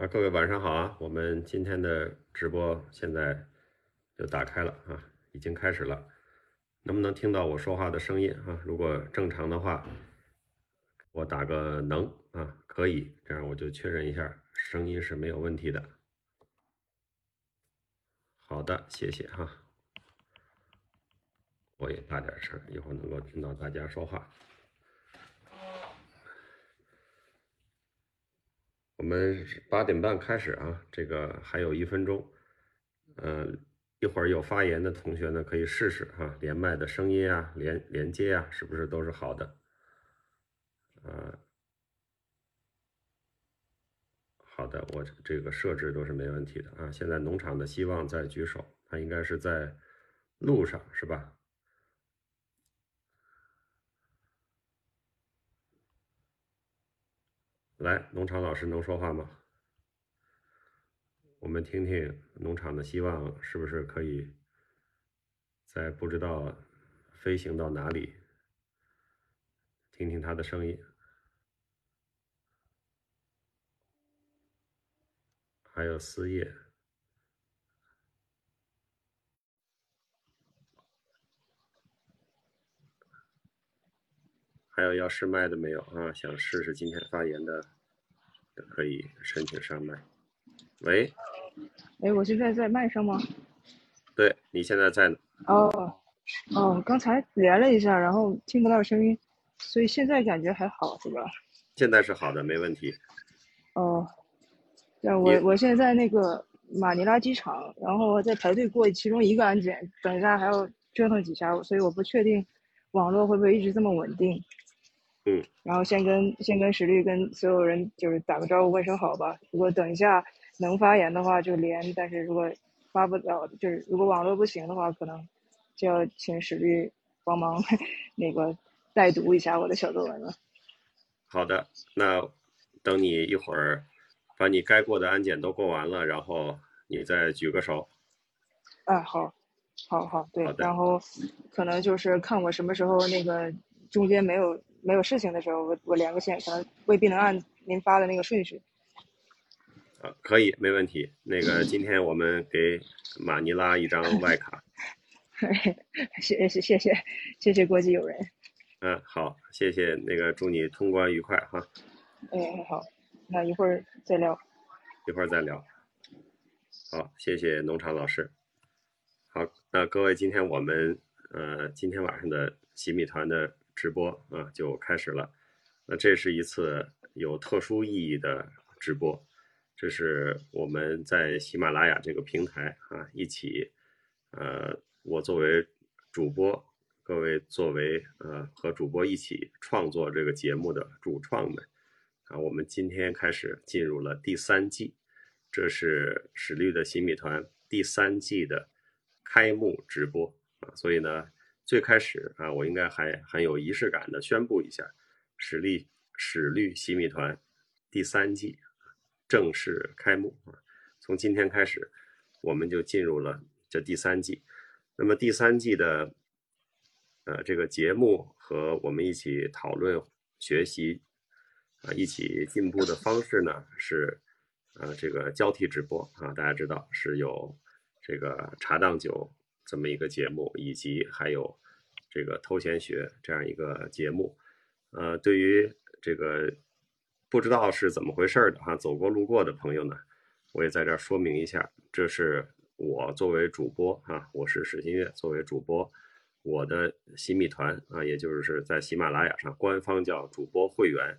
啊，各位晚上好啊！我们今天的直播现在就打开了啊，已经开始了。能不能听到我说话的声音啊？如果正常的话，我打个能啊，可以，这样我就确认一下声音是没有问题的。好的，谢谢哈。我也大点声，一会儿能够听到大家说话。我们八点半开始啊，这个还有一分钟，嗯，一会儿有发言的同学呢，可以试试哈，连麦的声音啊，连连接啊，是不是都是好的？呃，好的，我这个设置都是没问题的啊。现在农场的希望在举手，他应该是在路上，是吧？来，农场老师能说话吗？我们听听农场的希望是不是可以在不知道飞行到哪里，听听他的声音。还有思叶，还有要试麦的没有啊？想试试今天发言的，可以申请上麦。喂，哎，我现在在麦上吗？对你现在在呢。哦，哦，刚才连了一下，然后听不到声音，所以现在感觉还好，是吧？现在是好的，没问题。哦。对，我我现在在那个马尼拉机场，然后在排队过其中一个安检，等一下还要折腾几下，所以我不确定网络会不会一直这么稳定。嗯。然后先跟先跟石律跟所有人就是打个招呼，问声好吧。如果等一下能发言的话就连，但是如果发不了，就是如果网络不行的话，可能就要请史律帮忙 那个代读一下我的小作文了。好的，那等你一会儿。把你该过的安检都过完了，然后你再举个手。哎，好，好好对，然后可能就是看我什么时候那个中间没有没有事情的时候，我我连个线，可能未必能按您发的那个顺序。啊，可以，没问题。那个今天我们给马尼拉一张外卡。谢谢谢谢谢谢国际友人。嗯，好，谢谢那个祝你通关愉快哈。嗯，好。那一会儿再聊，一会儿再聊。好，谢谢农场老师。好，那各位，今天我们呃今天晚上的洗米团的直播啊就开始了。那这是一次有特殊意义的直播，这是我们在喜马拉雅这个平台啊一起，呃，我作为主播，各位作为呃和主播一起创作这个节目的主创们。啊，我们今天开始进入了第三季，这是史律的新米团第三季的开幕直播啊，所以呢，最开始啊，我应该还很有仪式感的宣布一下，史律史律新米团第三季正式开幕啊，从今天开始，我们就进入了这第三季，那么第三季的呃这个节目和我们一起讨论学习。啊，一起进步的方式呢是，呃，这个交替直播啊，大家知道是有这个茶档酒这么一个节目，以及还有这个偷闲学这样一个节目。呃，对于这个不知道是怎么回事的哈，走过路过的朋友呢，我也在这儿说明一下，这是我作为主播啊，我是史新月作为主播，我的新密团啊，也就是在喜马拉雅上官方叫主播会员。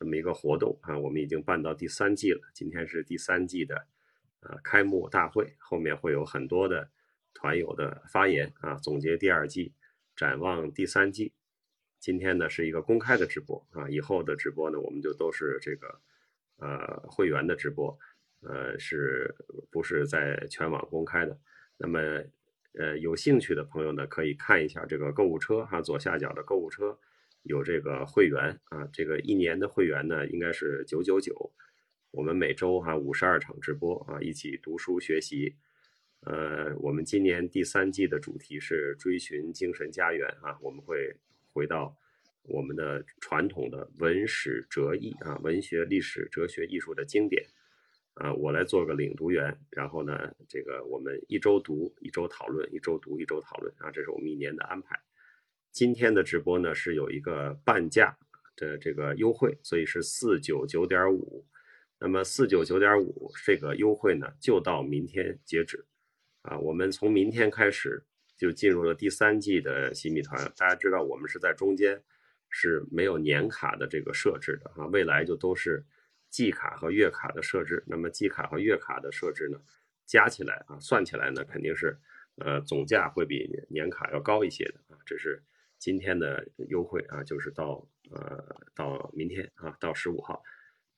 这么一个活动啊，我们已经办到第三季了。今天是第三季的呃开幕大会，后面会有很多的团友的发言啊，总结第二季，展望第三季。今天呢是一个公开的直播啊，以后的直播呢我们就都是这个呃会员的直播，呃是不是在全网公开的？那么呃有兴趣的朋友呢可以看一下这个购物车哈，左下角的购物车。有这个会员啊，这个一年的会员呢，应该是九九九。我们每周哈五十二场直播啊，一起读书学习。呃，我们今年第三季的主题是追寻精神家园啊，我们会回到我们的传统的文史哲艺啊，文学、历史、哲学、艺术的经典。啊，我来做个领读员，然后呢，这个我们一周读，一周讨论，一周读，一周讨论啊，这是我们一年的安排。今天的直播呢是有一个半价的这个优惠，所以是四九九点五。那么四九九点五这个优惠呢，就到明天截止啊。我们从明天开始就进入了第三季的新米团。大家知道我们是在中间是没有年卡的这个设置的啊，未来就都是。季卡和月卡的设置，那么季卡和月卡的设置呢，加起来啊，算起来呢，肯定是呃总价会比年卡要高一些的啊。这是今天的优惠啊，就是到呃到明天啊，到十五号，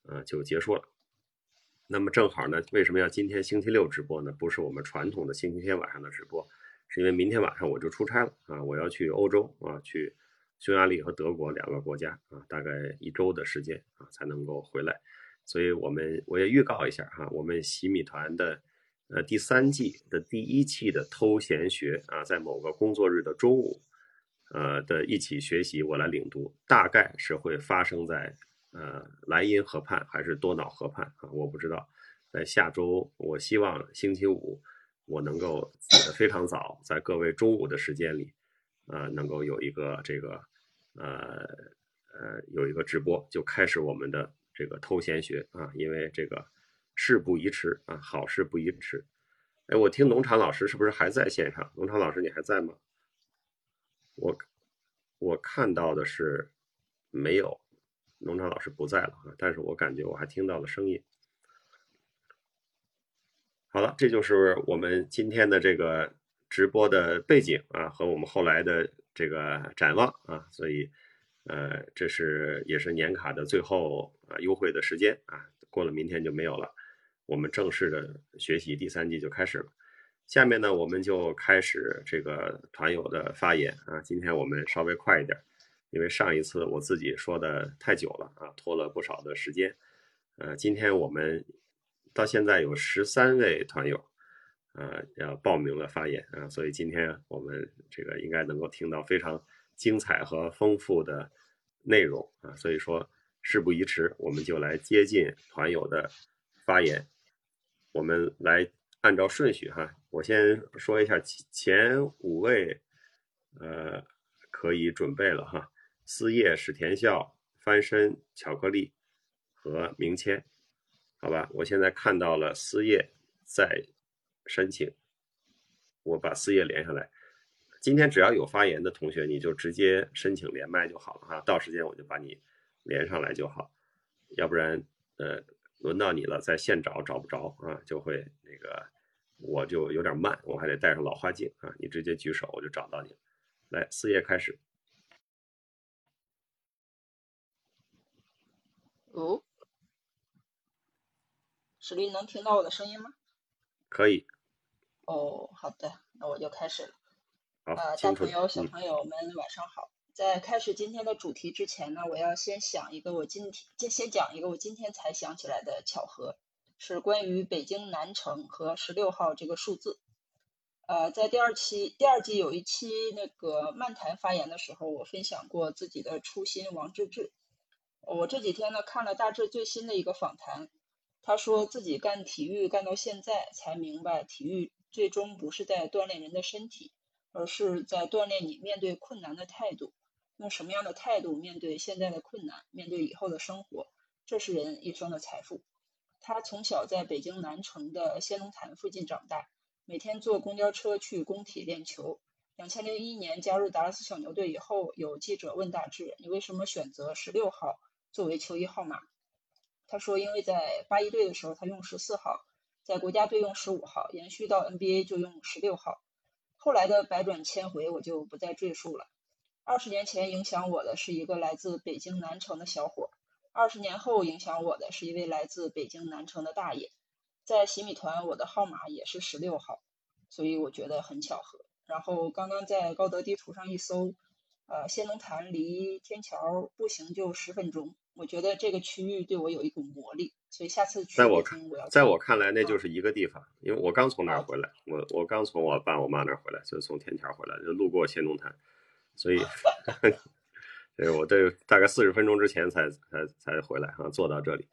呃就结束了。那么正好呢，为什么要今天星期六直播呢？不是我们传统的星期天晚上的直播，是因为明天晚上我就出差了啊，我要去欧洲啊，去匈牙利和德国两个国家啊，大概一周的时间啊才能够回来。所以我们我也预告一下哈，我们洗米团的呃第三季的第一期的偷闲学啊，在某个工作日的中午，呃的一起学习我来领读，大概是会发生在呃莱茵河畔还是多瑙河畔啊？我不知道，在下周我希望星期五我能够起得非常早，在各位中午的时间里，呃能够有一个这个呃呃有一个直播，就开始我们的。这个偷闲学啊，因为这个事不宜迟啊，好事不宜迟。哎，我听农场老师是不是还在线上？农场老师你还在吗？我我看到的是没有，农场老师不在了啊，但是我感觉我还听到了声音。好了，这就是我们今天的这个直播的背景啊，和我们后来的这个展望啊，所以。呃，这是也是年卡的最后啊优惠的时间啊，过了明天就没有了。我们正式的学习第三季就开始了。下面呢，我们就开始这个团友的发言啊。今天我们稍微快一点，因为上一次我自己说的太久了啊，拖了不少的时间。呃，今天我们到现在有十三位团友，呃，要报名了发言啊，所以今天我们这个应该能够听到非常。精彩和丰富的内容啊，所以说事不宜迟，我们就来接近团友的发言。我们来按照顺序哈，我先说一下前五位，呃，可以准备了哈。思叶、史田笑、翻身、巧克力和明谦，好吧，我现在看到了思叶在申请，我把思叶连上来。今天只要有发言的同学，你就直接申请连麦就好了哈。到时间我就把你连上来就好，要不然呃轮到你了，在线找找不着啊，就会那个我就有点慢，我还得戴上老花镜啊。你直接举手我就找到你。来，四叶开始。哦，史律能听到我的声音吗？可以。哦，好的，那我就开始了。呃，大朋友、小朋友们，晚上好！在开始今天的主题之前呢，我要先想一个我今天先讲一个我今天才想起来的巧合，是关于北京南城和十六号这个数字。呃，在第二期第二季有一期那个漫谈发言的时候，我分享过自己的初心王治郅。我这几天呢看了大志最新的一个访谈，他说自己干体育干到现在才明白，体育最终不是在锻炼人的身体。而是在锻炼你面对困难的态度，用什么样的态度面对现在的困难，面对以后的生活，这是人一生的财富。他从小在北京南城的仙龙潭附近长大，每天坐公交车去工体练球。两千零一年加入达拉斯小牛队以后，有记者问大志：“你为什么选择十六号作为球衣号码？”他说：“因为在八一队的时候他用十四号，在国家队用十五号，延续到 NBA 就用十六号。”后来的百转千回，我就不再赘述了。二十年前影响我的是一个来自北京南城的小伙，二十年后影响我的是一位来自北京南城的大爷。在洗米团，我的号码也是十六号，所以我觉得很巧合。然后刚刚在高德地图上一搜，呃，仙农潭离天桥步行就十分钟。我觉得这个区域对我有一股魔力，所以下次去在我看，在我看来那就是一个地方，因为我刚从那儿回来，我我刚从我爸我妈那儿回来，就是从天桥回来，就路过仙农潭，所以，对我这大概四十分钟之前才才才回来啊，坐到这里，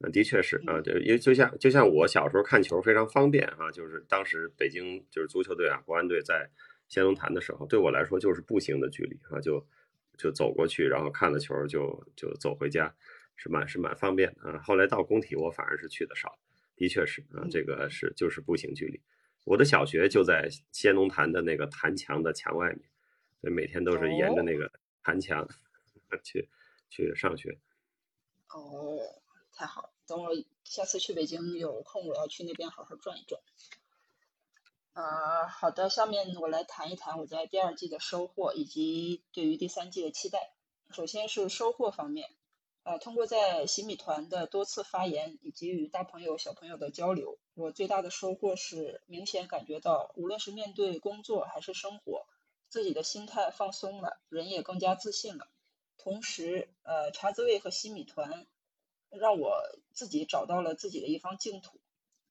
嗯，的确是啊，就因为就像就像我小时候看球非常方便啊，就是当时北京就是足球队啊，国安队在先农坛的时候，对我来说就是步行的距离啊，就就走过去，然后看了球就就走回家，是蛮是蛮方便的啊。后来到工体，我反而是去的少，的确是啊，这个是就是步行距离。我的小学就在先农坛的那个坛墙的墙外面，所以每天都是沿着那个坛墙 去去上学。哦，太好了！等我下次去北京有空，我要去那边好好转一转。啊，好的，下面我来谈一谈我在第二季的收获以及对于第三季的期待。首先是收获方面，呃，通过在洗米团的多次发言以及与大朋友小朋友的交流，我最大的收获是明显感觉到，无论是面对工作还是生活，自己的心态放松了，人也更加自信了。同时，呃，茶滋味和洗米团让我自己找到了自己的一方净土。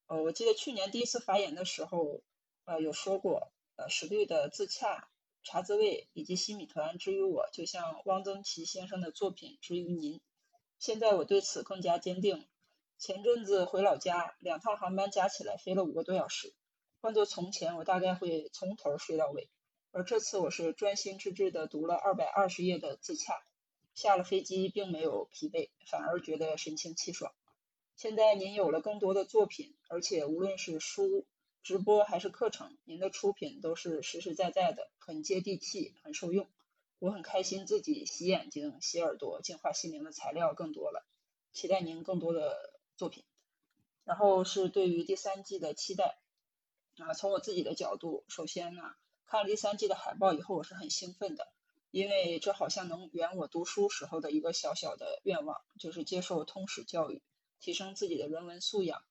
呃，我记得去年第一次发言的时候，呃，有说过，呃，史律的自洽、茶滋味以及西米团之于我，就像汪曾祺先生的作品之于您。现在我对此更加坚定。前阵子回老家，两趟航班加起来飞了五个多小时。换做从前，我大概会从头睡到尾。而这次我是专心致志地读了二百二十页的自洽，下了飞机并没有疲惫，反而觉得神清气爽。现在您有了更多的作品，而且无论是书、直播还是课程，您的出品都是实实在在的，很接地气，很受用。我很开心自己洗眼睛、洗耳朵、净化心灵的材料更多了，期待您更多的作品。然后是对于第三季的期待。啊，从我自己的角度，首先呢，看了第三季的海报以后，我是很兴奋的，因为这好像能圆我读书时候的一个小小的愿望，就是接受通识教育，提升自己的人文素养。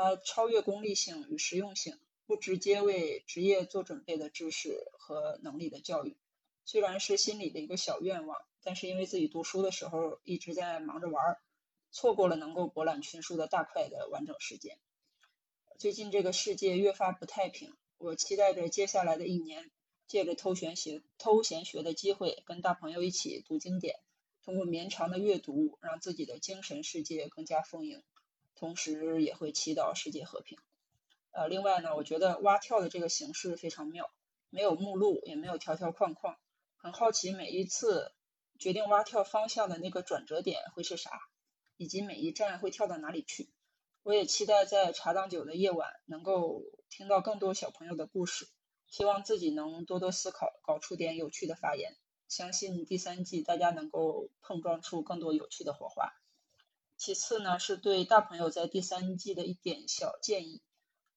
它超越功利性与实用性，不直接为职业做准备的知识和能力的教育。虽然是心里的一个小愿望，但是因为自己读书的时候一直在忙着玩儿，错过了能够博览群书的大块的完整时间。最近这个世界越发不太平，我期待着接下来的一年，借着偷闲学、偷闲学的机会，跟大朋友一起读经典，通过绵长的阅读，让自己的精神世界更加丰盈，同时也会祈祷世界和平。呃，另外呢，我觉得蛙跳的这个形式非常妙，没有目录，也没有条条框框。很好奇每一次决定蛙跳方向的那个转折点会是啥，以及每一站会跳到哪里去。我也期待在茶当酒的夜晚能够听到更多小朋友的故事，希望自己能多多思考，搞出点有趣的发言。相信第三季大家能够碰撞出更多有趣的火花。其次呢，是对大朋友在第三季的一点小建议。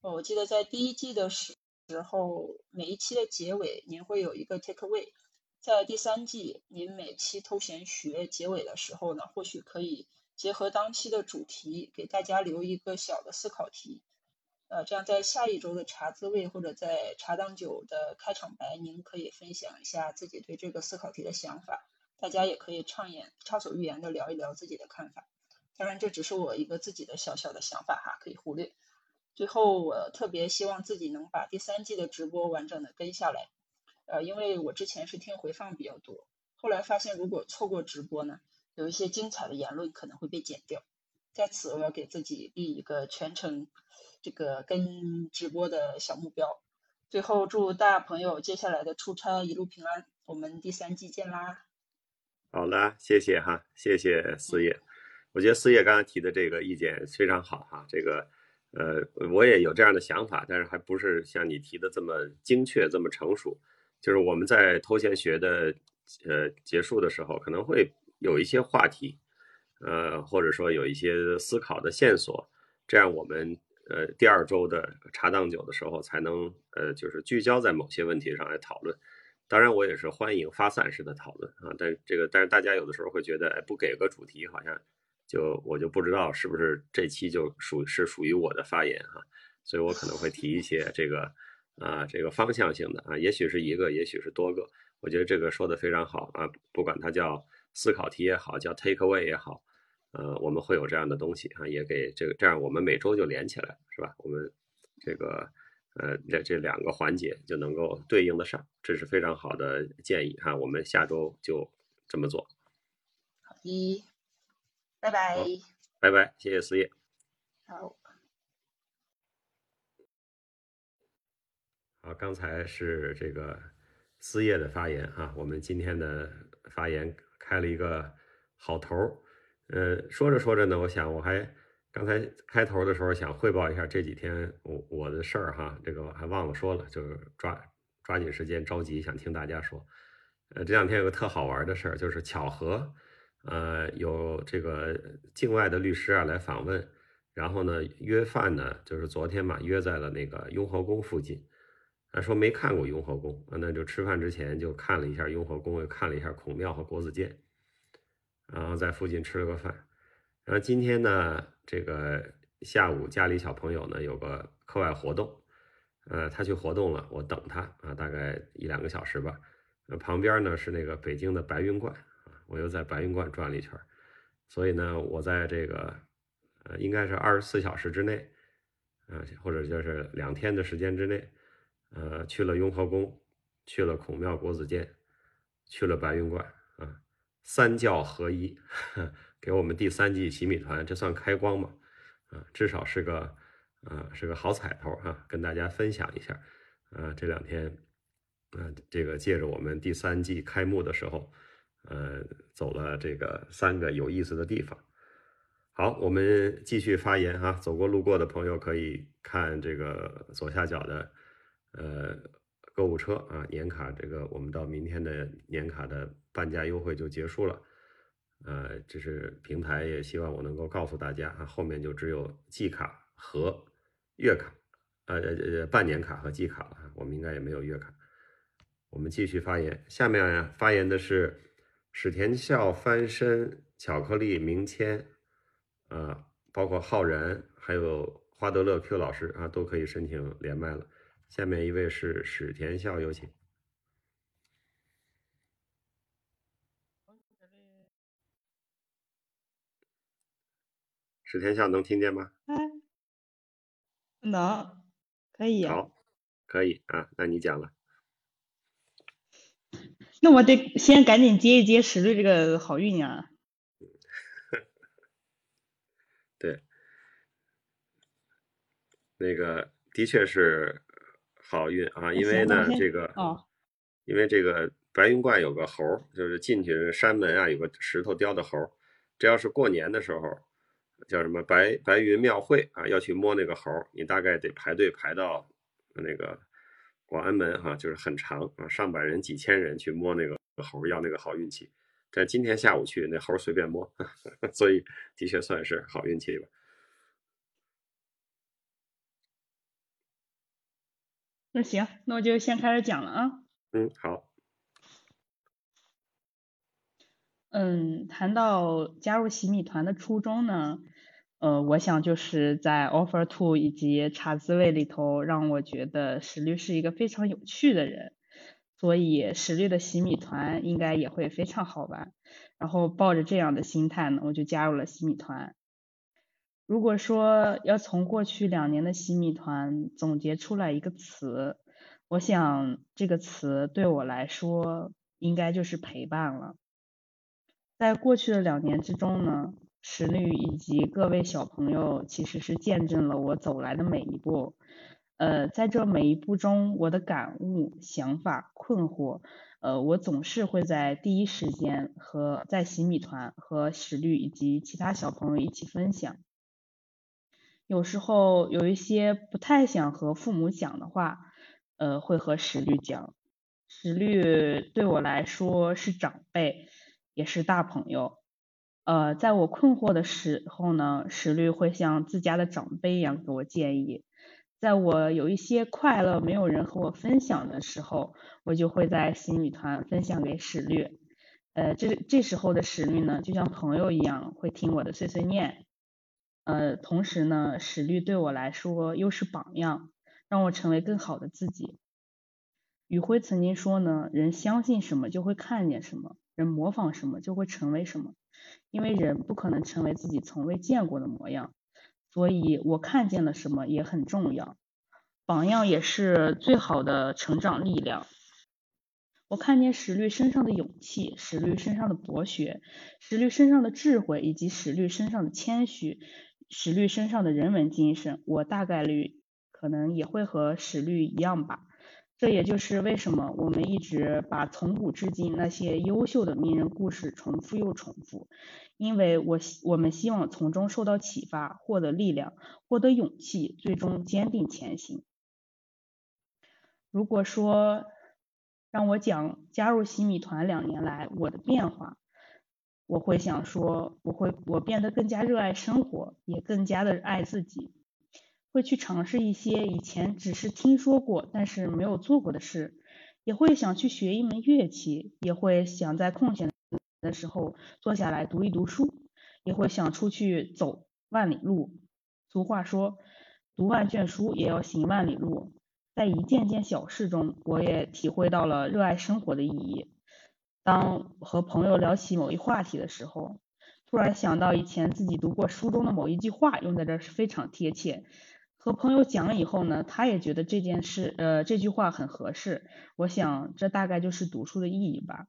我记得在第一季的时时候，每一期的结尾您会有一个 take away。在第三季，您每期偷闲学结尾的时候呢，或许可以结合当期的主题，给大家留一个小的思考题。呃，这样在下一周的茶滋味或者在茶当酒的开场白，您可以分享一下自己对这个思考题的想法。大家也可以畅言畅所欲言的聊一聊自己的看法。当然，这只是我一个自己的小小的想法哈，可以忽略。最后，我特别希望自己能把第三季的直播完整的跟下来。呃，因为我之前是听回放比较多，后来发现如果错过直播呢，有一些精彩的言论可能会被剪掉。在此，我要给自己立一个全程这个跟直播的小目标。最后，祝大朋友接下来的出差一路平安，我们第三季见啦！好啦，谢谢哈，谢谢四叶。我觉得四叶刚才提的这个意见非常好哈，这个呃，我也有这样的想法，但是还不是像你提的这么精确、这么成熟。就是我们在偷闲学的呃结束的时候，可能会有一些话题，呃，或者说有一些思考的线索，这样我们呃第二周的茶当酒的时候才能呃就是聚焦在某些问题上来讨论。当然，我也是欢迎发散式的讨论啊，但这个但是大家有的时候会觉得，哎，不给个主题，好像就我就不知道是不是这期就属是属于我的发言哈，所以我可能会提一些这个。啊，这个方向性的啊，也许是一个，也许是多个。我觉得这个说的非常好啊，不管它叫思考题也好，叫 take away 也好，呃，我们会有这样的东西啊，也给这个这样，我们每周就连起来，是吧？我们这个呃，这这两个环节就能够对应得上，这是非常好的建议哈。我们下周就这么做。好的，拜拜。拜拜，谢谢思叶。好，好，刚才是这个思叶的发言啊，我们今天的发言开了一个好头儿。呃，说着说着呢，我想我还刚才开头的时候想汇报一下这几天我我的事儿哈，这个我还忘了说了，就是抓抓紧时间着急想听大家说。呃，这两天有个特好玩的事儿，就是巧合，呃，有这个境外的律师啊来访问，然后呢约饭呢，就是昨天嘛约在了那个雍和宫附近。他说没看过雍和宫，那就吃饭之前就看了一下雍和宫，又看了一下孔庙和国子监，然后在附近吃了个饭。然后今天呢，这个下午家里小朋友呢有个课外活动，呃，他去活动了，我等他啊，大概一两个小时吧。旁边呢是那个北京的白云观，我又在白云观转了一圈，所以呢，我在这个呃应该是二十四小时之内，啊，或者就是两天的时间之内。呃，去了雍和宫，去了孔庙、国子监，去了白云观啊，三教合一，给我们第三季洗米团，这算开光吗？啊，至少是个啊，是个好彩头啊，跟大家分享一下。啊，这两天，啊，这个借着我们第三季开幕的时候，呃，走了这个三个有意思的地方。好，我们继续发言哈，走过路过的朋友可以看这个左下角的。呃，购物车啊，年卡这个我们到明天的年卡的半价优惠就结束了。呃，这是平台也希望我能够告诉大家啊，后面就只有季卡和月卡，呃呃呃半年卡和季卡了，我们应该也没有月卡。我们继续发言，下面发言的是史田笑翻身巧克力明签，啊，包括浩然还有花德乐 Q 老师啊，都可以申请连麦了。下面一位是史田笑，有请。史田笑能听见吗？哎，能，可以。好，可以啊，那你讲了。那我得先赶紧接一接史律这个好运呀。对，那个的确是。好运啊！因为呢，这个，因为这个白云观有个猴，就是进去山门啊，有个石头雕的猴。这要是过年的时候，叫什么白白云庙会啊，要去摸那个猴，你大概得排队排到那个广安门哈，就是很长啊，上百人、几千人去摸那个猴，要那个好运气。但今天下午去，那猴随便摸，所以的确算是好运气吧。那行，那我就先开始讲了啊。嗯，好。嗯，谈到加入洗米团的初衷呢，呃，我想就是在 Offer to 以及茶滋味里头，让我觉得史律是一个非常有趣的人，所以史律的洗米团应该也会非常好玩。然后抱着这样的心态呢，我就加入了洗米团。如果说要从过去两年的洗米团总结出来一个词，我想这个词对我来说应该就是陪伴了。在过去的两年之中呢，石律以及各位小朋友其实是见证了我走来的每一步。呃，在这每一步中，我的感悟、想法、困惑，呃，我总是会在第一时间和在洗米团和石律以及其他小朋友一起分享。有时候有一些不太想和父母讲的话，呃，会和石律讲。石律对我来说是长辈，也是大朋友。呃，在我困惑的时候呢，石律会像自家的长辈一样给我建议。在我有一些快乐没有人和我分享的时候，我就会在心语团分享给石律。呃，这这时候的石律呢，就像朋友一样，会听我的碎碎念。呃，同时呢，史律对我来说又是榜样，让我成为更好的自己。宇辉曾经说呢，人相信什么就会看见什么，人模仿什么就会成为什么。因为人不可能成为自己从未见过的模样，所以我看见了什么也很重要。榜样也是最好的成长力量。我看见史律身上的勇气，史律身上的博学，史律身上的智慧，以及史律身上的谦虚，史律身上的人文精神，我大概率可能也会和史律一样吧。这也就是为什么我们一直把从古至今那些优秀的名人故事重复又重复，因为我希我们希望从中受到启发，获得力量，获得勇气，最终坚定前行。如果说让我讲加入洗米团两年来我的变化，我会想说，我会我变得更加热爱生活，也更加的爱自己。会去尝试一些以前只是听说过但是没有做过的事，也会想去学一门乐器，也会想在空闲的时候坐下来读一读书，也会想出去走万里路。俗话说，读万卷书也要行万里路。在一件件小事中，我也体会到了热爱生活的意义。当和朋友聊起某一话题的时候，突然想到以前自己读过书中的某一句话，用在这是非常贴切。和朋友讲了以后呢，他也觉得这件事，呃，这句话很合适。我想，这大概就是读书的意义吧。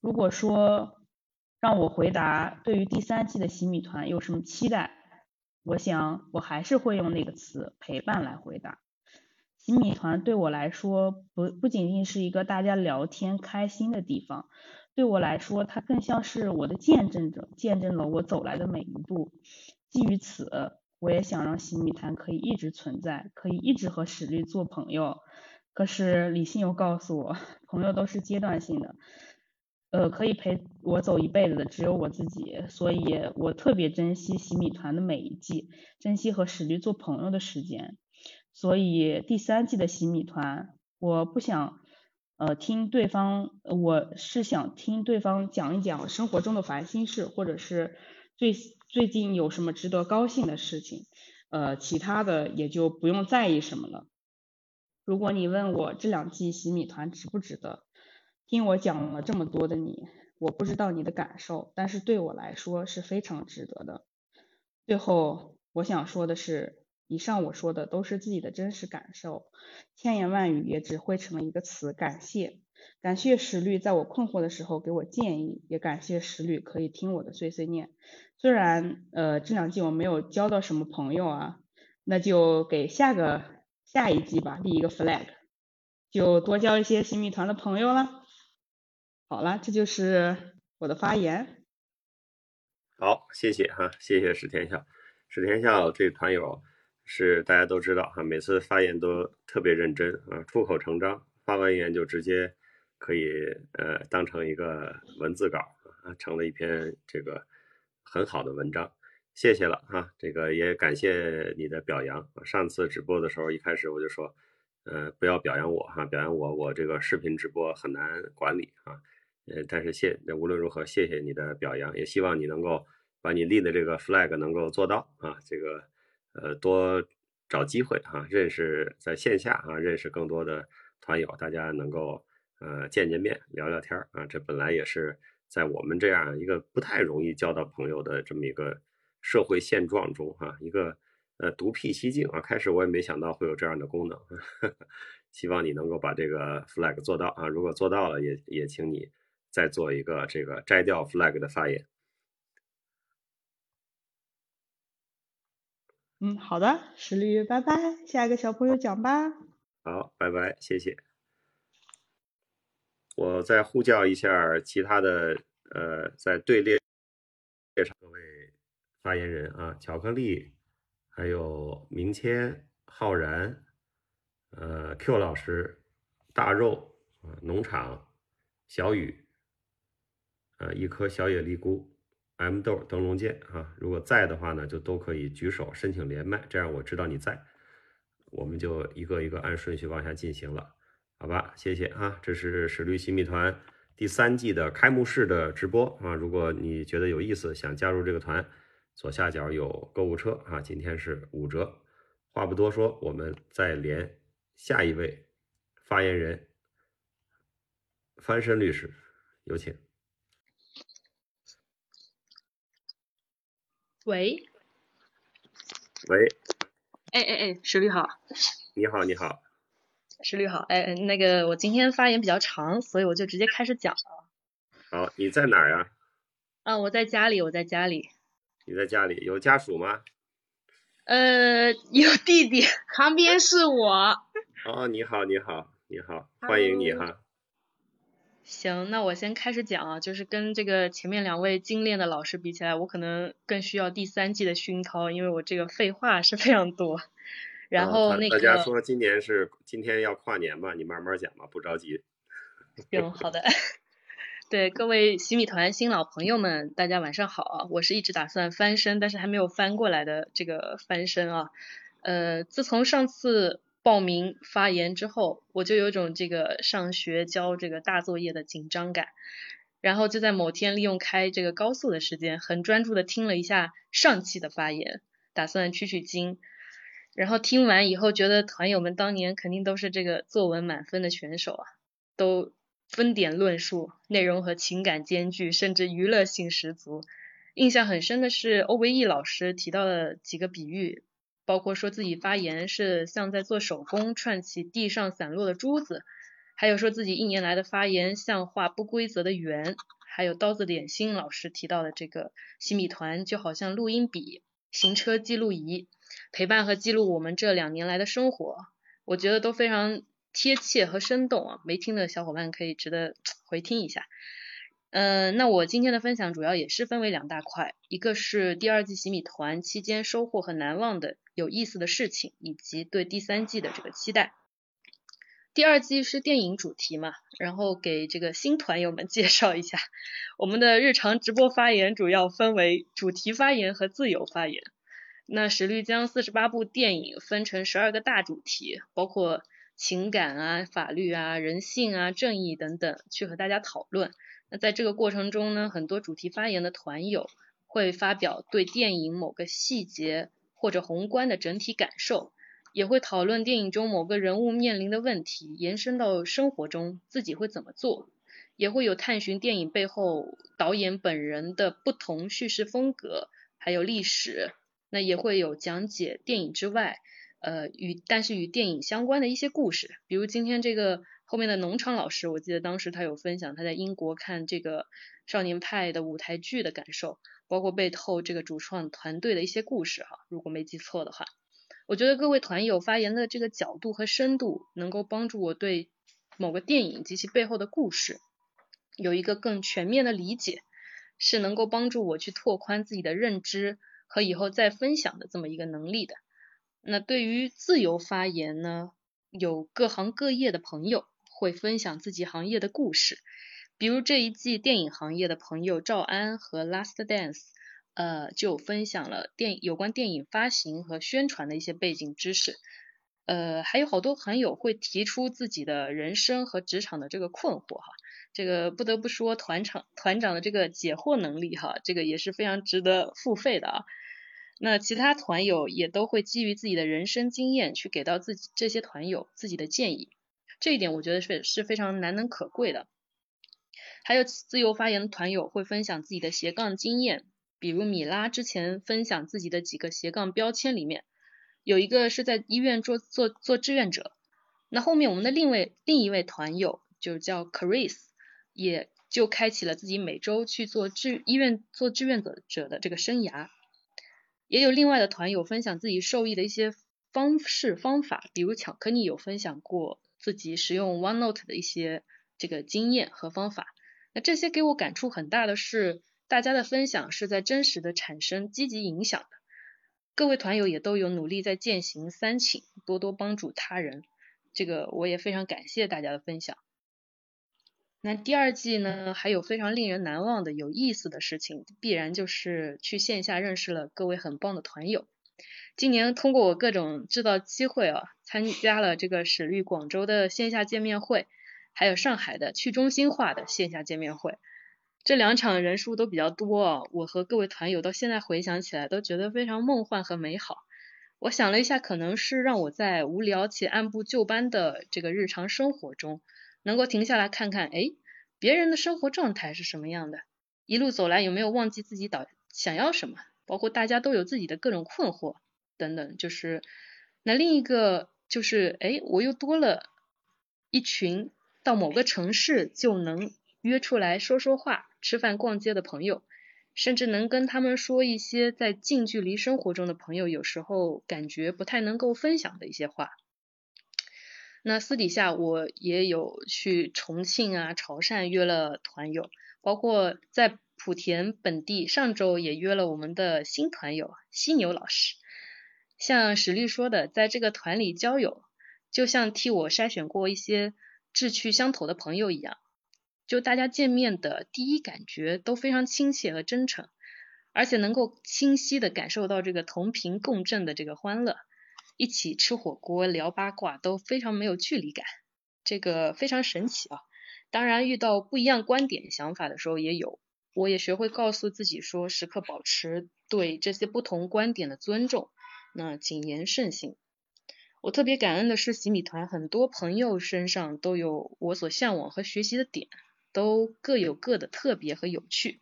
如果说让我回答对于第三季的洗米团有什么期待，我想我还是会用那个词“陪伴”来回答。洗米团对我来说，不不仅仅是一个大家聊天开心的地方，对我来说，它更像是我的见证者，见证了我走来的每一步。基于此。我也想让洗米团可以一直存在，可以一直和史律做朋友。可是理性又告诉我，朋友都是阶段性的，呃，可以陪我走一辈子的只有我自己。所以我特别珍惜洗米团的每一季，珍惜和史律做朋友的时间。所以第三季的洗米团，我不想呃听对方，我是想听对方讲一讲生活中的烦心事，或者是最。最近有什么值得高兴的事情？呃，其他的也就不用在意什么了。如果你问我这两季洗米团值不值得，听我讲了这么多的你，我不知道你的感受，但是对我来说是非常值得的。最后我想说的是，以上我说的都是自己的真实感受，千言万语也只汇成了一个词：感谢。感谢石律在我困惑的时候给我建议，也感谢石律可以听我的碎碎念。虽然呃这两季我没有交到什么朋友啊，那就给下个下一季吧立一个 flag，就多交一些新米团的朋友了。好了，这就是我的发言。好，谢谢哈，谢谢史天笑。史天笑这团友是大家都知道哈，每次发言都特别认真啊，出口成章，发完言就直接。可以呃当成一个文字稿啊，成了一篇这个很好的文章，谢谢了哈。这个也感谢你的表扬。上次直播的时候，一开始我就说，呃，不要表扬我哈，表扬我，我这个视频直播很难管理啊。呃，但是谢，无论如何，谢谢你的表扬，也希望你能够把你立的这个 flag 能够做到啊。这个呃，多找机会哈，认识在线下啊，认识更多的团友，大家能够。呃，见见面，聊聊天啊，这本来也是在我们这样一个不太容易交到朋友的这么一个社会现状中哈，一个呃独辟蹊径啊。开始我也没想到会有这样的功能，希望你能够把这个 flag 做到啊。如果做到了，也也请你再做一个这个摘掉 flag 的发言。嗯，好的，石律，拜拜，下一个小朋友讲吧。好，拜拜，谢谢。我再呼叫一下其他的，呃，在队列列上各位发言人啊，巧克力，还有明谦、浩然，呃，Q 老师，大肉啊，农场，小雨，呃，一颗小野丽菇，M 豆，灯笼剑啊，如果在的话呢，就都可以举手申请连麦，这样我知道你在，我们就一个一个按顺序往下进行了。好吧，谢谢啊，这是史律新密团第三季的开幕式的直播啊。如果你觉得有意思，想加入这个团，左下角有购物车啊，今天是五折。话不多说，我们再连下一位发言人，翻身律师，有请。喂，喂，哎哎哎，史律好。你好，你好。石律好，哎，那个我今天发言比较长，所以我就直接开始讲了。好，你在哪儿呀？啊，我在家里，我在家里。你在家里有家属吗？呃，有弟弟，旁边是我。哦，你好，你好，你好，欢迎你哈。行，那我先开始讲啊，就是跟这个前面两位精炼的老师比起来，我可能更需要第三季的熏陶，因为我这个废话是非常多。然后那个大家说今年是今天要跨年嘛，你慢慢讲嘛，不着急。行，好的。对各位洗米团新老朋友们，大家晚上好啊！我是一直打算翻身，但是还没有翻过来的这个翻身啊。呃，自从上次。报名发言之后，我就有种这个上学交这个大作业的紧张感，然后就在某天利用开这个高速的时间，很专注的听了一下上期的发言，打算取取经。然后听完以后，觉得团友们当年肯定都是这个作文满分的选手啊，都分点论述，内容和情感兼具，甚至娱乐性十足。印象很深的是欧维义老师提到的几个比喻。包括说自己发言是像在做手工串起地上散落的珠子，还有说自己一年来的发言像画不规则的圆，还有刀子点心老师提到的这个新米团就好像录音笔、行车记录仪，陪伴和记录我们这两年来的生活，我觉得都非常贴切和生动啊！没听的小伙伴可以值得回听一下。嗯，那我今天的分享主要也是分为两大块，一个是第二季洗米团期间收获和难忘的有意思的事情，以及对第三季的这个期待。第二季是电影主题嘛，然后给这个新团友们 介绍一下，我们的日常直播发言主要分为主题发言和自由发言。那史律将四十八部电影分成十二个大主题，包括情感啊、法律啊、人性啊、正义等等，去和大家讨论。那在这个过程中呢，很多主题发言的团友会发表对电影某个细节或者宏观的整体感受，也会讨论电影中某个人物面临的问题，延伸到生活中自己会怎么做，也会有探寻电影背后导演本人的不同叙事风格，还有历史，那也会有讲解电影之外，呃与但是与电影相关的一些故事，比如今天这个。后面的农场老师，我记得当时他有分享他在英国看这个少年派的舞台剧的感受，包括背后这个主创团队的一些故事哈，如果没记错的话，我觉得各位团友发言的这个角度和深度，能够帮助我对某个电影及其背后的故事有一个更全面的理解，是能够帮助我去拓宽自己的认知和以后再分享的这么一个能力的。那对于自由发言呢，有各行各业的朋友。会分享自己行业的故事，比如这一季电影行业的朋友赵安和 Last Dance，呃，就分享了电有关电影发行和宣传的一些背景知识，呃，还有好多朋友会提出自己的人生和职场的这个困惑哈，这个不得不说团长团长的这个解惑能力哈，这个也是非常值得付费的啊。那其他团友也都会基于自己的人生经验去给到自己这些团友自己的建议。这一点我觉得是是非常难能可贵的。还有自由发言的团友会分享自己的斜杠经验，比如米拉之前分享自己的几个斜杠标签里面，有一个是在医院做做做志愿者。那后面我们的另位另一位团友就叫 Chris，也就开启了自己每周去做志医院做志愿者者的这个生涯。也有另外的团友分享自己受益的一些方式方法，比如巧克力有分享过。自己使用 OneNote 的一些这个经验和方法，那这些给我感触很大的是，大家的分享是在真实的产生积极影响的。各位团友也都有努力在践行三请，多多帮助他人，这个我也非常感谢大家的分享。那第二季呢，还有非常令人难忘的有意思的事情，必然就是去线下认识了各位很棒的团友。今年通过我各种制造机会啊，参加了这个史律广州的线下见面会，还有上海的去中心化的线下见面会，这两场人数都比较多啊。我和各位团友到现在回想起来都觉得非常梦幻和美好。我想了一下，可能是让我在无聊且按部就班的这个日常生活中，能够停下来看看，哎，别人的生活状态是什么样的，一路走来有没有忘记自己导想要什么，包括大家都有自己的各种困惑。等等，就是那另一个就是，哎，我又多了一群到某个城市就能约出来说说话、吃饭、逛街的朋友，甚至能跟他们说一些在近距离生活中的朋友有时候感觉不太能够分享的一些话。那私底下我也有去重庆啊、潮汕约了团友，包括在莆田本地，上周也约了我们的新团友犀牛老师。像史律说的，在这个团里交友，就像替我筛选过一些志趣相投的朋友一样，就大家见面的第一感觉都非常亲切和真诚，而且能够清晰的感受到这个同频共振的这个欢乐。一起吃火锅、聊八卦都非常没有距离感，这个非常神奇啊！当然，遇到不一样观点、想法的时候也有，我也学会告诉自己说，时刻保持对这些不同观点的尊重，那谨言慎行。我特别感恩的是，洗米团很多朋友身上都有我所向往和学习的点，都各有各的特别和有趣。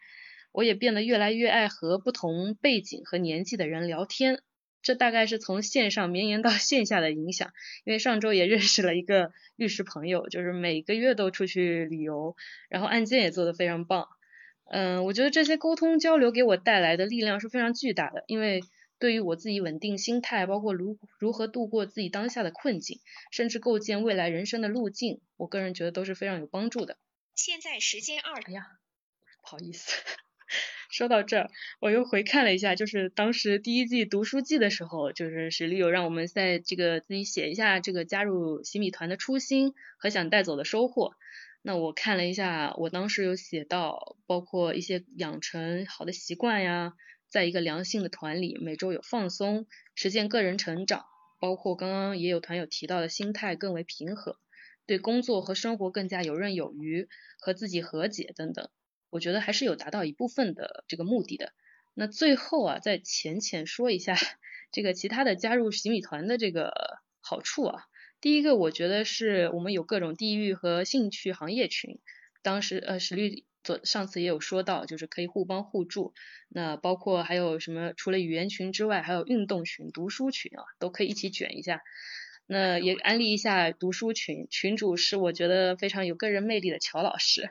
我也变得越来越爱和不同背景和年纪的人聊天。这大概是从线上绵延到 线下的影响，因为上周也认识了一个律师朋友，就是每个月都出去旅游，然后案件也做得非常棒。嗯，我觉得这些沟通交流给我带来的力量是非常巨大的，因为对于我自己稳定心态，包括如如何度过自己当下的困境，甚至构建未来人生的路径，我个人觉得都是非常有帮助的。现在时间二，哎呀，不好意思。说到这儿，我又回看了一下，就是当时第一季读书季的时候，就是史力友让我们在这个自己写一下这个加入洗米团的初心和想带走的收获。那我看了一下，我当时有写到，包括一些养成好的习惯呀，在一个良性的团里，每周有放松，实现个人成长，包括刚刚也有团友提到的心态更为平和，对工作和生活更加游刃有余，和自己和解等等。我觉得还是有达到一部分的这个目的的。那最后啊，再浅浅说一下这个其他的加入洗米团的这个好处啊。第一个，我觉得是我们有各种地域和兴趣行业群。当时呃，史律昨上次也有说到，就是可以互帮互助。那包括还有什么？除了语言群之外，还有运动群、读书群啊，都可以一起卷一下。那也安利一下读书群，群主是我觉得非常有个人魅力的乔老师。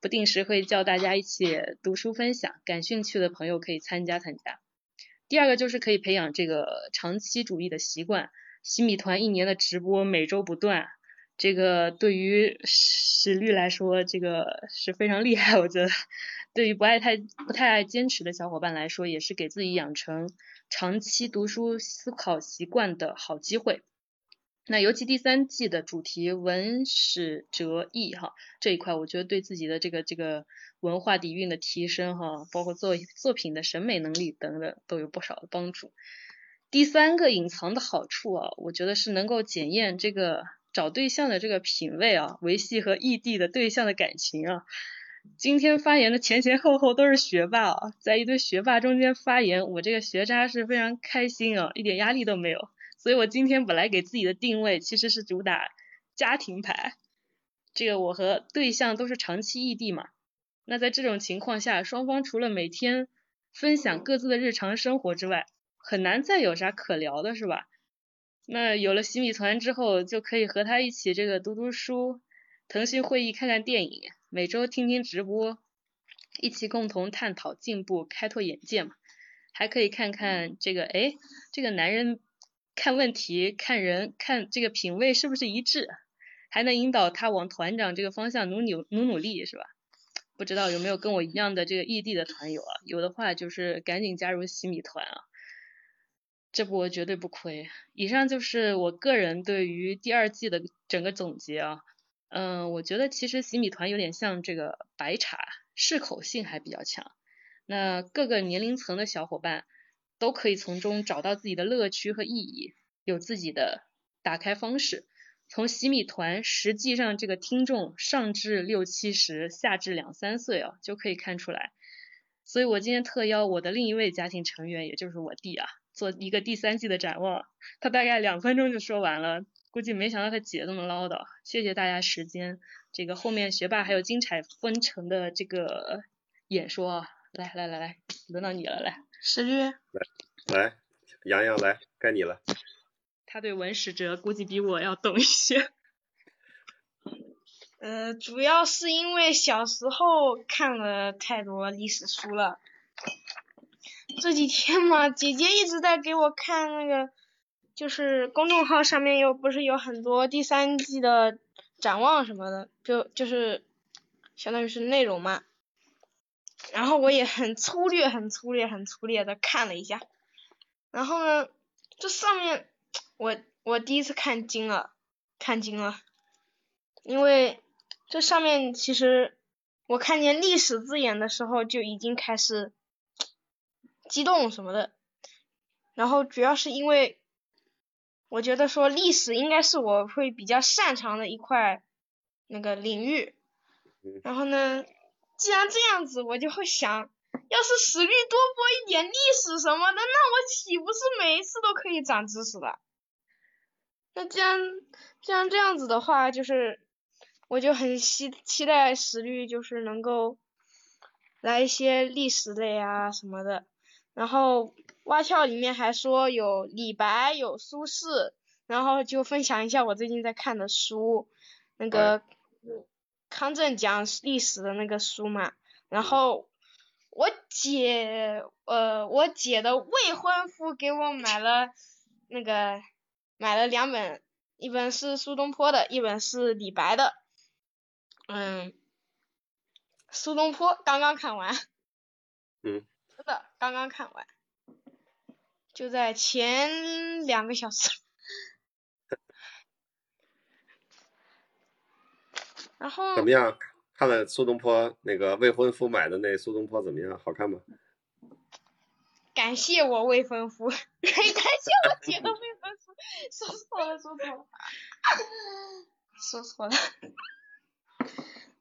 不定时会叫大家一起读书分享，感兴趣的朋友可以参加参加。第二个就是可以培养这个长期主义的习惯。洗米团一年的直播每周不断，这个对于史律来说，这个是非常厉害。我觉得，对于不爱太不太爱坚持的小伙伴来说，也是给自己养成长期读书思考习惯的好机会。那尤其第三季的主题文史哲艺哈这一块，我觉得对自己的这个这个文化底蕴的提升哈，包括作作品的审美能力等等都有不少的帮助。第三个隐藏的好处啊，我觉得是能够检验这个找对象的这个品味啊，维系和异地的对象的感情啊。今天发言的前前后后都是学霸啊，在一堆学霸中间发言，我这个学渣是非常开心啊，一点压力都没有。所以我今天本来给自己的定位其实是主打家庭牌，这个我和对象都是长期异地嘛，那在这种情况下，双方除了每天分享各自的日常生活之外，很难再有啥可聊的是吧？那有了洗米团之后，就可以和他一起这个读读书，腾讯会议看看电影，每周听听直播，一起共同探讨进步，开拓眼界嘛，还可以看看这个哎，这个男人。看问题、看人、看这个品味是不是一致，还能引导他往团长这个方向努努努努力，是吧？不知道有没有跟我一样的这个异地的团友啊？有的话就是赶紧加入洗米团啊，这波绝对不亏。以上就是我个人对于第二季的整个总结啊。嗯，我觉得其实洗米团有点像这个白茶，适口性还比较强。那各个年龄层的小伙伴。都可以从中找到自己的乐趣和意义，有自己的打开方式。从洗米团实际上这个听众上至六七十，下至两三岁啊，就可以看出来。所以我今天特邀我的另一位家庭成员，也就是我弟啊，做一个第三季的展望。他大概两分钟就说完了，估计没想到他姐这么唠叨。谢谢大家时间，这个后面学霸还有精彩纷呈的这个演说啊，来来来来，轮到你了，来。石律，来来，洋洋来，该你了。他对文史哲估计比我要懂一些。呃，主要是因为小时候看了太多历史书了。这几天嘛，姐姐一直在给我看那个，就是公众号上面又不是有很多第三季的展望什么的，就就是相当于是内容嘛。然后我也很粗略、很粗略、很粗略的看了一下。然后呢，这上面我我第一次看惊了，看惊了，因为这上面其实我看见历史字眼的时候就已经开始激动什么的。然后主要是因为我觉得说历史应该是我会比较擅长的一块那个领域。然后呢，既然这样子，我就会想。要是史律多播一点历史什么的，那我岂不是每一次都可以长知识了？那既然既然这样子的话，就是我就很期期待史律就是能够来一些历史类啊什么的。然后蛙跳里面还说有李白有苏轼，然后就分享一下我最近在看的书，那个康震讲历史的那个书嘛，然后。我姐，呃，我姐的未婚夫给我买了那个，买了两本，一本是苏东坡的，一本是李白的。嗯，苏东坡刚刚看完。嗯。真的刚刚看完，就在前两个小时。然后。怎么样？看了苏东坡那个未婚夫买的那苏东坡怎么样？好看吗？感谢我未婚夫，感谢我姐的未婚夫，说错了，说错了，说错了。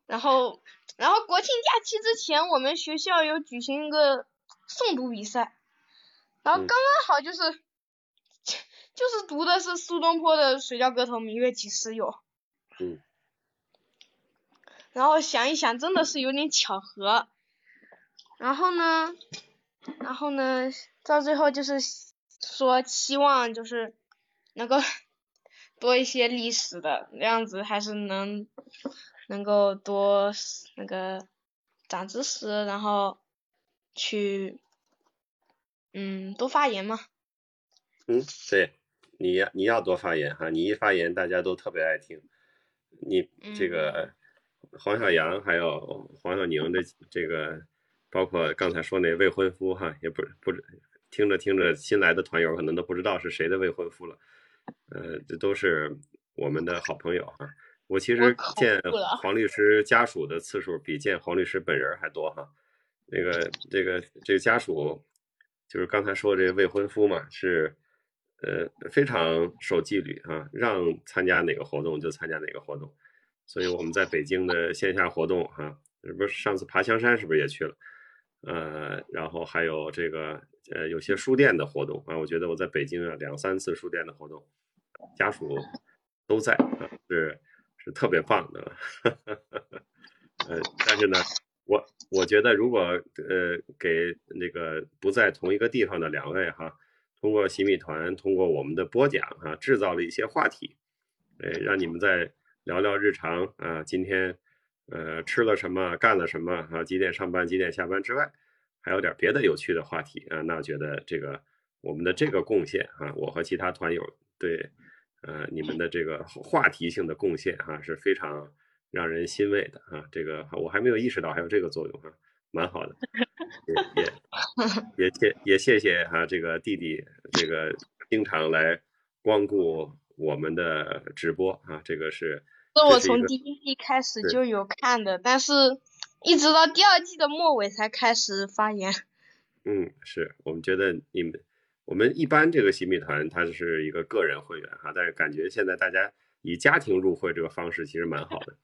然后，然后国庆假期之前，我们学校有举行一个诵读比赛，然后刚刚好就是，就是读的是苏东坡的《水调歌头·明月几时有》。嗯。然后想一想，真的是有点巧合。然后呢，然后呢，到最后就是说希望就是能够 多一些历史的，那样子还是能能够多那个长知识，然后去嗯多发言嘛。嗯，对，你要你要多发言哈，你一发言大家都特别爱听，你这个。黄小阳还有黄小宁的这个，包括刚才说那未婚夫哈，也不不听着听着新来的团友可能都不知道是谁的未婚夫了，呃，这都是我们的好朋友哈。我其实见黄律师家属的次数比见黄律师本人还多哈。那个这个这个家属，就是刚才说这个未婚夫嘛，是呃非常守纪律啊，让参加哪个活动就参加哪个活动。所以我们在北京的线下活动，哈，不是上次爬香山是不是也去了？呃，然后还有这个呃有些书店的活动啊，我觉得我在北京啊两三次书店的活动，家属都在啊，是是特别棒的。哈哈哈呃，但是呢，我我觉得如果呃给那个不在同一个地方的两位哈，通过洗米团，通过我们的播讲哈，制造了一些话题，呃，让你们在。聊聊日常啊，今天呃吃了什么，干了什么啊？几点上班，几点下班之外，还有点别的有趣的话题啊。那觉得这个我们的这个贡献啊，我和其他团友对呃你们的这个话题性的贡献啊，是非常让人欣慰的啊。这个我还没有意识到还有这个作用哈，蛮好的。也也 也谢也谢谢哈，这个弟弟这个经常来光顾我们的直播啊，这个是。是我从第一季开始就有看的，但是一直到第二季的末尾才开始发言。嗯，是我们觉得你们，我们一般这个新米团它是一个个人会员哈，但是感觉现在大家以家庭入会这个方式其实蛮好的，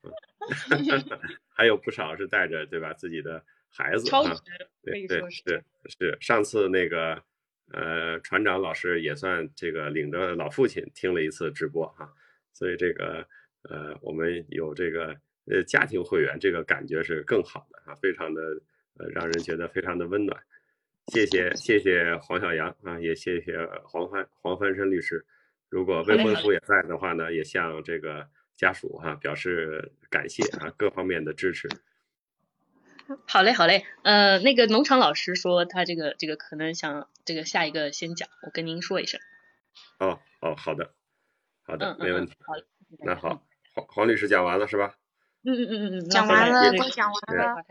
还有不少是带着对吧自己的孩子啊，对对是是，上次那个呃船长老师也算这个领着老父亲听了一次直播哈，所以这个。呃，我们有这个呃家庭会员，这个感觉是更好的啊，非常的呃让人觉得非常的温暖。谢谢谢谢黄小阳啊，也谢谢黄帆黄帆山律师。如果未婚夫也在的话呢，也向这个家属哈表示感谢啊，各方面的支持。好嘞，好嘞，呃，那个农场老师说他这个这个可能想这个下一个先讲，我跟您说一声。哦哦，好的，好的，嗯没问题。好，那好，黄黄律师讲完了是吧？嗯嗯嗯嗯嗯，讲完了，对都讲完了。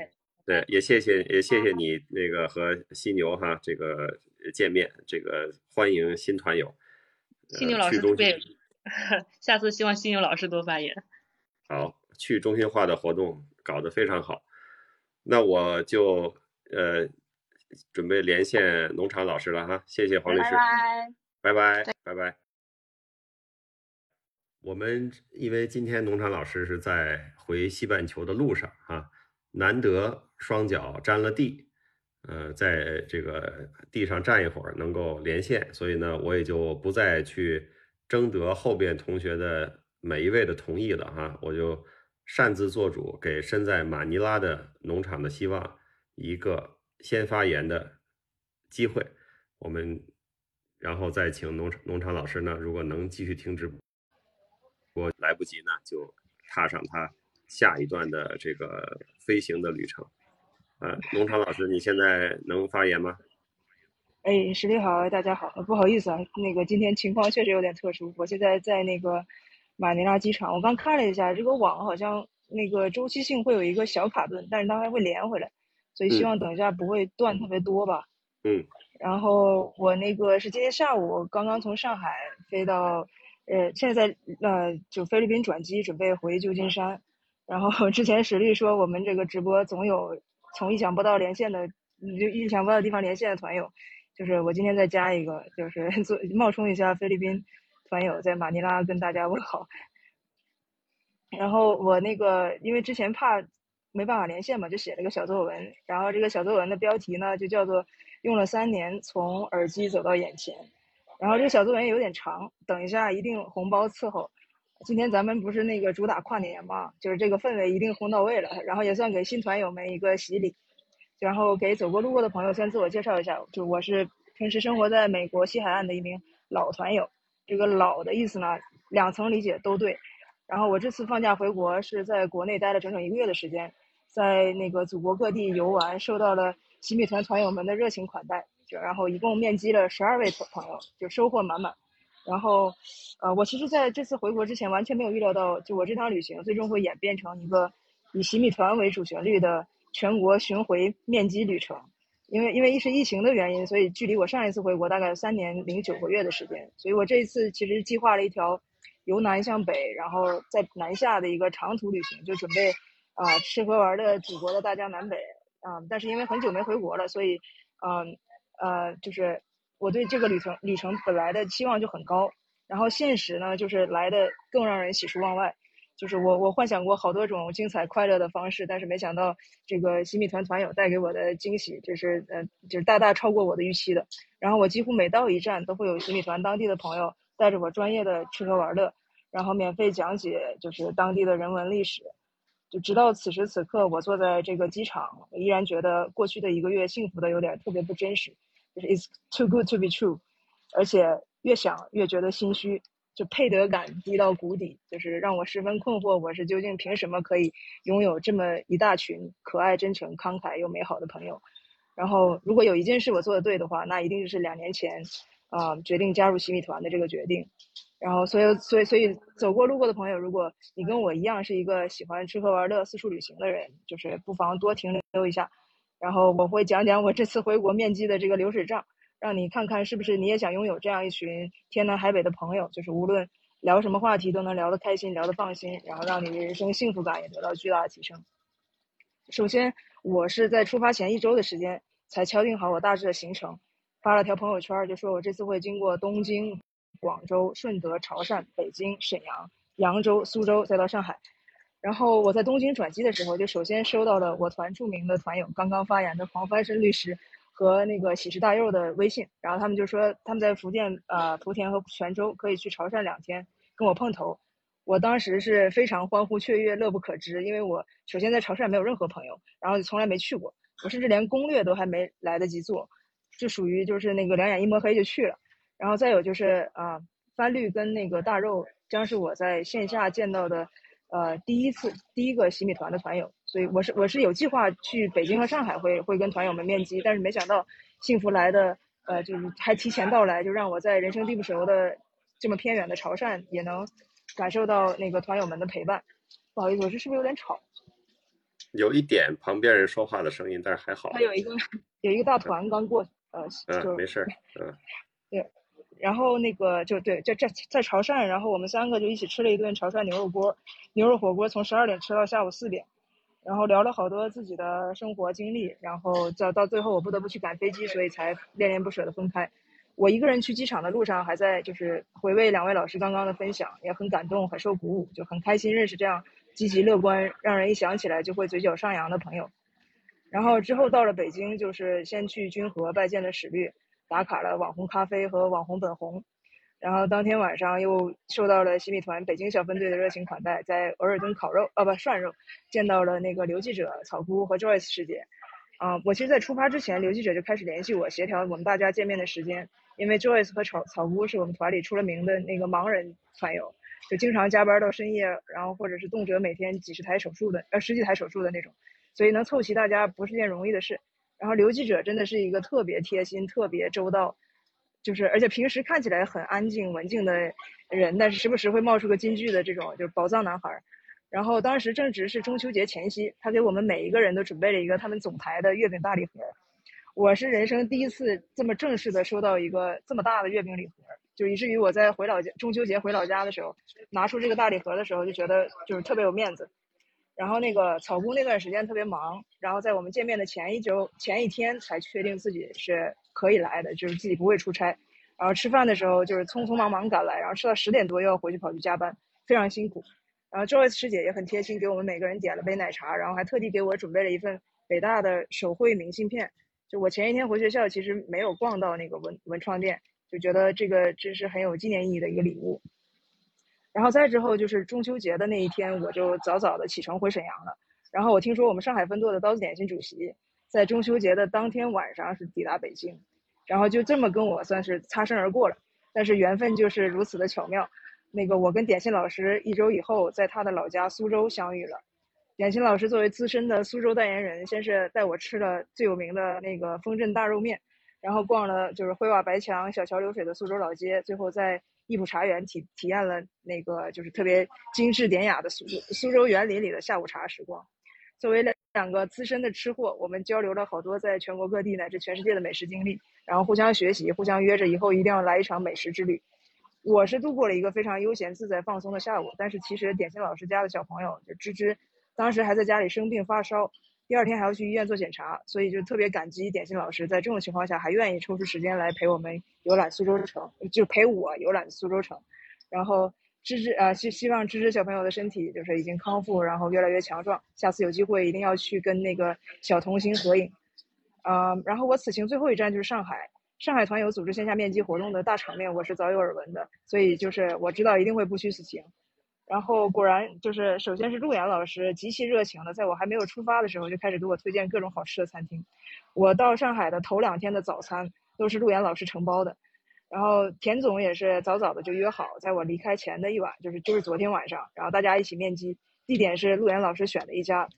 对，也谢谢也谢谢你那个和犀牛哈这个见面，这个欢迎新团友。犀牛老师特别，下次希望犀牛老师多发言。好，去中心化的活动搞得非常好。那我就呃准备连线农场老师了哈，谢谢黄律师，拜拜拜拜。我们因为今天农场老师是在回西半球的路上啊，难得双脚沾了地，呃，在这个地上站一会儿能够连线，所以呢，我也就不再去征得后边同学的每一位的同意了哈，我就。擅自做主，给身在马尼拉的农场的希望一个先发言的机会。我们然后再请农场农场老师呢，如果能继续听直播，我来不及呢，就踏上他下一段的这个飞行的旅程。呃，农场老师，你现在能发言吗？哎，石力好，大家好，不好意思啊，那个今天情况确实有点特殊，我现在在那个。马尼拉机场，我刚看了一下，这个网好像那个周期性会有一个小卡顿，但是它还会连回来，所以希望等一下不会断特别多吧。嗯。然后我那个是今天下午刚刚从上海飞到，呃，现在在呃就菲律宾转机，准备回旧金山。然后之前史力说我们这个直播总有从意想不到连线的，就意想不到地方连线的团友，就是我今天再加一个，就是 做冒充一下菲律宾。团友在马尼拉跟大家问好，然后我那个因为之前怕没办法连线嘛，就写了个小作文，然后这个小作文的标题呢就叫做“用了三年从耳机走到眼前”，然后这个小作文有点长，等一下一定红包伺候。今天咱们不是那个主打跨年嘛，就是这个氛围一定烘到位了，然后也算给新团友们一个洗礼。然后给走过路过的朋友先自我介绍一下，就我是平时生活在美国西海岸的一名老团友。这个老的意思呢，两层理解都对。然后我这次放假回国是在国内待了整整一个月的时间，在那个祖国各地游玩，受到了洗米团团友们的热情款待。然后一共面基了十二位朋友，就收获满满。然后，呃，我其实在这次回国之前完全没有预料到，就我这趟旅行最终会演变成一个以洗米团为主旋律的全国巡回面基旅程。因为因为一是疫情的原因，所以距离我上一次回国大概三年零九个月的时间，所以我这一次其实计划了一条由南向北，然后在南下的一个长途旅行，就准备啊吃喝玩的祖国的大江南北啊。但是因为很久没回国了，所以嗯呃就是我对这个旅程旅程本来的期望就很高，然后现实呢就是来的更让人喜出望外。就是我，我幻想过好多种精彩快乐的方式，但是没想到这个新米团团友带给我的惊喜，就是呃，就是大大超过我的预期的。然后我几乎每到一站，都会有新米团当地的朋友带着我专业的吃喝玩乐，然后免费讲解就是当地的人文历史。就直到此时此刻，我坐在这个机场，我依然觉得过去的一个月幸福的有点特别不真实，就是 it's too good to be true，而且越想越觉得心虚。就配得感低到谷底，就是让我十分困惑。我是究竟凭什么可以拥有这么一大群可爱、真诚、慷慨又美好的朋友？然后，如果有一件事我做的对的话，那一定就是两年前啊决定加入洗米团的这个决定。然后，所以，所以，所以走过路过的朋友，如果你跟我一样是一个喜欢吃喝玩乐、四处旅行的人，就是不妨多停留一下。然后，我会讲讲我这次回国面基的这个流水账。让你看看是不是你也想拥有这样一群天南海北的朋友，就是无论聊什么话题都能聊得开心、聊得放心，然后让你的人生幸福感也得到巨大的提升。首先，我是在出发前一周的时间才敲定好我大致的行程，发了条朋友圈，就说我这次会经过东京、广州、顺德、潮汕、北京、沈阳、扬州、苏州，再到上海。然后我在东京转机的时候，就首先收到了我团著名的团友刚刚发言的黄翻身律师。和那个喜事大佑的微信，然后他们就说他们在福建呃莆田和泉州可以去潮汕两天跟我碰头，我当时是非常欢呼雀跃乐不可支，因为我首先在潮汕没有任何朋友，然后从来没去过，我甚至连攻略都还没来得及做，就属于就是那个两眼一抹黑就去了，然后再有就是啊番律跟那个大肉将是我在线下见到的，呃，第一次第一个洗米团的团友。所以我是我是有计划去北京和上海会会跟团友们面基，但是没想到幸福来的，呃，就是还提前到来，就让我在人生地不熟的这么偏远的潮汕也能感受到那个团友们的陪伴。不好意思，我这是不是有点吵？有一点旁边人说话的声音，但是还好。他有一个有一个大团刚过，呃，嗯，没事，嗯，对，然后那个就对，在在在潮汕，然后我们三个就一起吃了一顿潮汕牛肉锅，牛肉火锅从十二点吃到下午四点。然后聊了好多自己的生活经历，然后到到最后我不得不去赶飞机，所以才恋恋不舍的分开。我一个人去机场的路上，还在就是回味两位老师刚刚的分享，也很感动，很受鼓舞，就很开心认识这样积极乐观，让人一想起来就会嘴角上扬的朋友。然后之后到了北京，就是先去君和拜见了史律，打卡了网红咖啡和网红本红。然后当天晚上又受到了洗米团北京小分队的热情款待，在额尔敦烤肉啊不涮肉，见到了那个刘记者、草姑和 Joyce 师姐。啊，我其实，在出发之前，刘记者就开始联系我，协调我们大家见面的时间。因为 Joyce 和草草姑是我们团里出了名的那个盲人团友，就经常加班到深夜，然后或者是动辄每天几十台手术的，呃十几台手术的那种，所以能凑齐大家不是件容易的事。然后刘记者真的是一个特别贴心、特别周到。就是，而且平时看起来很安静文静的人，但是时不时会冒出个金句的这种，就是宝藏男孩。然后当时正值是中秋节前夕，他给我们每一个人都准备了一个他们总台的月饼大礼盒。我是人生第一次这么正式的收到一个这么大的月饼礼盒，就以至于我在回老家中秋节回老家的时候，拿出这个大礼盒的时候，就觉得就是特别有面子。然后那个草姑那段时间特别忙，然后在我们见面的前一周前一天才确定自己是可以来的，就是自己不会出差。然后吃饭的时候就是匆匆忙忙赶来，然后吃到十点多又要回去跑去加班，非常辛苦。然后 Joyce 师姐也很贴心，给我们每个人点了杯奶茶，然后还特地给我准备了一份北大的手绘明信片。就我前一天回学校其实没有逛到那个文文创店，就觉得这个真是很有纪念意义的一个礼物。然后再之后就是中秋节的那一天，我就早早的启程回沈阳了。然后我听说我们上海分舵的刀子点心主席在中秋节的当天晚上是抵达北京，然后就这么跟我算是擦身而过了。但是缘分就是如此的巧妙，那个我跟点心老师一周以后在他的老家苏州相遇了。点心老师作为资深的苏州代言人，先是带我吃了最有名的那个丰镇大肉面，然后逛了就是灰瓦白墙、小桥流水的苏州老街，最后在。益普茶园体体验了那个就是特别精致典雅的苏州苏州园林里的下午茶时光。作为两两个资深的吃货，我们交流了好多在全国各地乃至全世界的美食经历，然后互相学习，互相约着以后一定要来一场美食之旅。我是度过了一个非常悠闲自在放松的下午，但是其实点心老师家的小朋友就芝芝，当时还在家里生病发烧。第二天还要去医院做检查，所以就特别感激点心老师在这种情况下还愿意抽出时间来陪我们游览苏州城，就陪我游览苏州城。然后芝芝啊，希希望芝芝小朋友的身体就是已经康复，然后越来越强壮。下次有机会一定要去跟那个小童星合影。啊，然后我此行最后一站就是上海，上海团友组织线下面基活动的大场面，我是早有耳闻的，所以就是我知道一定会不虚此行。然后果然就是，首先是陆岩老师极其热情的，在我还没有出发的时候就开始给我推荐各种好吃的餐厅。我到上海的头两天的早餐都是陆岩老师承包的。然后田总也是早早的就约好，在我离开前的一晚，就是就是昨天晚上，然后大家一起面基。地点是陆岩老师选的一家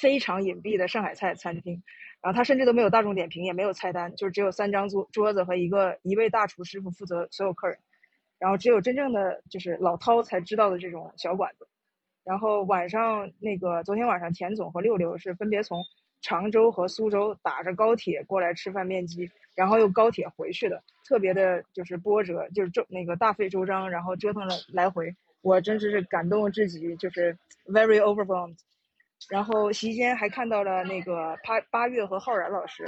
非常隐蔽的上海菜餐厅。然后他甚至都没有大众点评，也没有菜单，就是只有三张桌桌子和一个一位大厨师傅负责所有客人。然后只有真正的就是老饕才知道的这种小馆子，然后晚上那个昨天晚上田总和六六是分别从常州和苏州打着高铁过来吃饭面基，然后又高铁回去的，特别的就是波折，就是周那个大费周章，然后折腾了来回，我真是感动至极，就是 very overwhelmed。然后席间还看到了那个八八月和浩然老师。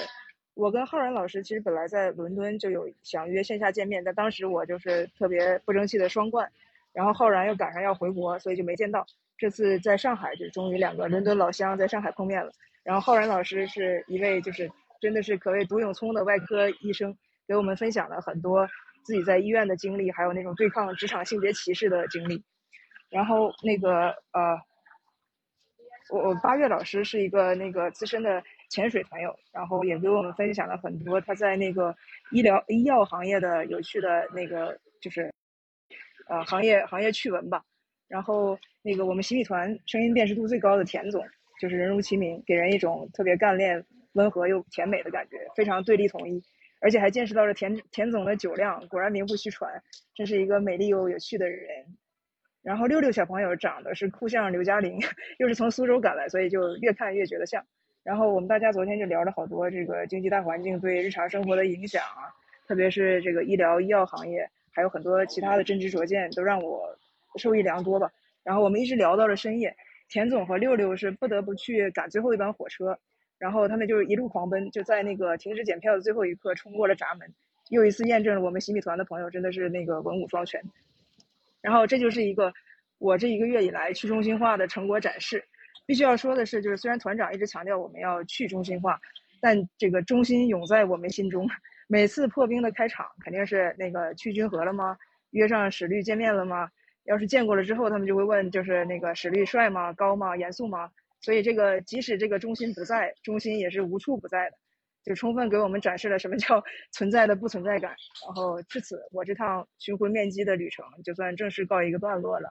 我跟浩然老师其实本来在伦敦就有想约线下见面，但当时我就是特别不争气的双冠，然后浩然又赶上要回国，所以就没见到。这次在上海就终于两个伦敦老乡在上海碰面了。然后浩然老师是一位就是真的是可谓独有聪的外科医生，给我们分享了很多自己在医院的经历，还有那种对抗职场性别歧视的经历。然后那个呃，我我八月老师是一个那个资深的。潜水团友，然后也给我们分享了很多他在那个医疗医药行业的有趣的那个就是，呃行业行业趣闻吧。然后那个我们洗米团声音辨识度最高的田总，就是人如其名，给人一种特别干练、温和又甜美的感觉，非常对立统一，而且还见识到了田田总的酒量，果然名不虚传，真是一个美丽又有趣的人。然后六六小朋友长得是酷像刘嘉玲，又是从苏州赶来，所以就越看越觉得像。然后我们大家昨天就聊了好多这个经济大环境对日常生活的影响啊，特别是这个医疗医药行业，还有很多其他的真知灼见，都让我。受益良多吧，然后我们一直聊到了深夜，田总和六六是不得不去赶最后一班火车，然后他们就一路狂奔，就在那个停止检票的最后一刻冲过了闸门，又一次验证了我们洗米团的朋友真的是那个文武双全。然后这就是一个我这一个月以来去中心化的成果展示。必须要说的是，就是虽然团长一直强调我们要去中心化，但这个中心永在我们心中。每次破冰的开场肯定是那个去君和了吗？约上史律见面了吗？要是见过了之后，他们就会问，就是那个史律帅吗？高吗？严肃吗？所以这个即使这个中心不在，中心也是无处不在的，就充分给我们展示了什么叫 存在的不存在感。然后至此，我这趟巡回面基的旅程就算正式告一个段落了。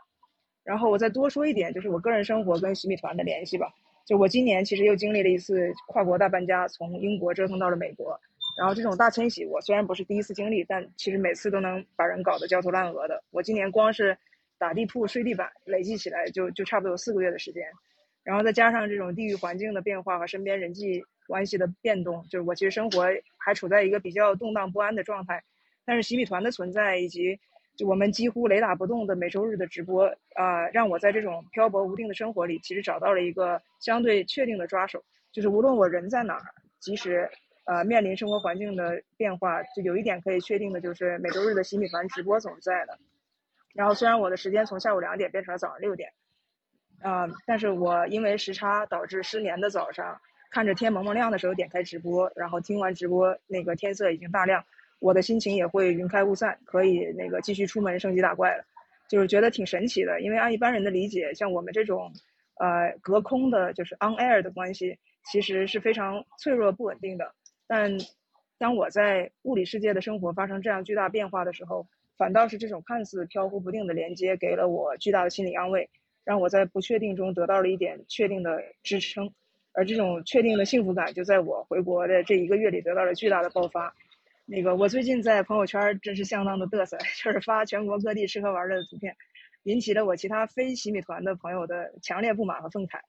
然后我再多说一点，就是我个人生活跟洗米团的联系吧。就我今年其实又经历了一次跨国大搬家，从英国折腾到了美国。然后这种大迁徙，我虽然不是第一次经历，但其实每次都能把人搞得焦头烂额的。我今年光是打地铺、睡地板，累计起来就就差不多有四个月的时间，然后再加上这种地域环境的变化和身边人际关系的变动，就是我其实生活还处在一个比较动荡不安的状态。但是洗米团的存在以及我们几乎雷打不动的每周日的直播啊，让我在这种漂泊无定的生活里，其实找到了一个相对确定的抓手，就是无论我人在哪儿，即使呃面临生活环境的变化，就有一点可以确定的就是每周日的洗米团直播总是在的。然后虽然我的时间从下午两点变成了早上六点，啊，但是我因为时差导致失眠的早上，看着天蒙蒙亮的时候点开直播，然后听完直播那个天色已经大亮，我的心情也会云开雾散，可以那个继续出门升级打怪了，就是觉得挺神奇的。因为按一般人的理解，像我们这种，呃，隔空的，就是 on air 的关系，其实是非常脆弱不稳定的。但当我在物理世界的生活发生这样巨大变化的时候，反倒是这种看似飘忽不定的连接，给了我巨大的心理安慰，让我在不确定中得到了一点确定的支撑，而这种确定的幸福感，就在我回国的这一个月里得到了巨大的爆发。那个我最近在朋友圈真是相当的嘚瑟，就是发全国各地吃喝玩乐的图片，引起了我其他非洗米团的朋友的强烈不满和愤慨。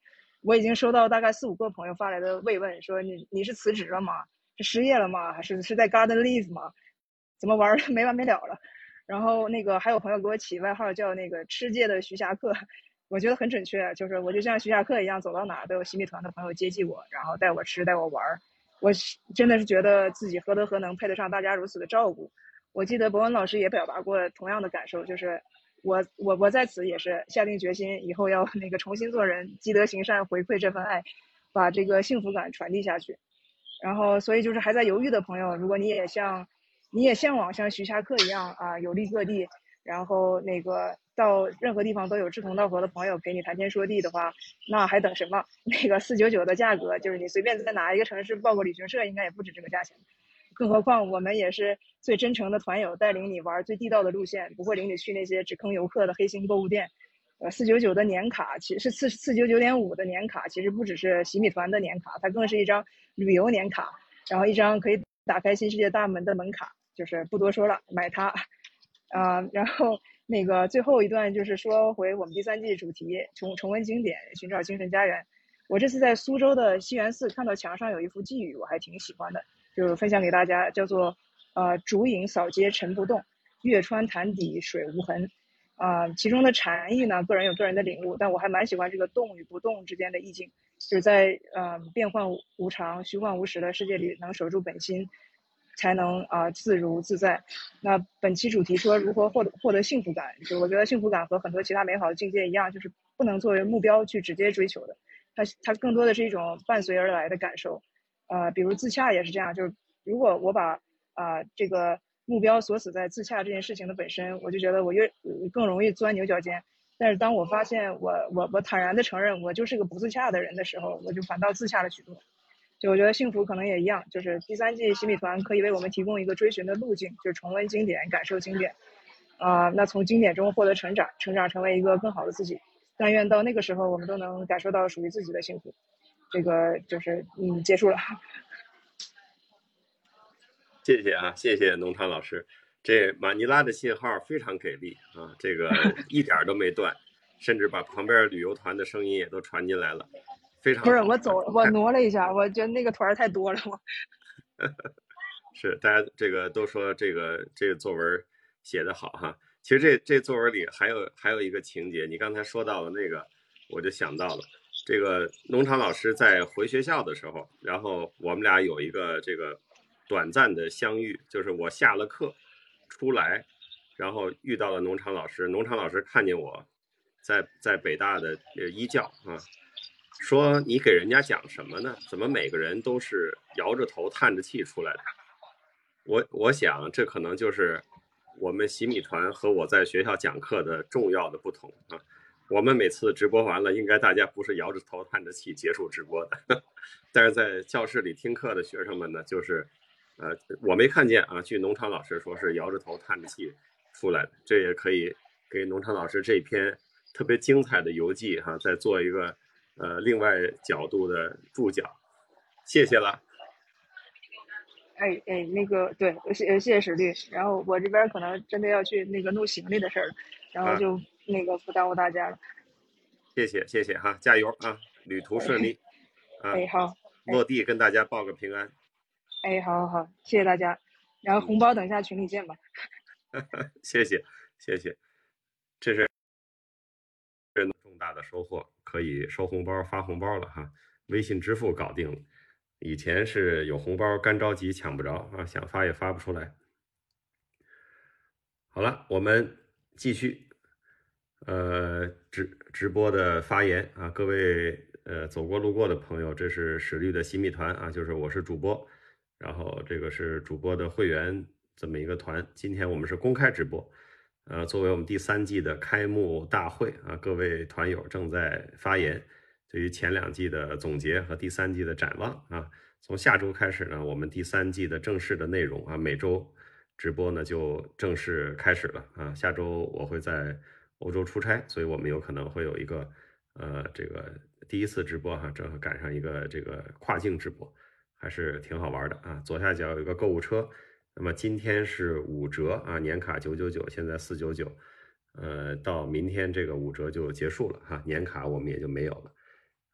我已经收到大概四五个朋友发来的慰问，说你你是辞职了吗？是失业了吗？还是是在 garden leave 吗？怎么玩 没完没了了？然后那个还有朋友给我起外号叫那个吃界的徐霞客，我觉得很准确，就是我就像徐霞客一样，走到哪都有洗米团的朋友接济我，然后带我吃带我玩儿，我真的是觉得自己何德何能配得上大家如此的照顾。我记得博文老师也表达过同样的感受，就是我我我在此也是下定决心，以后要那个重新做人，积德行善，回馈这份爱，把这个幸福感传递下去。然后所以就是还在犹豫的朋友，如果你也像。你也向往像徐霞客一样啊，游历各地，然后那个到任何地方都有志同道合的朋友陪你谈天说地的话，那还等什么？那个四九九的价格，就是你随便在哪一个城市报个旅行社，应该也不止这个价钱。更何况我们也是最真诚的团友，带领你玩最地道的路线，不会领你去那些只坑游客的黑心购物店。呃，四九九的年卡其实四四九九点五的年卡，其实不只是洗米团的年卡，它更是一张旅游年卡，然后一张可以打开新世界大门的门卡。就是不多说了，买它，啊，然后那个最后一段就是说回我们第三季主题，重重温经典，寻找精神家园。我这次在苏州的西园寺看到墙上有一幅寄语，我还挺喜欢的，就分享给大家，叫做呃竹影扫街尘不动，月穿潭底水无痕。啊，其中的禅意呢，个人有个人的领悟，但我还蛮喜欢这个动与不动之间的意境，就是在呃变幻无常、虚幻无实的世界里，能守住本心。才能啊自如自在。那本期主题说如何获得获得幸福感，就我觉得幸福感和很多其他美好的境界一样，就是不能作为目标去直接追求的，它它更多的是一种伴随而来的感受。呃，比如自洽也是这样，就是如果我把啊这个目标锁死在自洽这件事情的本身，我就觉得我越更容易钻牛角尖。但是当我发现我我我坦然的承认我就是个不自洽的人的时候，我就反倒自洽了许多。就我觉得幸福可能也一样，就是第三季洗米团可以为我们提供一个追寻的路径，就是重温经典，感受经典。啊，那从经典中获得成长，成长成为一个更好的自己。但愿到那个时候，我们都能感受到属于自己的幸福。这个就是嗯，结束了。谢谢啊，谢谢农场老师。这马尼拉的信号非常给力啊，这个 一点都没断，甚至把旁边旅游团的声音也都传进来了，非常不是我走，我挪了一下，我觉得那个团太多了，我。是，大家这个都说这个这个作文写的好哈。其实这这作文里还有还有一个情节，你刚才说到了那个，我就想到了，这个农场老师在回学校的时候，然后我们俩有一个这个短暂的相遇，就是我下了课出来，然后遇到了农场老师，农场老师看见我在在北大的一教啊，说你给人家讲什么呢？怎么每个人都是摇着头叹着气出来的？我我想这可能就是我们洗米团和我在学校讲课的重要的不同啊。我们每次直播完了，应该大家不是摇着头叹着气结束直播的，但是在教室里听课的学生们呢，就是呃我没看见啊。据农场老师说是摇着头叹着气出来的，这也可以给农场老师这篇特别精彩的游记哈，再做一个呃另外角度的注脚。谢谢了。哎哎，那个对，谢谢谢史律。然后我这边可能真的要去那个弄行李的事儿了，然后就那个不耽误大家了。谢谢谢谢哈，加油啊，旅途顺利。哎好，落地跟大家报个平安。哎好好好，谢谢大家。然后红包等一下群里见吧。谢谢谢谢，这是重大的收获，可以收红包发红包了哈，微信支付搞定了。以前是有红包干着急抢不着啊，想发也发不出来。好了，我们继续，呃，直直播的发言啊，各位呃走过路过的朋友，这是史律的新密团啊，就是我是主播，然后这个是主播的会员这么一个团。今天我们是公开直播，呃，作为我们第三季的开幕大会啊，各位团友正在发言。对于前两季的总结和第三季的展望啊，从下周开始呢，我们第三季的正式的内容啊，每周直播呢就正式开始了啊。下周我会在欧洲出差，所以我们有可能会有一个呃这个第一次直播哈，正好赶上一个这个跨境直播，还是挺好玩的啊。左下角有一个购物车，那么今天是五折啊，年卡九九九，现在四九九，呃，到明天这个五折就结束了哈，年卡我们也就没有了。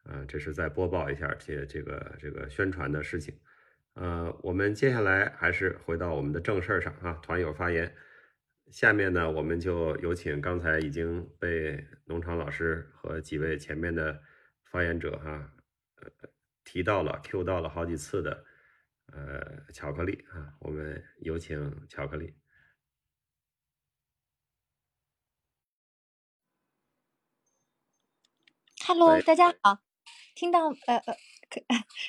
啊，这是在播报一下这这个这个宣传的事情。呃，我们接下来还是回到我们的正事儿上啊，团友发言。下面呢，我们就有请刚才已经被农场老师和几位前面的发言者哈，呃，提到了 Q 到了好几次的呃巧克力啊，我们有请巧克力。Hello，大家好。听到呃呃，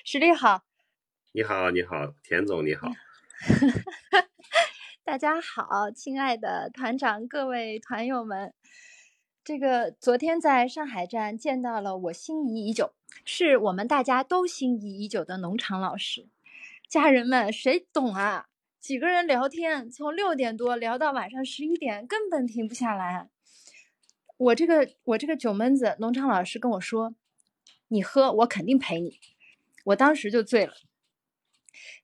石律好，你好你好，田总你好，大家好，亲爱的团长各位团友们，这个昨天在上海站见到了我心仪已久，是我们大家都心仪已久的农场老师，家人们谁懂啊？几个人聊天，从六点多聊到晚上十一点，根本停不下来。我这个我这个酒闷子，农场老师跟我说。你喝，我肯定陪你。我当时就醉了。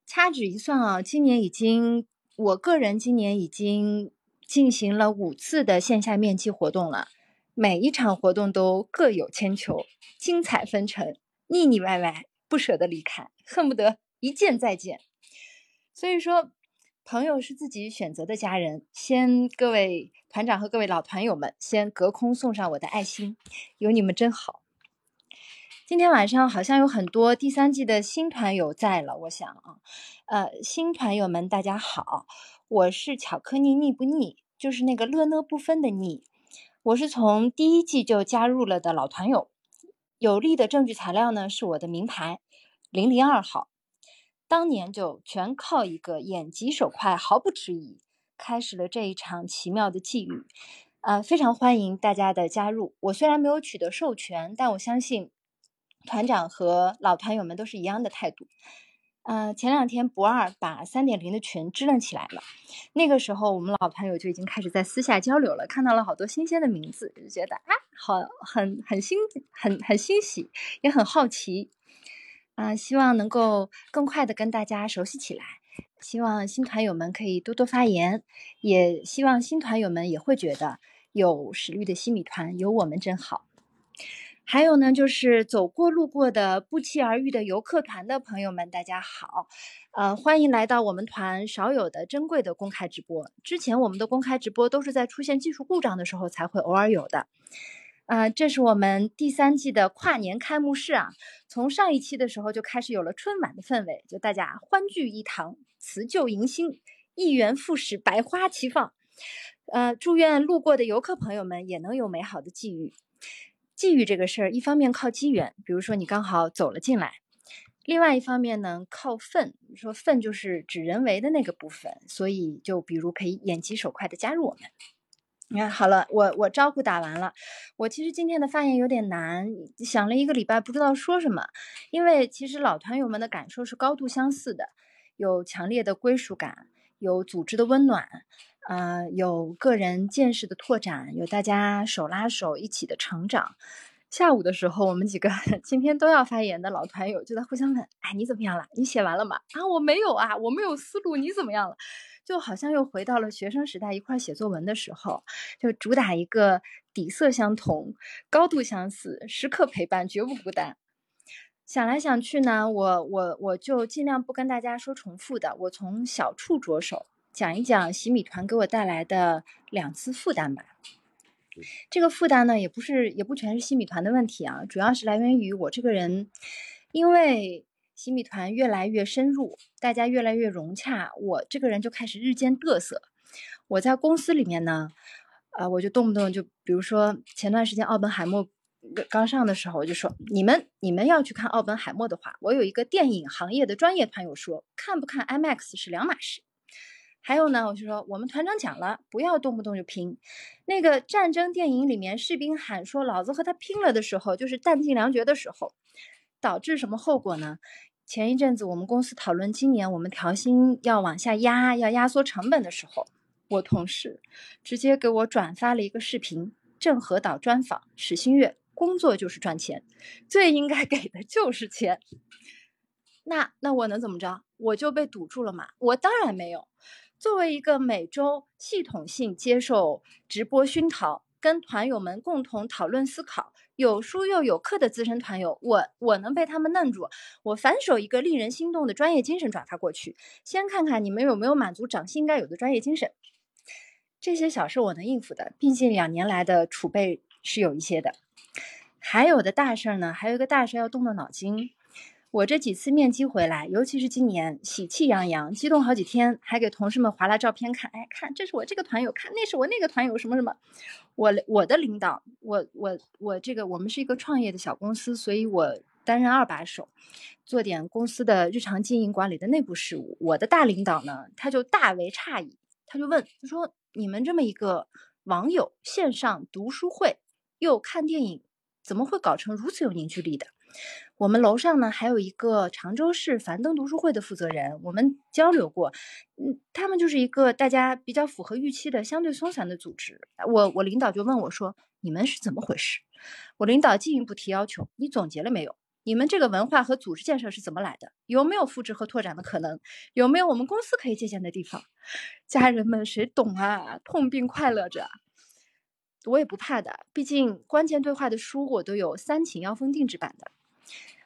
掐指一算啊，今年已经，我个人今年已经进行了五次的线下面基活动了，每一场活动都各有千秋，精彩纷呈，腻腻歪歪，不舍得离开，恨不得一见再见。所以说，朋友是自己选择的家人。先各位团长和各位老团友们，先隔空送上我的爱心，有你们真好。今天晚上好像有很多第三季的新团友在了，我想啊，呃，新团友们大家好，我是巧克力腻不腻，就是那个乐乐不分的腻，我是从第一季就加入了的老团友，有力的证据材料呢是我的名牌零零二号，当年就全靠一个眼疾手快，毫不迟疑，开始了这一场奇妙的际遇，呃，非常欢迎大家的加入，我虽然没有取得授权，但我相信。团长和老团友们都是一样的态度，呃，前两天不二把三点零的群支棱起来了，那个时候我们老团友就已经开始在私下交流了，看到了好多新鲜的名字，就觉得啊，好，很很欣很很欣喜，也很好奇，啊，希望能够更快的跟大家熟悉起来，希望新团友们可以多多发言，也希望新团友们也会觉得有实力的新米团有我们真好。还有呢，就是走过路过的不期而遇的游客团的朋友们，大家好，呃，欢迎来到我们团少有的珍贵的公开直播。之前我们的公开直播都是在出现技术故障的时候才会偶尔有的，呃，这是我们第三季的跨年开幕式啊。从上一期的时候就开始有了春晚的氛围，就大家欢聚一堂，辞旧迎新，一元复始，百花齐放。呃，祝愿路过的游客朋友们也能有美好的际遇。际遇这个事儿，一方面靠机缘，比如说你刚好走了进来；另外一方面呢，靠份。说份就是指人为的那个部分，所以就比如可以眼疾手快的加入我们。你看好了，我我招呼打完了。我其实今天的发言有点难，想了一个礼拜不知道说什么，因为其实老团友们的感受是高度相似的，有强烈的归属感，有组织的温暖。呃，有个人见识的拓展，有大家手拉手一起的成长。下午的时候，我们几个 今天都要发言的老团友就在互相问：“哎，你怎么样了？你写完了吗？”啊，我没有啊，我没有思路。你怎么样了？就好像又回到了学生时代一块写作文的时候，就主打一个底色相同、高度相似、时刻陪伴、绝不孤单。想来想去呢，我我我就尽量不跟大家说重复的，我从小处着手。讲一讲洗米团给我带来的两次负担吧。这个负担呢，也不是也不全是洗米团的问题啊，主要是来源于我这个人，因为新米团越来越深入，大家越来越融洽，我这个人就开始日渐嘚瑟。我在公司里面呢，呃，我就动不动就，比如说前段时间奥本海默刚上的时候，我就说你们你们要去看奥本海默的话，我有一个电影行业的专业团友说，看不看 IMAX 是两码事。还有呢，我就说我们团长讲了，不要动不动就拼。那个战争电影里面，士兵喊说“老子和他拼了”的时候，就是弹尽粮绝的时候，导致什么后果呢？前一阵子我们公司讨论今年我们调薪要往下压，要压缩成本的时候，我同事直接给我转发了一个视频，郑和岛专访史新月，工作就是赚钱，最应该给的就是钱。那那我能怎么着？我就被堵住了嘛？我当然没有。作为一个每周系统性接受直播熏陶、跟团友们共同讨论思考、有书又有课的资深团友，我我能被他们愣住？我反手一个令人心动的专业精神转发过去，先看看你们有没有满足掌心应该有的专业精神。这些小事我能应付的，毕竟两年来的储备是有一些的。还有的大事呢，还有一个大事要动动脑筋。我这几次面基回来，尤其是今年，喜气洋洋，激动好几天，还给同事们划拉照片看。哎，看，这是我这个团友，看那是我那个团友，什么什么。我我的领导，我我我这个，我们是一个创业的小公司，所以我担任二把手，做点公司的日常经营管理的内部事务。我的大领导呢，他就大为诧异，他就问，他说：“你们这么一个网友线上读书会，又看电影，怎么会搞成如此有凝聚力的？”我们楼上呢还有一个常州市樊登读书会的负责人，我们交流过，嗯，他们就是一个大家比较符合预期的相对松散的组织。我我领导就问我说：“你们是怎么回事？”我领导进一步提要求：“你总结了没有？你们这个文化和组织建设是怎么来的？有没有复制和拓展的可能？有没有我们公司可以借鉴的地方？”家人们谁懂啊？痛并快乐着。我也不怕的，毕竟关键对话的书我都有三请要封定制版的。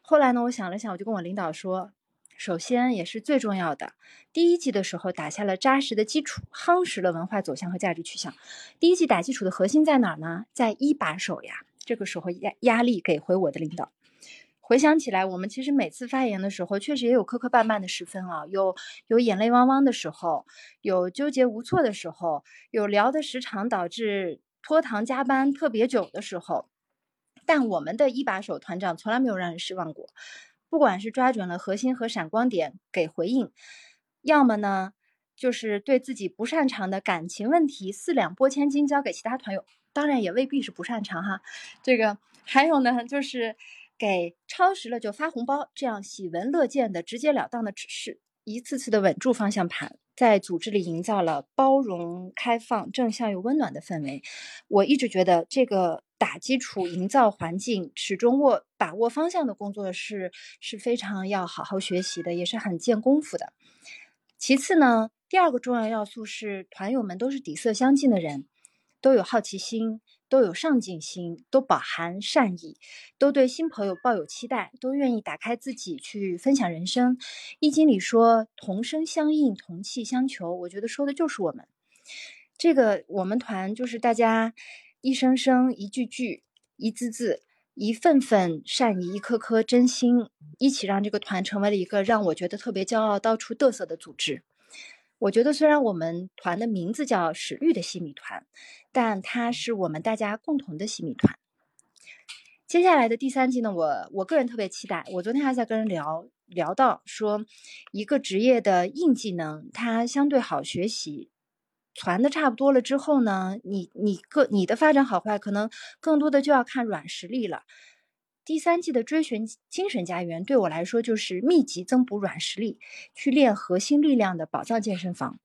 后来呢，我想了想，我就跟我领导说，首先也是最重要的，第一季的时候打下了扎实的基础，夯实了文化走向和价值取向。第一季打基础的核心在哪儿呢？在一把手呀。这个时候压压力给回我的领导。回想起来，我们其实每次发言的时候，确实也有磕磕绊绊的时分啊，有有眼泪汪汪的时候，有纠结无措的时候，有聊的时长导致拖堂加班特别久的时候。但我们的一把手团长从来没有让人失望过，不管是抓准了核心和闪光点给回应，要么呢就是对自己不擅长的感情问题四两拨千斤交给其他团友，当然也未必是不擅长哈。这个还有呢，就是给超时了就发红包这样喜闻乐见的直截了当的指示，一次次的稳住方向盘，在组织里营造了包容、开放、正向又温暖的氛围。我一直觉得这个打基础、营造环境、始终握把握方向的工作是是非常要好好学习的，也是很见功夫的。其次呢，第二个重要要素是团友们都是底色相近的人，都有好奇心。都有上进心，都饱含善意，都对新朋友抱有期待，都愿意打开自己去分享人生。易经里说“同声相应，同气相求”，我觉得说的就是我们。这个我们团就是大家一声声、一句句、一字字、一份份善意、一颗颗真心，一起让这个团成为了一个让我觉得特别骄傲、到处嘚瑟的组织。我觉得，虽然我们团的名字叫“史绿的西米团”，但它是我们大家共同的西米团。接下来的第三季呢，我我个人特别期待。我昨天还在跟人聊聊到说，一个职业的硬技能，它相对好学习，传的差不多了之后呢，你你个你的发展好坏，可能更多的就要看软实力了。第三季的追寻精神家园对我来说就是密集增补软实力、去练核心力量的宝藏健身房。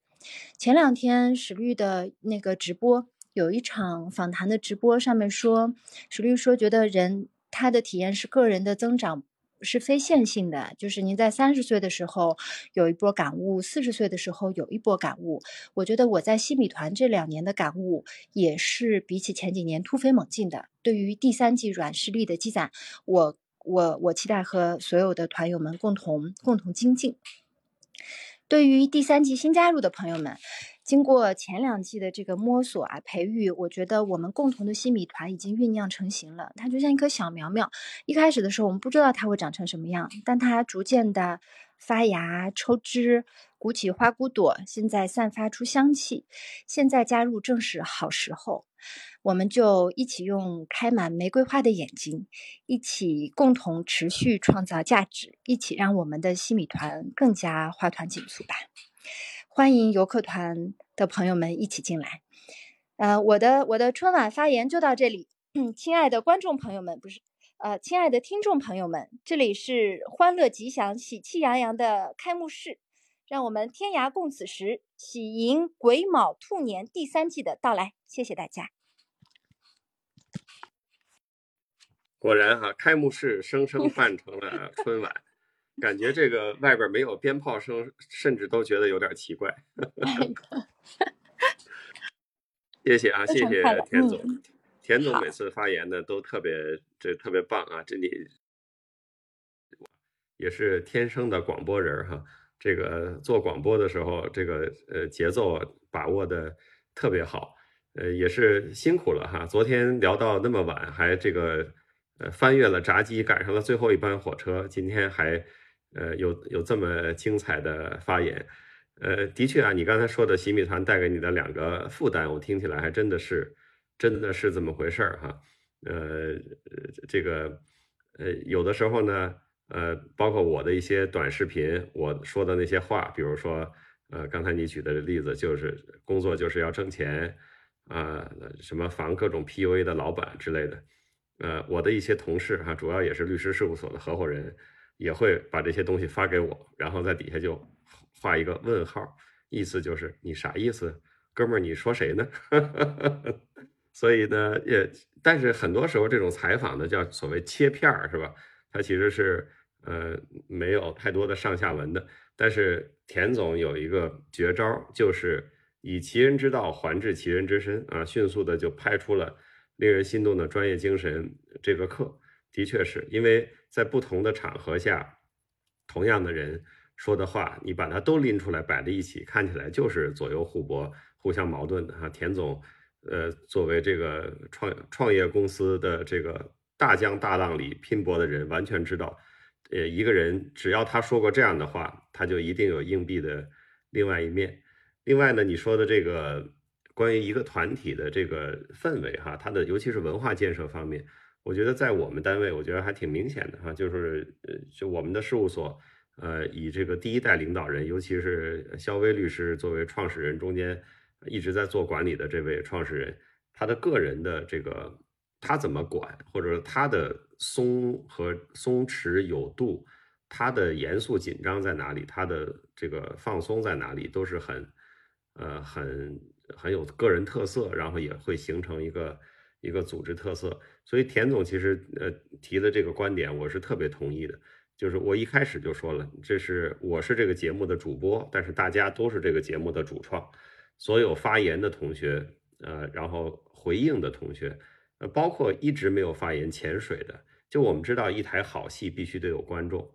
前两天史律的那个直播有一场访谈的直播，上面说史律说觉得人他的体验是个人的增长。是非线性的，就是您在三十岁的时候有一波感悟，四十岁的时候有一波感悟。我觉得我在西米团这两年的感悟也是比起前几年突飞猛进的。对于第三季软实力的积攒，我我我期待和所有的团友们共同共同精进。对于第三季新加入的朋友们。经过前两季的这个摸索啊、培育，我觉得我们共同的新米团已经酝酿成型了。它就像一棵小苗苗，一开始的时候我们不知道它会长成什么样，但它逐渐的发芽、抽枝、鼓起花骨朵，现在散发出香气。现在加入正是好时候，我们就一起用开满玫瑰花的眼睛，一起共同持续创造价值，一起让我们的新米团更加花团锦簇吧。欢迎游客团的朋友们一起进来。呃，我的我的春晚发言就到这里。嗯，亲爱的观众朋友们，不是，呃，亲爱的听众朋友们，这里是欢乐吉祥、喜气洋洋的开幕式，让我们天涯共此时，喜迎癸卯兔年第三季的到来。谢谢大家。果然哈，开幕式生生办成了春晚。感觉这个外边没有鞭炮声，甚至都觉得有点奇怪。谢谢啊，谢谢田总。田总每次发言呢都特别这特别棒啊，这你也是天生的广播人哈。这个做广播的时候，这个呃节奏把握的特别好，呃也是辛苦了哈。昨天聊到那么晚，还这个呃翻越了闸机，赶上了最后一班火车，今天还。呃，有有这么精彩的发言，呃，的确啊，你刚才说的洗米团带给你的两个负担，我听起来还真的是，真的是这么回事儿哈。呃，这个，呃，有的时候呢，呃，包括我的一些短视频，我说的那些话，比如说，呃，刚才你举的例子，就是工作就是要挣钱啊，什么防各种 PUA 的老板之类的，呃，我的一些同事哈，主要也是律师事务所的合伙人。也会把这些东西发给我，然后在底下就画一个问号，意思就是你啥意思，哥们儿你说谁呢？所以呢，也但是很多时候这种采访呢叫所谓切片儿是吧？它其实是呃没有太多的上下文的。但是田总有一个绝招，就是以其人之道还治其人之身啊，迅速的就拍出了令人心动的专业精神这个课。的确是因为在不同的场合下，同样的人说的话，你把它都拎出来摆在一起，看起来就是左右互搏、互相矛盾的哈。田总，呃，作为这个创创业公司的这个大江大浪里拼搏的人，完全知道，呃，一个人只要他说过这样的话，他就一定有硬币的另外一面。另外呢，你说的这个关于一个团体的这个氛围哈，它的尤其是文化建设方面。我觉得在我们单位，我觉得还挺明显的哈，就是呃，就我们的事务所，呃，以这个第一代领导人，尤其是肖威律师作为创始人，中间一直在做管理的这位创始人，他的个人的这个他怎么管，或者说他的松和松弛有度，他的严肃紧张在哪里，他的这个放松在哪里，都是很呃很很有个人特色，然后也会形成一个一个组织特色。所以田总其实呃提的这个观点，我是特别同意的。就是我一开始就说了，这是我是这个节目的主播，但是大家都是这个节目的主创。所有发言的同学，呃，然后回应的同学，呃，包括一直没有发言潜水的，就我们知道，一台好戏必须得有观众，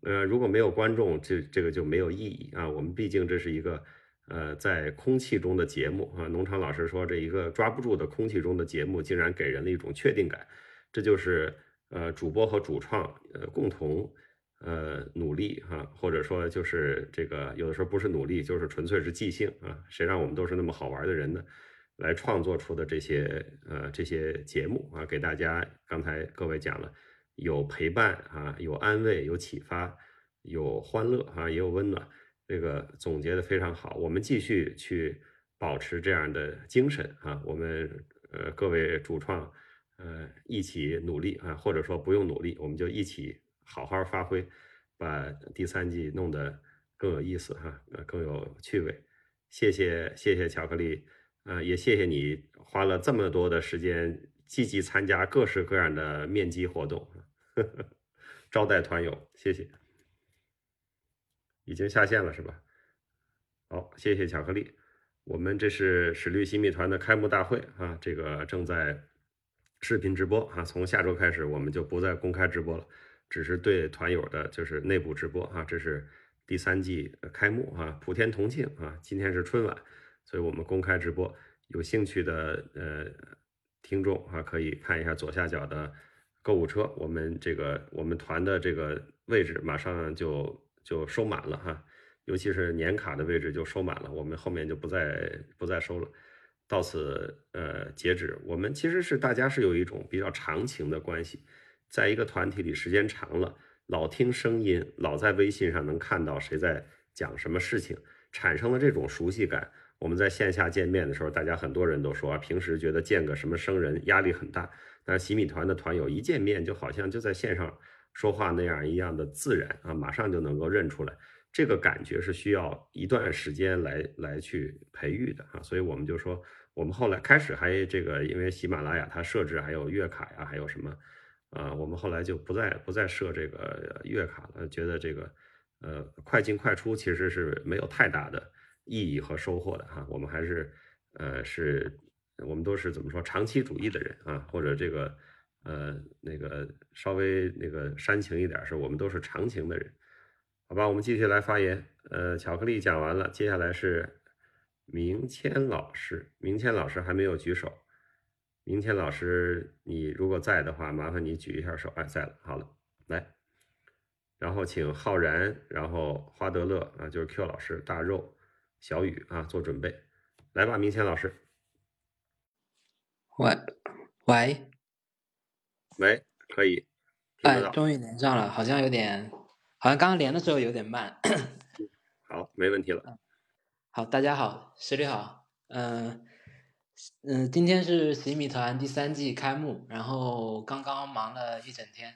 呃，如果没有观众，这这个就没有意义啊。我们毕竟这是一个，呃，在空气中的节目啊。农场老师说，这一个抓不住的空气中的节目，竟然给人了一种确定感，这就是。呃，主播和主创呃共同呃努力哈，或者说就是这个有的时候不是努力，就是纯粹是即兴啊。谁让我们都是那么好玩的人呢？来创作出的这些呃这些节目啊，给大家刚才各位讲了，有陪伴啊，有安慰，有启发，有欢乐啊，也有温暖。这个总结的非常好，我们继续去保持这样的精神啊。我们呃各位主创。呃，一起努力啊，或者说不用努力，我们就一起好好发挥，把第三季弄得更有意思哈，呃，更有趣味。谢谢谢谢巧克力，呃，也谢谢你花了这么多的时间，积极参加各式各样的面基活动，呵 呵招待团友，谢谢。已经下线了是吧？好，谢谢巧克力。我们这是史律新密团的开幕大会啊，这个正在。视频直播啊，从下周开始我们就不再公开直播了，只是对团友的就是内部直播啊。这是第三季开幕啊，普天同庆啊，今天是春晚，所以我们公开直播。有兴趣的呃听众啊，可以看一下左下角的购物车，我们这个我们团的这个位置马上就就收满了哈，尤其是年卡的位置就收满了，我们后面就不再不再收了。到此呃截止，我们其实是大家是有一种比较长情的关系，在一个团体里时间长了，老听声音，老在微信上能看到谁在讲什么事情，产生了这种熟悉感。我们在线下见面的时候，大家很多人都说，啊平时觉得见个什么生人压力很大，但是洗米团的团友一见面就好像就在线上说话那样一样的自然啊，马上就能够认出来。这个感觉是需要一段时间来来去培育的啊，所以我们就说，我们后来开始还这个，因为喜马拉雅它设置还有月卡呀，还有什么，啊，我们后来就不再不再设这个月卡了，觉得这个呃快进快出其实是没有太大的意义和收获的哈，我们还是呃是，我们都是怎么说长期主义的人啊，或者这个呃那个稍微那个煽情一点是，我们都是长情的人。好吧，我们继续来发言。呃，巧克力讲完了，接下来是明谦老师。明谦老师还没有举手。明谦老师，你如果在的话，麻烦你举一下手。哎，在了。好了，来，然后请浩然，然后花德乐啊，就是 Q 老师，大肉，小雨啊，做准备。来吧，明谦老师。喂，喂，喂，可以。哎，终于连上了，好像有点。好像刚刚连的时候有点慢，好，没问题了。好，大家好，十里好，嗯嗯，今天是洗米团第三季开幕，然后刚刚忙了一整天。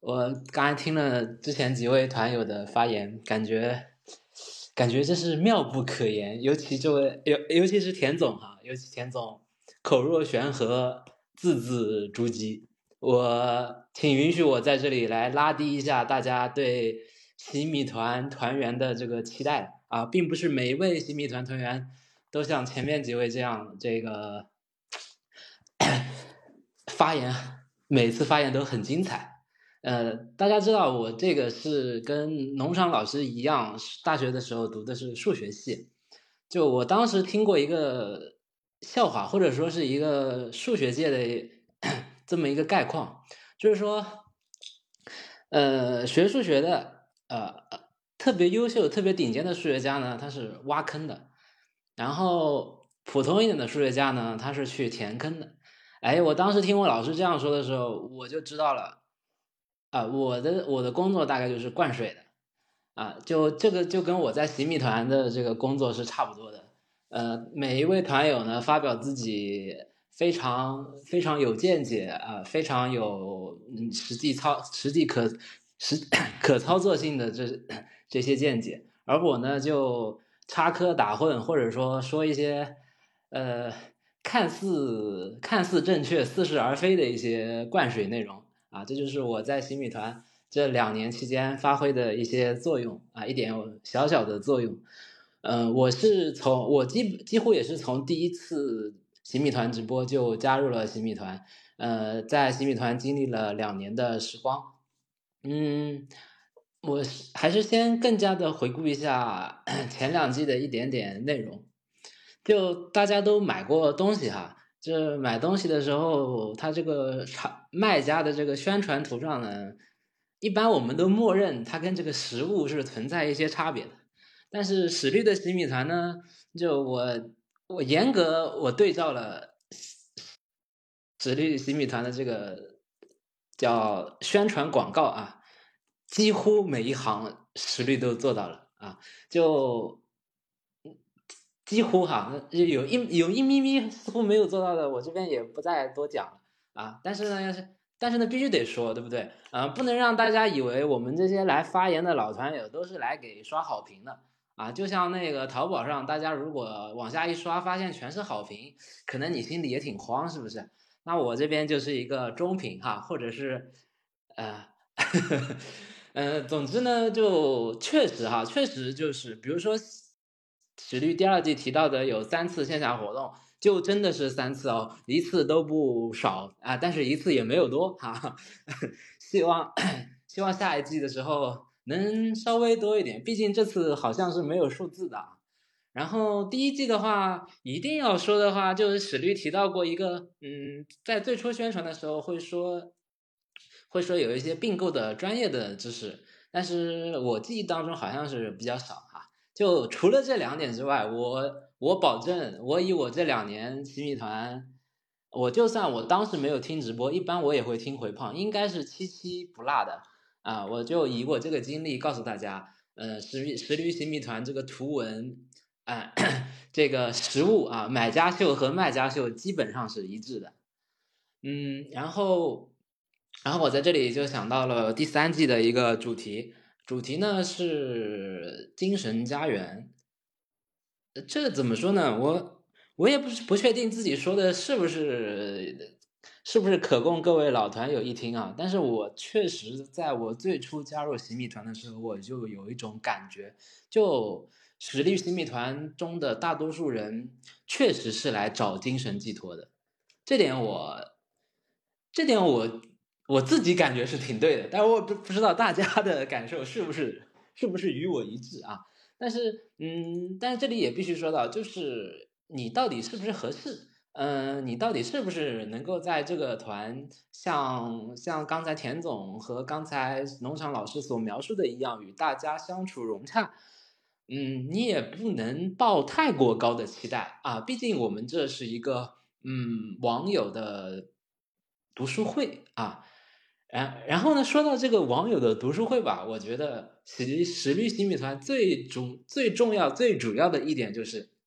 我刚才听了之前几位团友的发言，感觉感觉这是妙不可言，尤其这位尤尤其是田总哈，尤其田总口若悬河，字字珠玑。我请允许我在这里来拉低一下大家对洗米团团员的这个期待啊，并不是每一位洗米团团员都像前面几位这样这个 发言，每次发言都很精彩。呃，大家知道我这个是跟农场老师一样，大学的时候读的是数学系，就我当时听过一个笑话，或者说是一个数学界的。这么一个概况，就是说，呃，学数学的，呃，特别优秀、特别顶尖的数学家呢，他是挖坑的；然后普通一点的数学家呢，他是去填坑的。哎，我当时听我老师这样说的时候，我就知道了，啊，我的我的工作大概就是灌水的，啊，就这个就跟我在洗米团的这个工作是差不多的。呃，每一位团友呢，发表自己。非常非常有见解啊，非常有嗯实际操实际可实可操作性的这这些见解，而我呢就插科打诨，或者说说一些呃看似看似正确、似是而非的一些灌水内容啊，这就是我在新米团这两年期间发挥的一些作用啊，一点小小的作用。嗯，我是从我几几乎也是从第一次洗米团直播就加入了洗米团，呃，在洗米团经历了两年的时光，嗯，我还是先更加的回顾一下 前两季的一点点内容，就大家都买过东西哈，这买东西的时候，它这个厂卖家的这个宣传图上呢，一般我们都默认它跟这个实物是存在一些差别的。但是史力的洗米团呢，就我我严格我对照了史律洗米团的这个叫宣传广告啊，几乎每一行实力都做到了啊，就几乎哈，有一有一咪咪似乎没有做到的，我这边也不再多讲了啊。但是呢，是但是呢，必须得说，对不对？啊，不能让大家以为我们这些来发言的老团友都是来给刷好评的。啊，就像那个淘宝上，大家如果往下一刷，发现全是好评，可能你心里也挺慌，是不是？那我这边就是一个中评哈，或者是，呃，呃，总之呢，就确实哈，确实就是，比如说史律第二季提到的有三次线下活动，就真的是三次哦，一次都不少啊，但是一次也没有多哈，希望 希望下一季的时候。能稍微多一点，毕竟这次好像是没有数字的。然后第一季的话，一定要说的话，就是史律提到过一个，嗯，在最初宣传的时候会说，会说有一些并购的专业的知识，但是我记忆当中好像是比较少哈。就除了这两点之外，我我保证，我以我这两年洗米团，我就算我当时没有听直播，一般我也会听回放，应该是七七不落的。啊，我就以我这个经历告诉大家，呃，十十驴行谜团这个图文，啊，这个实物啊，买家秀和卖家秀基本上是一致的，嗯，然后，然后我在这里就想到了第三季的一个主题，主题呢是精神家园，这怎么说呢？我我也不是不确定自己说的是不是。是不是可供各位老团友一听啊？但是我确实在我最初加入洗米团的时候，我就有一种感觉，就实力洗米团中的大多数人确实是来找精神寄托的，这点我，这点我我自己感觉是挺对的，但我不不知道大家的感受是不是是不是与我一致啊？但是嗯，但是这里也必须说到，就是你到底是不是合适？嗯，你到底是不是能够在这个团像像刚才田总和刚才农场老师所描述的一样，与大家相处融洽？嗯，你也不能抱太过高的期待啊，毕竟我们这是一个嗯网友的读书会啊。然然后呢，说到这个网友的读书会吧，我觉得其实实力新米团最重最重要最主要的一点就是。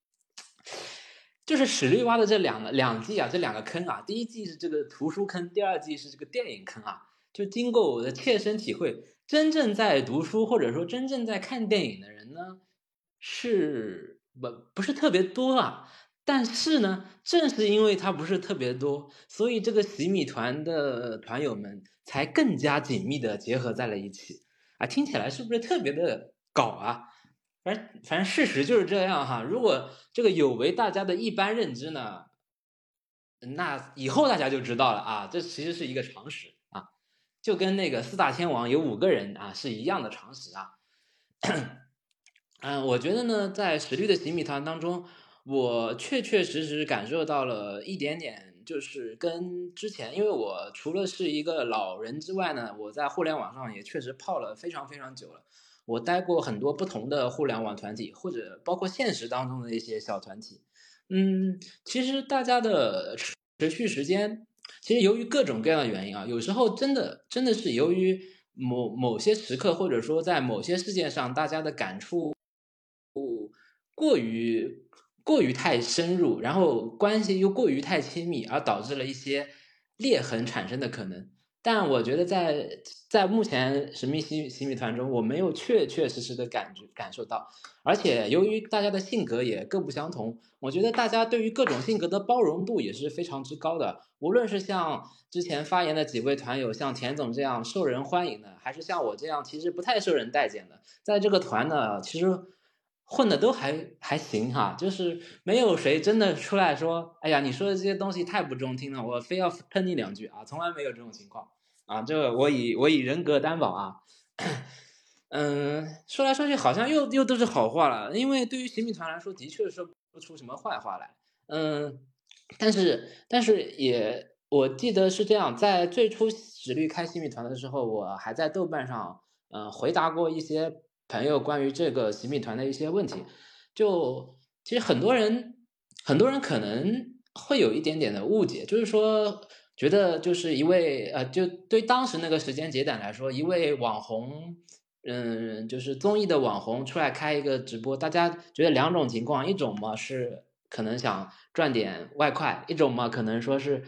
就是史律挖的这两个两季啊，这两个坑啊，第一季是这个图书坑，第二季是这个电影坑啊。就经过我的切身体会，真正在读书或者说真正在看电影的人呢，是不不是特别多啊。但是呢，正是因为它不是特别多，所以这个洗米团的团友们才更加紧密的结合在了一起啊。听起来是不是特别的搞啊？反正反正事实就是这样哈，如果这个有违大家的一般认知呢，那以后大家就知道了啊，这其实是一个常识啊，就跟那个四大天王有五个人啊是一样的常识啊。嗯，我觉得呢，在实力的洗米团当中，我确确实实感受到了一点点，就是跟之前，因为我除了是一个老人之外呢，我在互联网上也确实泡了非常非常久了。我待过很多不同的互联网团体，或者包括现实当中的一些小团体。嗯，其实大家的持续时间，其实由于各种各样的原因啊，有时候真的真的是由于某某些时刻，或者说在某些事件上，大家的感触过于过于太深入，然后关系又过于太亲密，而导致了一些裂痕产生的可能。但我觉得在在目前神秘新新米团中，我没有确确实实的感觉感受到，而且由于大家的性格也各不相同，我觉得大家对于各种性格的包容度也是非常之高的。无论是像之前发言的几位团友，像田总这样受人欢迎的，还是像我这样其实不太受人待见的，在这个团呢，其实。混的都还还行哈，就是没有谁真的出来说，哎呀，你说的这些东西太不中听了，我非要喷你两句啊，从来没有这种情况啊，这个我以我以人格担保啊。嗯，说来说去好像又又都是好话了，因为对于洗米团来说，的确说不出什么坏话来。嗯，但是但是也我记得是这样，在最初史律开洗米团的时候，我还在豆瓣上嗯回答过一些。朋友关于这个洗米团的一些问题，就其实很多人很多人可能会有一点点的误解，就是说觉得就是一位呃，就对当时那个时间节点来说，一位网红，嗯，就是综艺的网红出来开一个直播，大家觉得两种情况，一种嘛是可能想赚点外快，一种嘛可能说是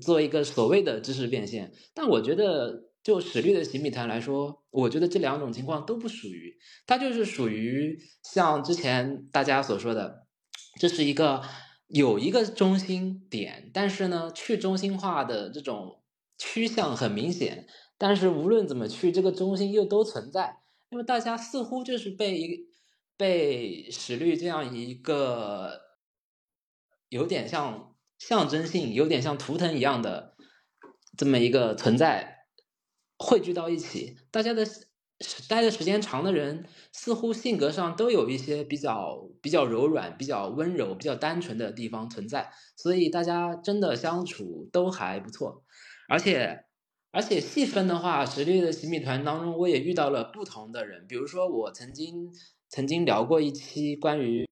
做一个所谓的知识变现，但我觉得。就史力的洗米团来说，我觉得这两种情况都不属于，它就是属于像之前大家所说的，这是一个有一个中心点，但是呢，去中心化的这种趋向很明显，但是无论怎么去，这个中心又都存在，那么大家似乎就是被一被史力这样一个有点像象征性、有点像图腾一样的这么一个存在。汇聚到一起，大家的待的时间长的人，似乎性格上都有一些比较比较柔软、比较温柔、比较单纯的地方存在，所以大家真的相处都还不错。而且，而且细分的话，实力的洗米团当中，我也遇到了不同的人。比如说，我曾经曾经聊过一期关于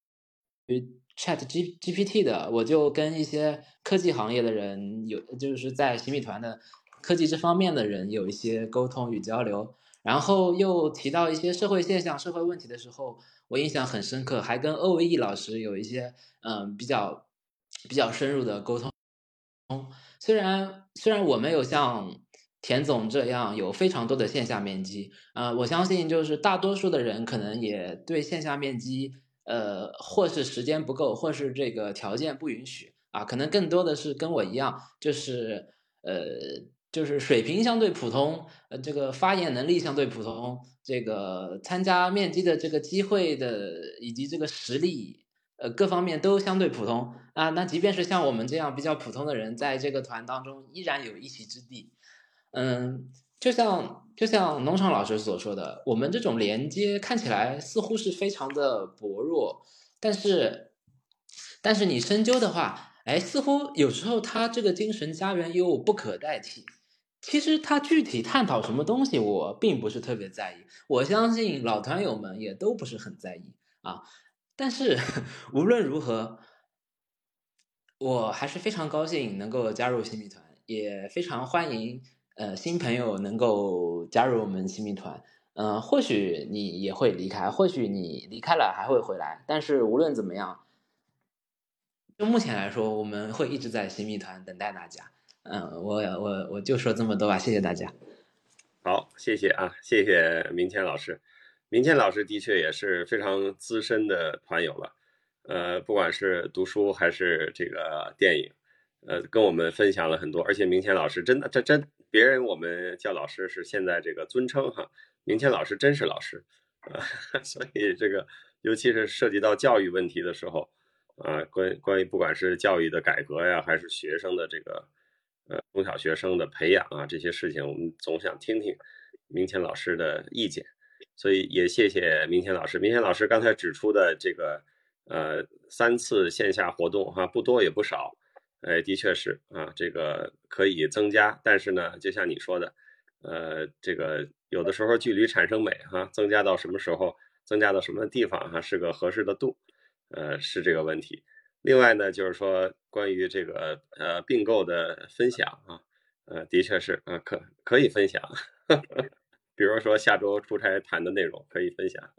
Chat G GPT 的，我就跟一些科技行业的人有，就是在洗米团的。科技这方面的人有一些沟通与交流，然后又提到一些社会现象、社会问题的时候，我印象很深刻，还跟欧维义老师有一些嗯比较比较深入的沟通。虽然虽然我没有像田总这样有非常多的线下面基，呃，我相信就是大多数的人可能也对线下面基，呃，或是时间不够，或是这个条件不允许啊，可能更多的是跟我一样，就是呃。就是水平相对普通，呃，这个发言能力相对普通，这个参加面基的这个机会的以及这个实力，呃，各方面都相对普通啊。那即便是像我们这样比较普通的人，在这个团当中依然有一席之地。嗯，就像就像农场老师所说的，我们这种连接看起来似乎是非常的薄弱，但是但是你深究的话，哎，似乎有时候他这个精神家园又不可代替。其实他具体探讨什么东西，我并不是特别在意。我相信老团友们也都不是很在意啊。但是 无论如何，我还是非常高兴能够加入新米团，也非常欢迎呃新朋友能够加入我们新米团。嗯，或许你也会离开，或许你离开了还会回来。但是无论怎么样，就目前来说，我们会一直在新米团等待大家。嗯，我我我就说这么多吧，谢谢大家。好，谢谢啊，谢谢明谦老师。明谦老师的确也是非常资深的团友了，呃，不管是读书还是这个电影，呃，跟我们分享了很多。而且明谦老师真的，这真别人我们叫老师是现在这个尊称哈，明谦老师真是老师啊，所以这个尤其是涉及到教育问题的时候啊，关关于不管是教育的改革呀，还是学生的这个。呃，中小学生的培养啊，这些事情我们总想听听明谦老师的意见，所以也谢谢明谦老师。明谦老师刚才指出的这个呃三次线下活动哈，不多也不少，哎，的确是啊，这个可以增加，但是呢，就像你说的，呃，这个有的时候距离产生美哈，增加到什么时候，增加到什么地方哈，是个合适的度，呃，是这个问题。另外呢，就是说关于这个呃并购的分享啊，呃，的确是啊，可可以分享，比如说下周出差谈的内容可以分享。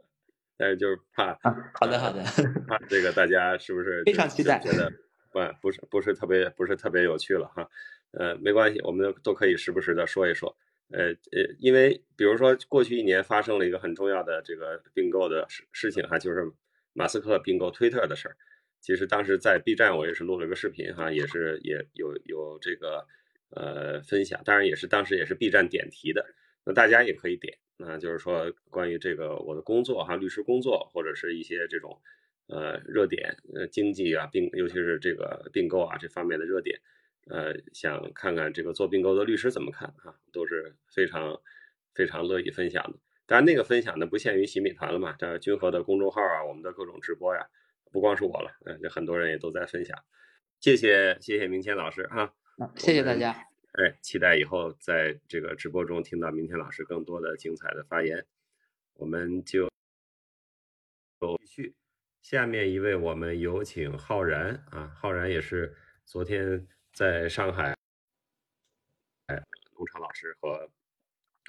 但是就是怕，好的好的，怕这个大家是不是非常期待，觉得不不是不是特别不是特别有趣了哈？呃，没关系，我们都可以时不时的说一说。呃呃，因为比如说过去一年发生了一个很重要的这个并购的事事情哈，就是马斯克并购推特的事儿。其实当时在 B 站我也是录了个视频哈，也是也有有这个呃分享，当然也是当时也是 B 站点题的，那大家也可以点，那就是说关于这个我的工作哈，律师工作或者是一些这种呃热点呃经济啊并尤其是这个并购啊这方面的热点。呃，想看看这个做并购的律师怎么看啊，都是非常非常乐意分享的。当然，那个分享呢不限于洗米团了嘛，这君和的公众号啊，我们的各种直播呀，不光是我了，嗯，这很多人也都在分享。谢谢谢谢明天老师啊，谢谢大家。哎，期待以后在这个直播中听到明天老师更多的精彩的发言。我们就继续，下面一位我们有请浩然啊，浩然也是昨天。在上海，哎，农场老师和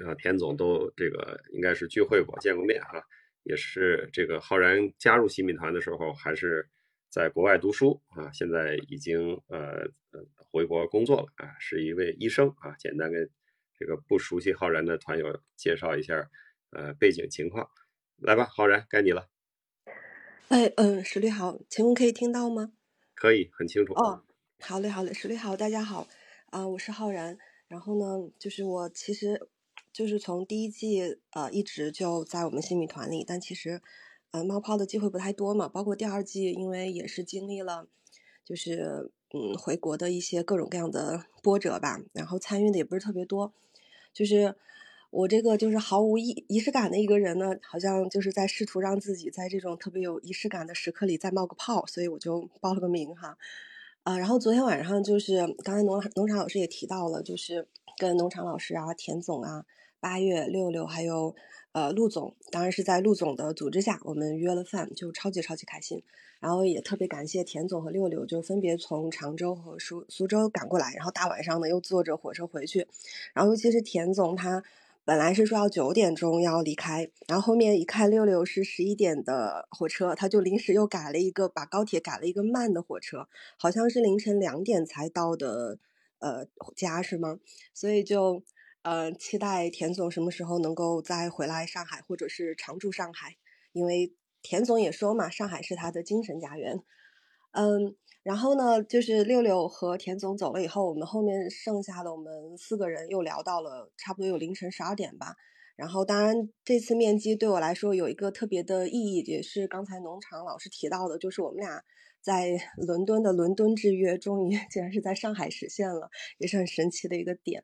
呃田总都这个应该是聚会过、见过面哈，也是这个浩然加入新米团的时候还是在国外读书啊，现在已经呃呃回国工作了啊，是一位医生啊。简单跟这个不熟悉浩然的团友介绍一下呃背景情况，来吧，浩然该你了。哎，嗯，石律好，请问可以听到吗？可以，很清楚。哦。好嘞，好嘞，石律好，大家好，啊，我是浩然。然后呢，就是我其实就是从第一季呃一直就在我们新米团里，但其实呃冒泡的机会不太多嘛。包括第二季，因为也是经历了就是嗯回国的一些各种各样的波折吧，然后参与的也不是特别多。就是我这个就是毫无仪仪式感的一个人呢，好像就是在试图让自己在这种特别有仪式感的时刻里再冒个泡，所以我就报了个名哈。啊，然后昨天晚上就是刚才农农场老师也提到了，就是跟农场老师啊、田总啊、八月六六还有呃陆总，当然是在陆总的组织下，我们约了饭，就超级超级开心。然后也特别感谢田总和六六，就分别从常州和苏苏州赶过来，然后大晚上呢又坐着火车回去。然后尤其是田总他。本来是说要九点钟要离开，然后后面一看六六是十一点的火车，他就临时又改了一个，把高铁改了一个慢的火车，好像是凌晨两点才到的，呃，家是吗？所以就呃期待田总什么时候能够再回来上海，或者是常驻上海，因为田总也说嘛，上海是他的精神家园，嗯。然后呢，就是六六和田总走了以后，我们后面剩下的我们四个人又聊到了差不多有凌晨十二点吧。然后当然这次面基对我来说有一个特别的意义，也是刚才农场老师提到的，就是我们俩在伦敦的伦敦之约终于 竟然是在上海实现了，也是很神奇的一个点。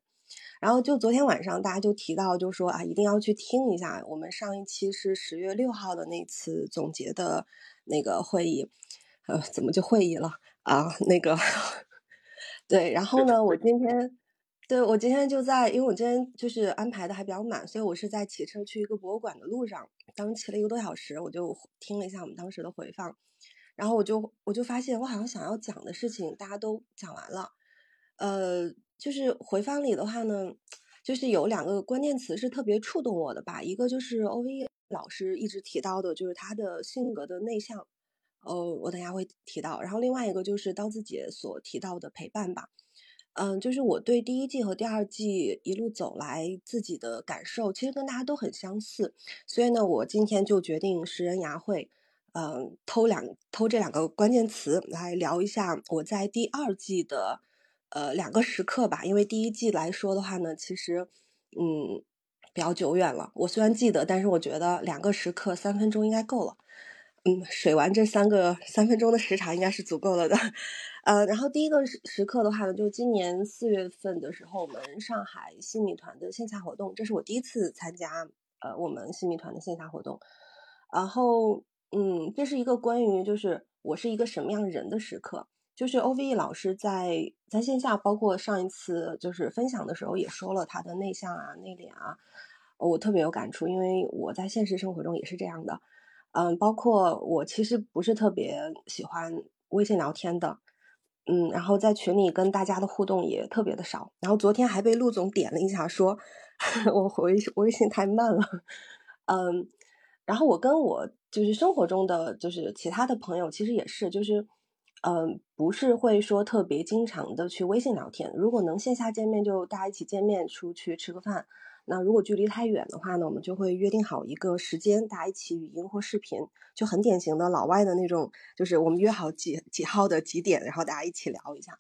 然后就昨天晚上大家就提到，就说啊一定要去听一下我们上一期是十月六号的那次总结的那个会议，呃，怎么就会议了？啊，那个，对，然后呢，我 今天，对我今天就在，因为我今天就是安排的还比较满，所以我是在骑车去一个博物馆的路上，当时骑了一个多小时，我就听了一下我们当时的回放，然后我就我就发现我好像想要讲的事情大家都讲完了，呃，就是回放里的话呢，就是有两个关键词是特别触动我的吧，一个就是欧威老师一直提到的，就是他的性格的内向。呃，我等下会提到。然后另外一个就是刀子姐所提到的陪伴吧，嗯，就是我对第一季和第二季一路走来自己的感受，其实跟大家都很相似。所以呢，我今天就决定食人牙会，嗯，偷两偷这两个关键词来聊一下我在第二季的呃两个时刻吧。因为第一季来说的话呢，其实嗯比较久远了。我虽然记得，但是我觉得两个时刻三分钟应该够了。嗯，水完这三个三分钟的时长应该是足够了的，呃，然后第一个时时刻的话呢，就今年四月份的时候，我们上海新米团的线下活动，这是我第一次参加，呃，我们新米团的线下活动，然后，嗯，这是一个关于就是我是一个什么样人的时刻，就是 O V E 老师在在线下，包括上一次就是分享的时候也说了他的内向啊、内敛啊，我特别有感触，因为我在现实生活中也是这样的。嗯，包括我其实不是特别喜欢微信聊天的，嗯，然后在群里跟大家的互动也特别的少。然后昨天还被陆总点了一下，说 我回微信太慢了，嗯，然后我跟我就是生活中的就是其他的朋友，其实也是就是。嗯，不是会说特别经常的去微信聊天。如果能线下见面，就大家一起见面出去吃个饭。那如果距离太远的话呢，我们就会约定好一个时间，大家一起语音或视频，就很典型的老外的那种，就是我们约好几几号的几点，然后大家一起聊一下。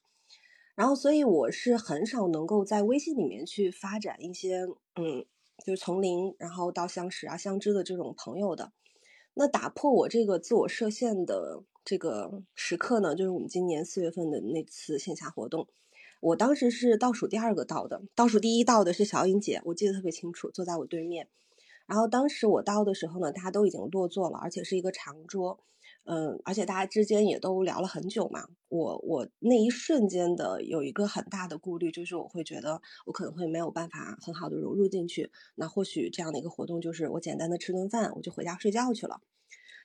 然后，所以我是很少能够在微信里面去发展一些，嗯，就是从零然后到相识啊、相知的这种朋友的。那打破我这个自我设限的。这个时刻呢，就是我们今年四月份的那次线下活动。我当时是倒数第二个到的，倒数第一到的是小颖姐，我记得特别清楚，坐在我对面。然后当时我到的时候呢，大家都已经落座了，而且是一个长桌，嗯，而且大家之间也都聊了很久嘛。我我那一瞬间的有一个很大的顾虑，就是我会觉得我可能会没有办法很好的融入进去。那或许这样的一个活动，就是我简单的吃顿饭，我就回家睡觉去了。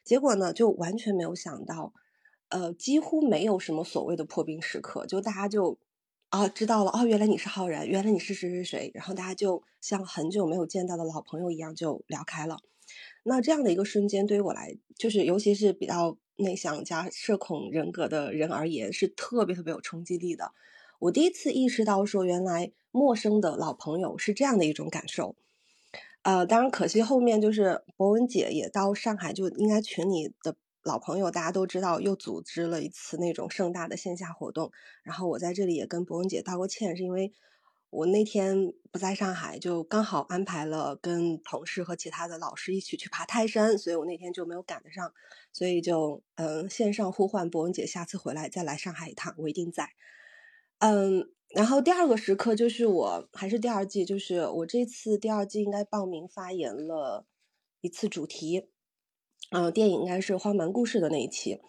结果呢，就完全没有想到，呃，几乎没有什么所谓的破冰时刻，就大家就啊知道了，哦，原来你是浩然，原来你是谁谁谁，然后大家就像很久没有见到的老朋友一样就聊开了。那这样的一个瞬间，对于我来，就是尤其是比较内向加社恐人格的人而言，是特别特别有冲击力的。我第一次意识到，说原来陌生的老朋友是这样的一种感受。呃，当然可惜，后面就是博文姐也到上海，就应该群里的老朋友大家都知道，又组织了一次那种盛大的线下活动。然后我在这里也跟博文姐道过歉，是因为我那天不在上海，就刚好安排了跟同事和其他的老师一起去爬泰山，所以我那天就没有赶得上，所以就嗯线上呼唤博文姐下次回来再来上海一趟，我一定在。嗯。然后第二个时刻就是我还是第二季，就是我这次第二季应该报名发言了一次主题，呃，电影应该是《荒蛮故事》的那一期。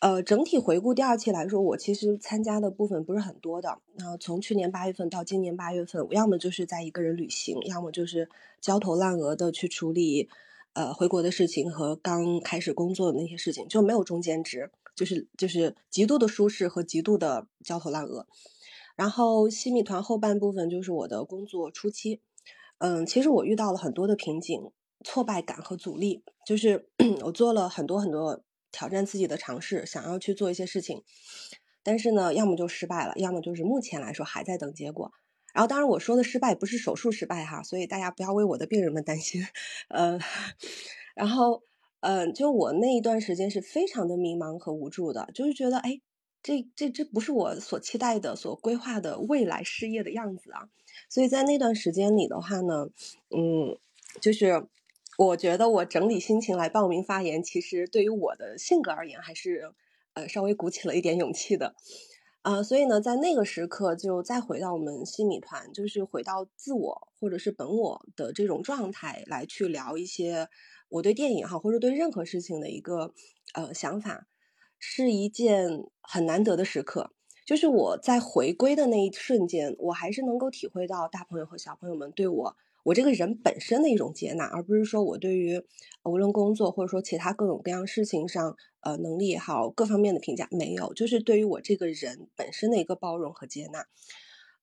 呃，整体回顾第二期来说，我其实参加的部分不是很多的。那从去年八月份到今年八月份，我要么就是在一个人旅行，要么就是焦头烂额的去处理呃回国的事情和刚开始工作的那些事情，就没有中间值，就是就是极度的舒适和极度的焦头烂额。然后西米团后半部分就是我的工作初期，嗯，其实我遇到了很多的瓶颈、挫败感和阻力，就是 我做了很多很多挑战自己的尝试，想要去做一些事情，但是呢，要么就失败了，要么就是目前来说还在等结果。然后，当然我说的失败不是手术失败哈，所以大家不要为我的病人们担心，呃，然后，嗯，就我那一段时间是非常的迷茫和无助的，就是觉得哎。这这这不是我所期待的、所规划的未来事业的样子啊！所以在那段时间里的话呢，嗯，就是我觉得我整理心情来报名发言，其实对于我的性格而言，还是呃稍微鼓起了一点勇气的啊。所以呢，在那个时刻，就再回到我们新米团，就是回到自我或者是本我的这种状态，来去聊一些我对电影哈，或者对任何事情的一个呃想法。是一件很难得的时刻，就是我在回归的那一瞬间，我还是能够体会到大朋友和小朋友们对我我这个人本身的一种接纳，而不是说我对于无论工作或者说其他各种各样事情上，呃，能力也好，各方面的评价没有，就是对于我这个人本身的一个包容和接纳。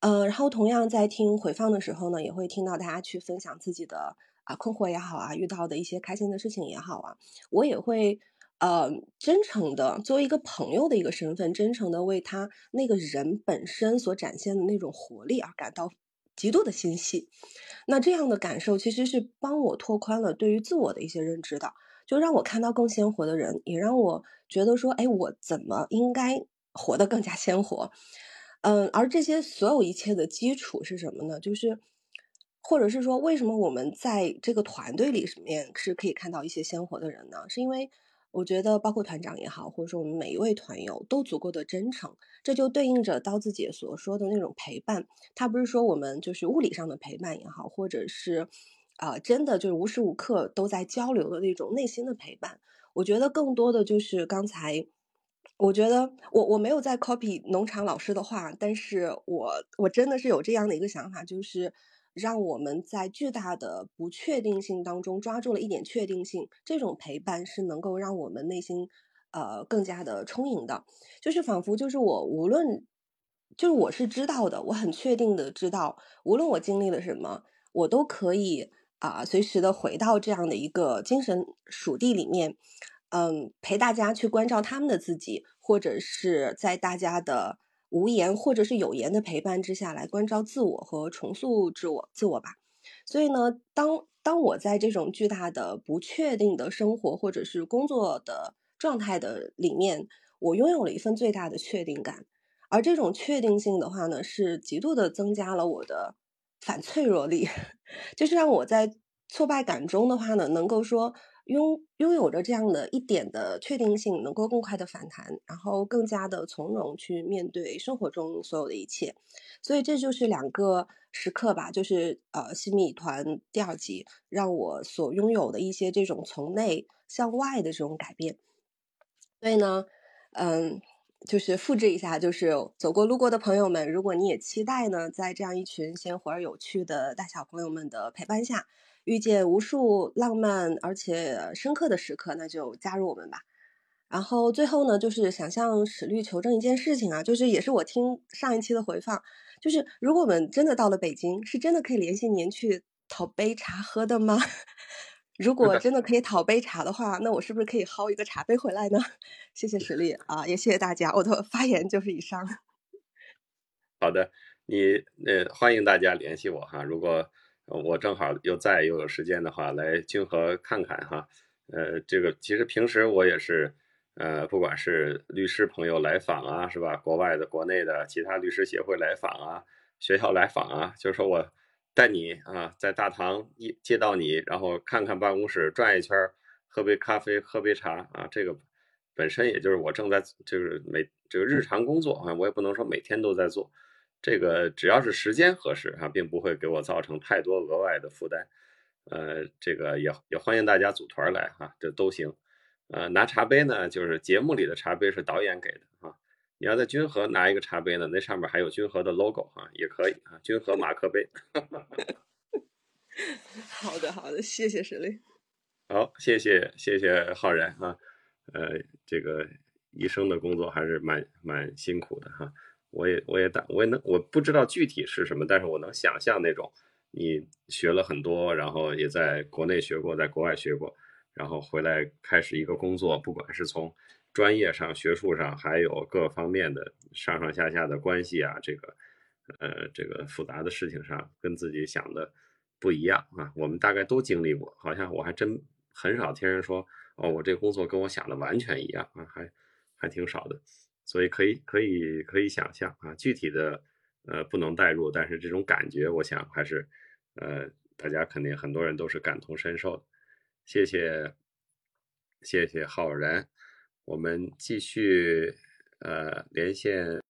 呃，然后同样在听回放的时候呢，也会听到大家去分享自己的啊困惑也好啊，遇到的一些开心的事情也好啊，我也会。呃，真诚的作为一个朋友的一个身份，真诚的为他那个人本身所展现的那种活力而感到极度的欣喜。那这样的感受其实是帮我拓宽了对于自我的一些认知的，就让我看到更鲜活的人，也让我觉得说，哎，我怎么应该活得更加鲜活？嗯，而这些所有一切的基础是什么呢？就是，或者是说，为什么我们在这个团队里面是可以看到一些鲜活的人呢？是因为。我觉得，包括团长也好，或者说我们每一位团友都足够的真诚，这就对应着刀子姐所说的那种陪伴。他不是说我们就是物理上的陪伴也好，或者是，啊，真的就是无时无刻都在交流的那种内心的陪伴。我觉得更多的就是刚才，我觉得我我没有在 copy 农场老师的话，但是我我真的是有这样的一个想法，就是。让我们在巨大的不确定性当中抓住了一点确定性，这种陪伴是能够让我们内心，呃，更加的充盈的。就是仿佛就是我无论，就是我是知道的，我很确定的知道，无论我经历了什么，我都可以啊，随时的回到这样的一个精神属地里面，嗯，陪大家去关照他们的自己，或者是在大家的无言或者是有言的陪伴之下来关照自我和重塑自我自我吧。所以呢，当当我在这种巨大的不确定的生活或者是工作的状态的里面，我拥有了一份最大的确定感，而这种确定性的话呢，是极度的增加了我的。反脆弱力，就是让我在挫败感中的话呢，能够说拥拥有着这样的一点的确定性，能够更快的反弹，然后更加的从容去面对生活中所有的一切。所以这就是两个时刻吧，就是呃新米团第二集让我所拥有的一些这种从内向外的这种改变。所以呢，嗯。就是复制一下，就是走过路过的朋友们，如果你也期待呢，在这样一群鲜活而有趣的大小朋友们的陪伴下，遇见无数浪漫而且深刻的时刻，那就加入我们吧。然后最后呢，就是想向史律求证一件事情啊，就是也是我听上一期的回放，就是如果我们真的到了北京，是真的可以联系您去讨杯茶喝的吗？如果真的可以讨杯茶的话，那我是不是可以薅一个茶杯回来呢？谢谢实力啊，也谢谢大家。我的发言就是以上。好的，你呃欢迎大家联系我哈。如果我正好又在又有时间的话，来君和看看哈。呃，这个其实平时我也是呃，不管是律师朋友来访啊，是吧？国外的、国内的其他律师协会来访啊，学校来访啊，就是说我。带你啊，在大堂一接到你，然后看看办公室，转一圈，喝杯咖啡，喝杯茶啊。这个本身也就是我正在就是每这个日常工作啊，我也不能说每天都在做。这个只要是时间合适啊，并不会给我造成太多额外的负担。呃，这个也也欢迎大家组团来哈，这都行。呃，拿茶杯呢，就是节目里的茶杯是导演给的啊。你要在君和拿一个茶杯呢，那上面还有君和的 logo 啊，也可以啊，君和马克杯。好的，好的，谢谢石磊。好，谢谢谢谢浩然啊，呃，这个医生的工作还是蛮蛮辛苦的哈。我也我也打我也能我不知道具体是什么，但是我能想象那种你学了很多，然后也在国内学过，在国外学过，然后回来开始一个工作，不管是从。专业上、学术上还有各方面的上上下下的关系啊，这个，呃，这个复杂的事情上跟自己想的不一样啊。我们大概都经历过，好像我还真很少听人说哦，我这工作跟我想的完全一样啊，还还挺少的。所以可以可以可以想象啊，具体的呃不能代入，但是这种感觉，我想还是呃大家肯定很多人都是感同身受的。谢谢谢谢浩然。我们继续呃连线，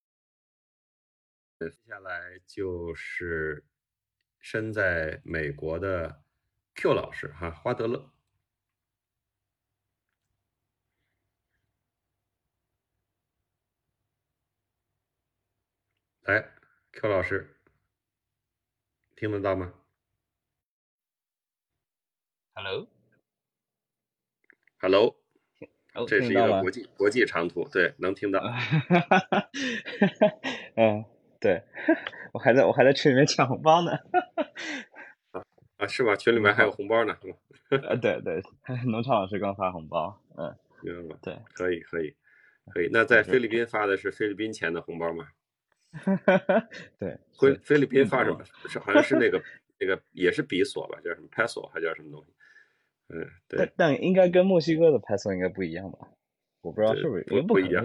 接下来就是身在美国的 Q 老师哈，花德乐，来，Q 老师，听得到吗？Hello，Hello。这是一个国际国际长途，对，能听到。嗯，对，我还在我还在群里面抢红包呢。啊啊，是吧？群里面还有红包呢，是吗？呃，对对，农场老师刚发红包，嗯，明白吗？对，可以可以可以。那在菲律宾发的是菲律宾钱的红包吗？对，菲菲律宾发什么？是好像是那个那个也是比索吧？叫什么 peso 还叫什么东西？嗯，但但应该跟墨西哥的 peso 应该不一样吧？我不知道是不是不不一样，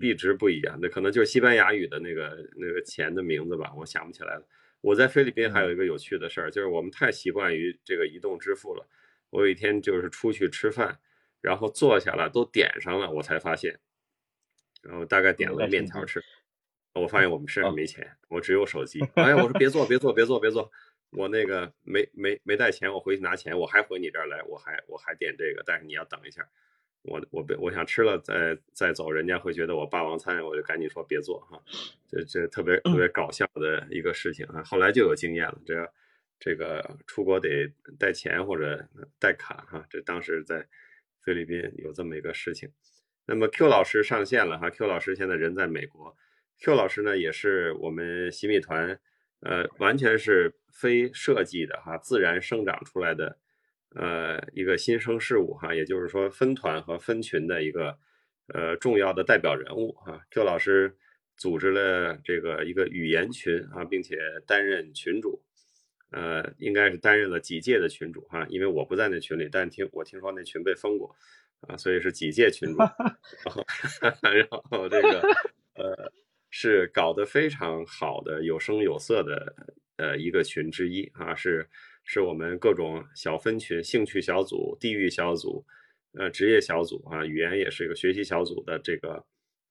币值不一样，那可能就是西班牙语的那个那个钱的名字吧，我想不起来了。我在菲律宾还有一个有趣的事儿，就是我们太习惯于这个移动支付了。我有一天就是出去吃饭，然后坐下了都点上了，我才发现，然后大概点了面条吃，我发现我们身上没钱，我只有手机。哎呀，我说别坐，别坐，别坐，别坐。我那个没没没带钱，我回去拿钱，我还回你这儿来，我还我还点这个，但是你要等一下，我我别我想吃了再再走，人家会觉得我霸王餐，我就赶紧说别做哈，这这特别特别搞笑的一个事情啊，后来就有经验了，这这个出国得带钱或者带卡哈，这当时在菲律宾有这么一个事情。那么 Q 老师上线了哈，Q 老师现在人在美国，Q 老师呢也是我们洗米团。呃，完全是非设计的哈，自然生长出来的，呃，一个新生事物哈，也就是说分团和分群的一个呃重要的代表人物啊。Q 老师组织了这个一个语言群啊，并且担任群主，呃，应该是担任了几届的群主哈，因为我不在那群里，但听我听说那群被封过啊，所以是几届群主，然后这个呃。是搞得非常好的有声有色的呃一个群之一啊，是是我们各种小分群、兴趣小组、地域小组、呃职业小组啊，语言也是一个学习小组的这个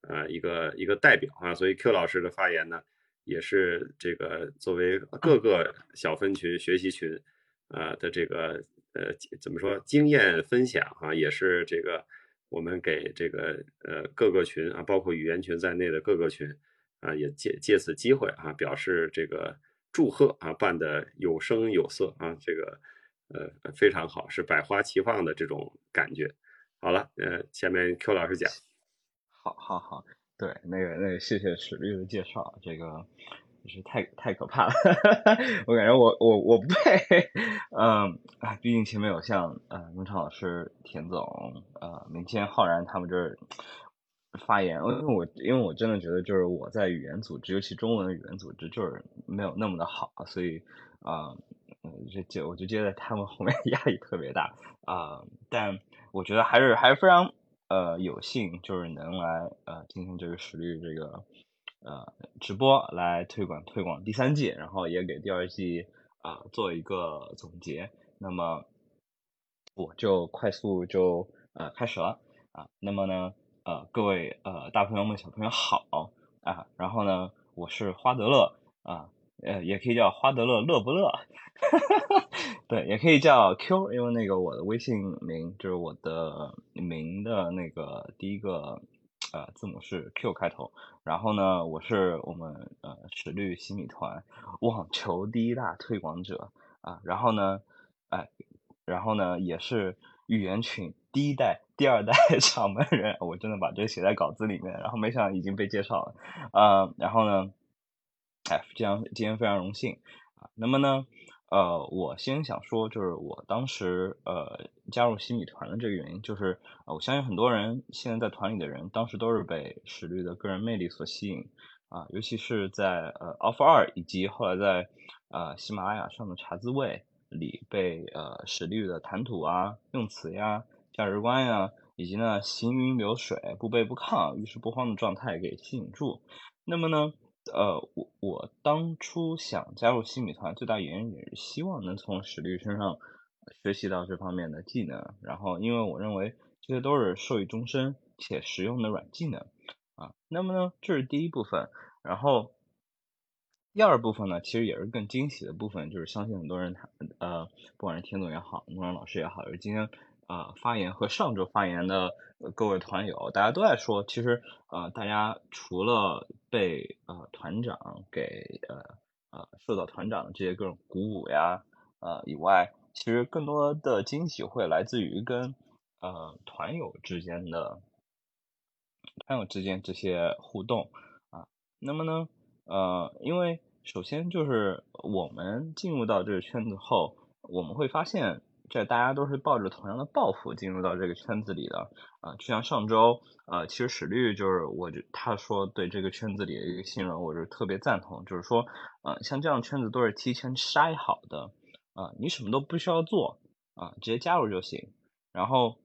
呃一个一个代表啊，所以 Q 老师的发言呢，也是这个作为各个小分群、学习群啊的这个呃怎么说经验分享啊，也是这个我们给这个呃各个群啊，包括语言群在内的各个群。啊，也借借此机会啊，表示这个祝贺啊，办的有声有色啊，这个呃非常好，是百花齐放的这种感觉。好了，呃，下面 Q 老师讲。好，好，好，对，那个，那个，谢谢史律的介绍，这个就是太太可怕了，我感觉我我我不配，嗯，啊，毕竟前面有像呃农场老师、田总、呃明谦、浩然他们这儿。发言，因为我因为我真的觉得就是我在语言组织，尤其中文的语言组织，就是没有那么的好，所以啊，这就我就觉得他们后面 压力特别大啊。但我觉得还是还是非常呃有幸，就是能来呃今天这个实力这个呃直播来推广推广第三季，然后也给第二季啊做一个总结。那么我就快速就呃开始了啊。那么呢？呃，各位呃大朋友们、小朋友好啊！然后呢，我是花德乐啊，呃，也可以叫花德乐乐不乐，对，也可以叫 Q，因为那个我的微信名就是我的名的那个第一个呃字母是 Q 开头。然后呢，我是我们呃史律洗米团网球第一大推广者啊。然后呢，哎，然后呢，也是语言群第一代。第二代 掌门人，我真的把这个写在稿子里面，然后没想到已经被介绍了，呃，然后呢，哎，这样今天非常荣幸啊。那么呢，呃，我先想说，就是我当时呃加入西米团的这个原因，就是我相信很多人现在在团里的人，当时都是被史律的个人魅力所吸引啊，尤其是在呃 Offer 二以及后来在呃喜马拉雅上的茶滋味里被呃史律的谈吐啊、用词呀。价值观呀，以及呢行云流水、不卑不亢、遇事不慌的状态给吸引住。那么呢，呃，我我当初想加入新米团，最大原因也是希望能从史律身上学习到这方面的技能。然后，因为我认为这些都是受益终身且实用的软技能啊。那么呢，这是第一部分。然后第二部分呢，其实也是更惊喜的部分，就是相信很多人他呃，不管是田总也好，农场老师也好，就是今天。啊，发言和上周发言的各位团友，大家都在说，其实呃，大家除了被呃团长给呃呃受到团长的这些各种鼓舞呀呃以外，其实更多的惊喜会来自于跟呃团友之间的团友之间这些互动啊。那么呢，呃，因为首先就是我们进入到这个圈子后，我们会发现。这大家都是抱着同样的抱负进入到这个圈子里的啊，就像上周呃，其实史律就是我就他说对这个圈子里的一个信任，我是特别赞同，就是说呃，像这样圈子都是提前筛好的啊，你什么都不需要做啊，直接加入就行。然后，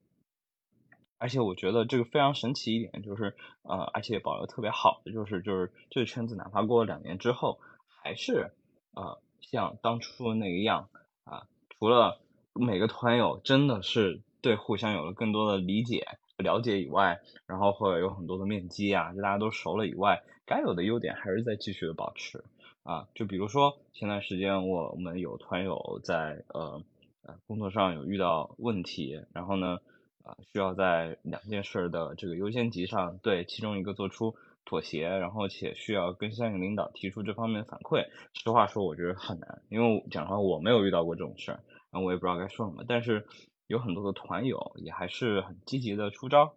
而且我觉得这个非常神奇一点就是呃，而且保留特别好的就是就是这个圈子哪怕过了两年之后，还是呃像当初那个样啊，除了。每个团友真的是对互相有了更多的理解、了解以外，然后会有很多的面基啊，就大家都熟了以外，该有的优点还是在继续的保持啊。就比如说前段时间我们有团友在呃呃工作上有遇到问题，然后呢啊需要在两件事的这个优先级上对其中一个做出妥协，然后且需要跟相应领导提出这方面反馈。实话说，我觉得很难，因为讲实话我没有遇到过这种事儿。然后我也不知道该说什么，但是有很多的团友也还是很积极的出招，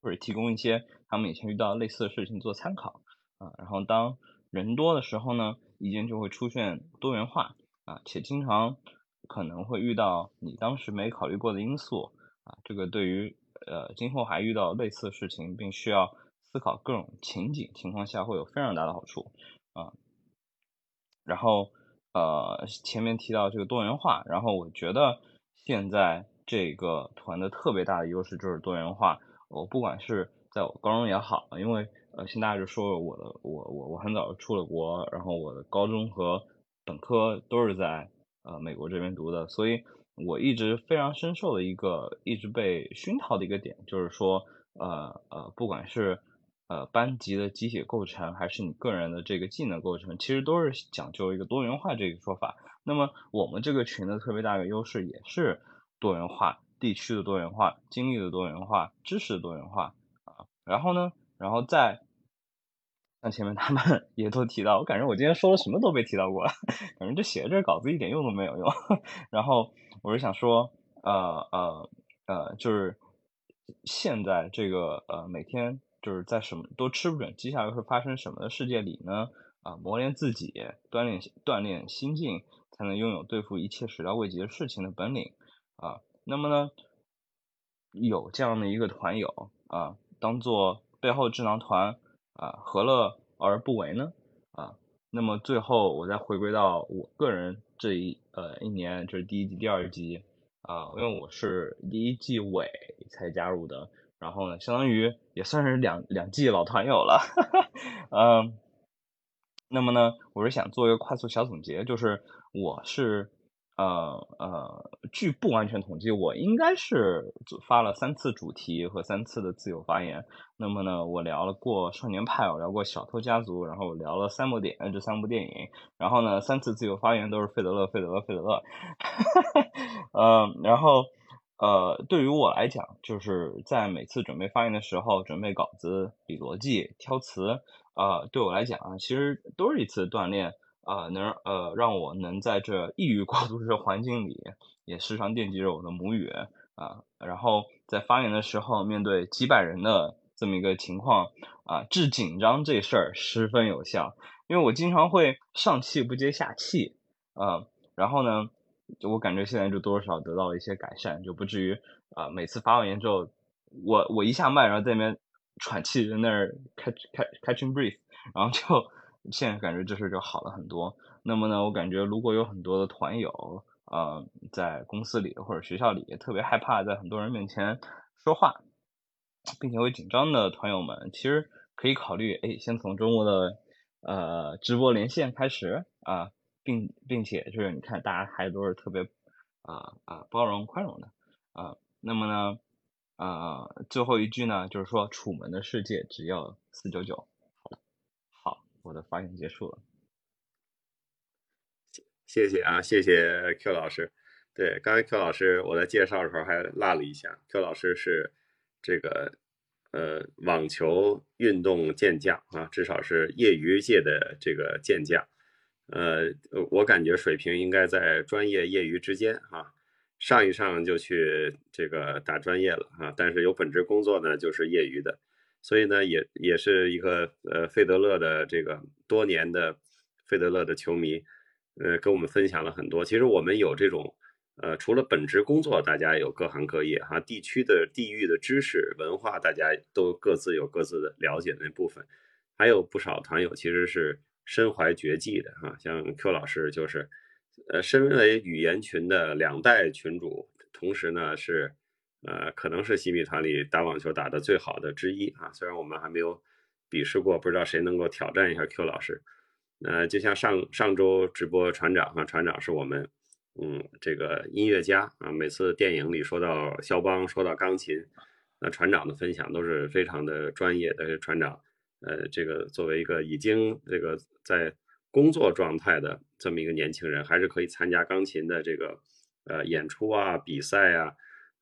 或者提供一些他们以前遇到类似的事情做参考啊。然后当人多的时候呢，意见就会出现多元化啊，且经常可能会遇到你当时没考虑过的因素啊，这个对于呃今后还遇到类似的事情，并需要思考各种情景情况下会有非常大的好处啊。然后呃前面提到这个多元化，然后我觉得现在这个团的特别大的优势就是多元化，我不管是在我高中也好，因为呃，现在就说我的我我我很早就出了国，然后我的高中和本科都是在呃美国这边读的，所以我一直非常深受的一个一直被熏陶的一个点，就是说呃呃，不管是呃班级的集体构成，还是你个人的这个技能构成，其实都是讲究一个多元化这个说法。那么我们这个群的特别大的优势也是多元化，地区的多元化，经历的多元化，知识的多元化啊，然后呢？然后再像前面他们 也都提到，我感觉我今天说了什么都被提到过了，感觉这写这稿子一点用都没有用。然后我是想说，呃呃呃，就是现在这个呃每天就是在什么都吃不准接下来会发生什么的世界里呢？啊，磨练自己，锻炼锻炼心境，才能拥有对付一切始料未及的事情的本领啊。那么呢，有这样的一个团友啊，当做。背后智囊团啊，何乐而不为呢？啊，那么最后我再回归到我个人这一呃一年，就是第一季、第二季啊，因为我是第一季尾才加入的，然后呢，相当于也算是两两季老团友了，嗯，那么呢，我是想做一个快速小总结，就是我是。呃呃，据不完全统计，我应该是发了三次主题和三次的自由发言。那么呢，我聊了过《少年派》，我聊过《小偷家族》，然后我聊了三部电这三部电影。然后呢，三次自由发言都是费德勒，费德勒，费德勒。嗯，然后呃，对于我来讲，就是在每次准备发言的时候，准备稿子、理逻辑、挑词，呃，对我来讲，其实都是一次锻炼。啊，能呃让我能在这异域过度的环境里，也时常惦记着我的母语啊。然后在发言的时候，面对几百人的这么一个情况啊，治紧张这事儿十分有效。因为我经常会上气不接下气啊。然后呢，就我感觉现在就多少得到了一些改善，就不至于啊每次发完言之后，我我一下麦，然后在那边喘气，在那儿 catch catch catching breath，然后就。现在感觉这事就好了很多。那么呢，我感觉如果有很多的团友，呃，在公司里或者学校里特别害怕在很多人面前说话，并且会紧张的团友们，其实可以考虑，哎，先从周末的呃直播连线开始啊，并并且就是你看大家还都是特别啊啊包容宽容的啊。那么呢，啊最后一句呢，就是说楚门的世界只要四九九。好了，好我的发言结束了，谢谢啊，谢谢 Q 老师。对，刚才 Q 老师我在介绍的时候还落了一下，Q 老师是这个呃网球运动健将啊，至少是业余界的这个健将。呃，我感觉水平应该在专业业余之间啊，上一上就去这个打专业了啊，但是有本职工作呢，就是业余的。所以呢，也也是一个呃费德勒的这个多年的费德勒的球迷，呃，跟我们分享了很多。其实我们有这种呃，除了本职工作，大家有各行各业哈，地区的地域的知识文化，大家都各自有各自的了解那部分。还有不少团友其实是身怀绝技的哈，像 Q 老师就是，呃，身为语言群的两代群主，同时呢是。呃，可能是西米团里打网球打的最好的之一啊。虽然我们还没有比试过，不知道谁能够挑战一下 Q 老师。呃，就像上上周直播船长啊，船长是我们嗯这个音乐家啊。每次电影里说到肖邦，说到钢琴，那船长的分享都是非常的专业的。船长，呃，这个作为一个已经这个在工作状态的这么一个年轻人，还是可以参加钢琴的这个呃演出啊、比赛啊。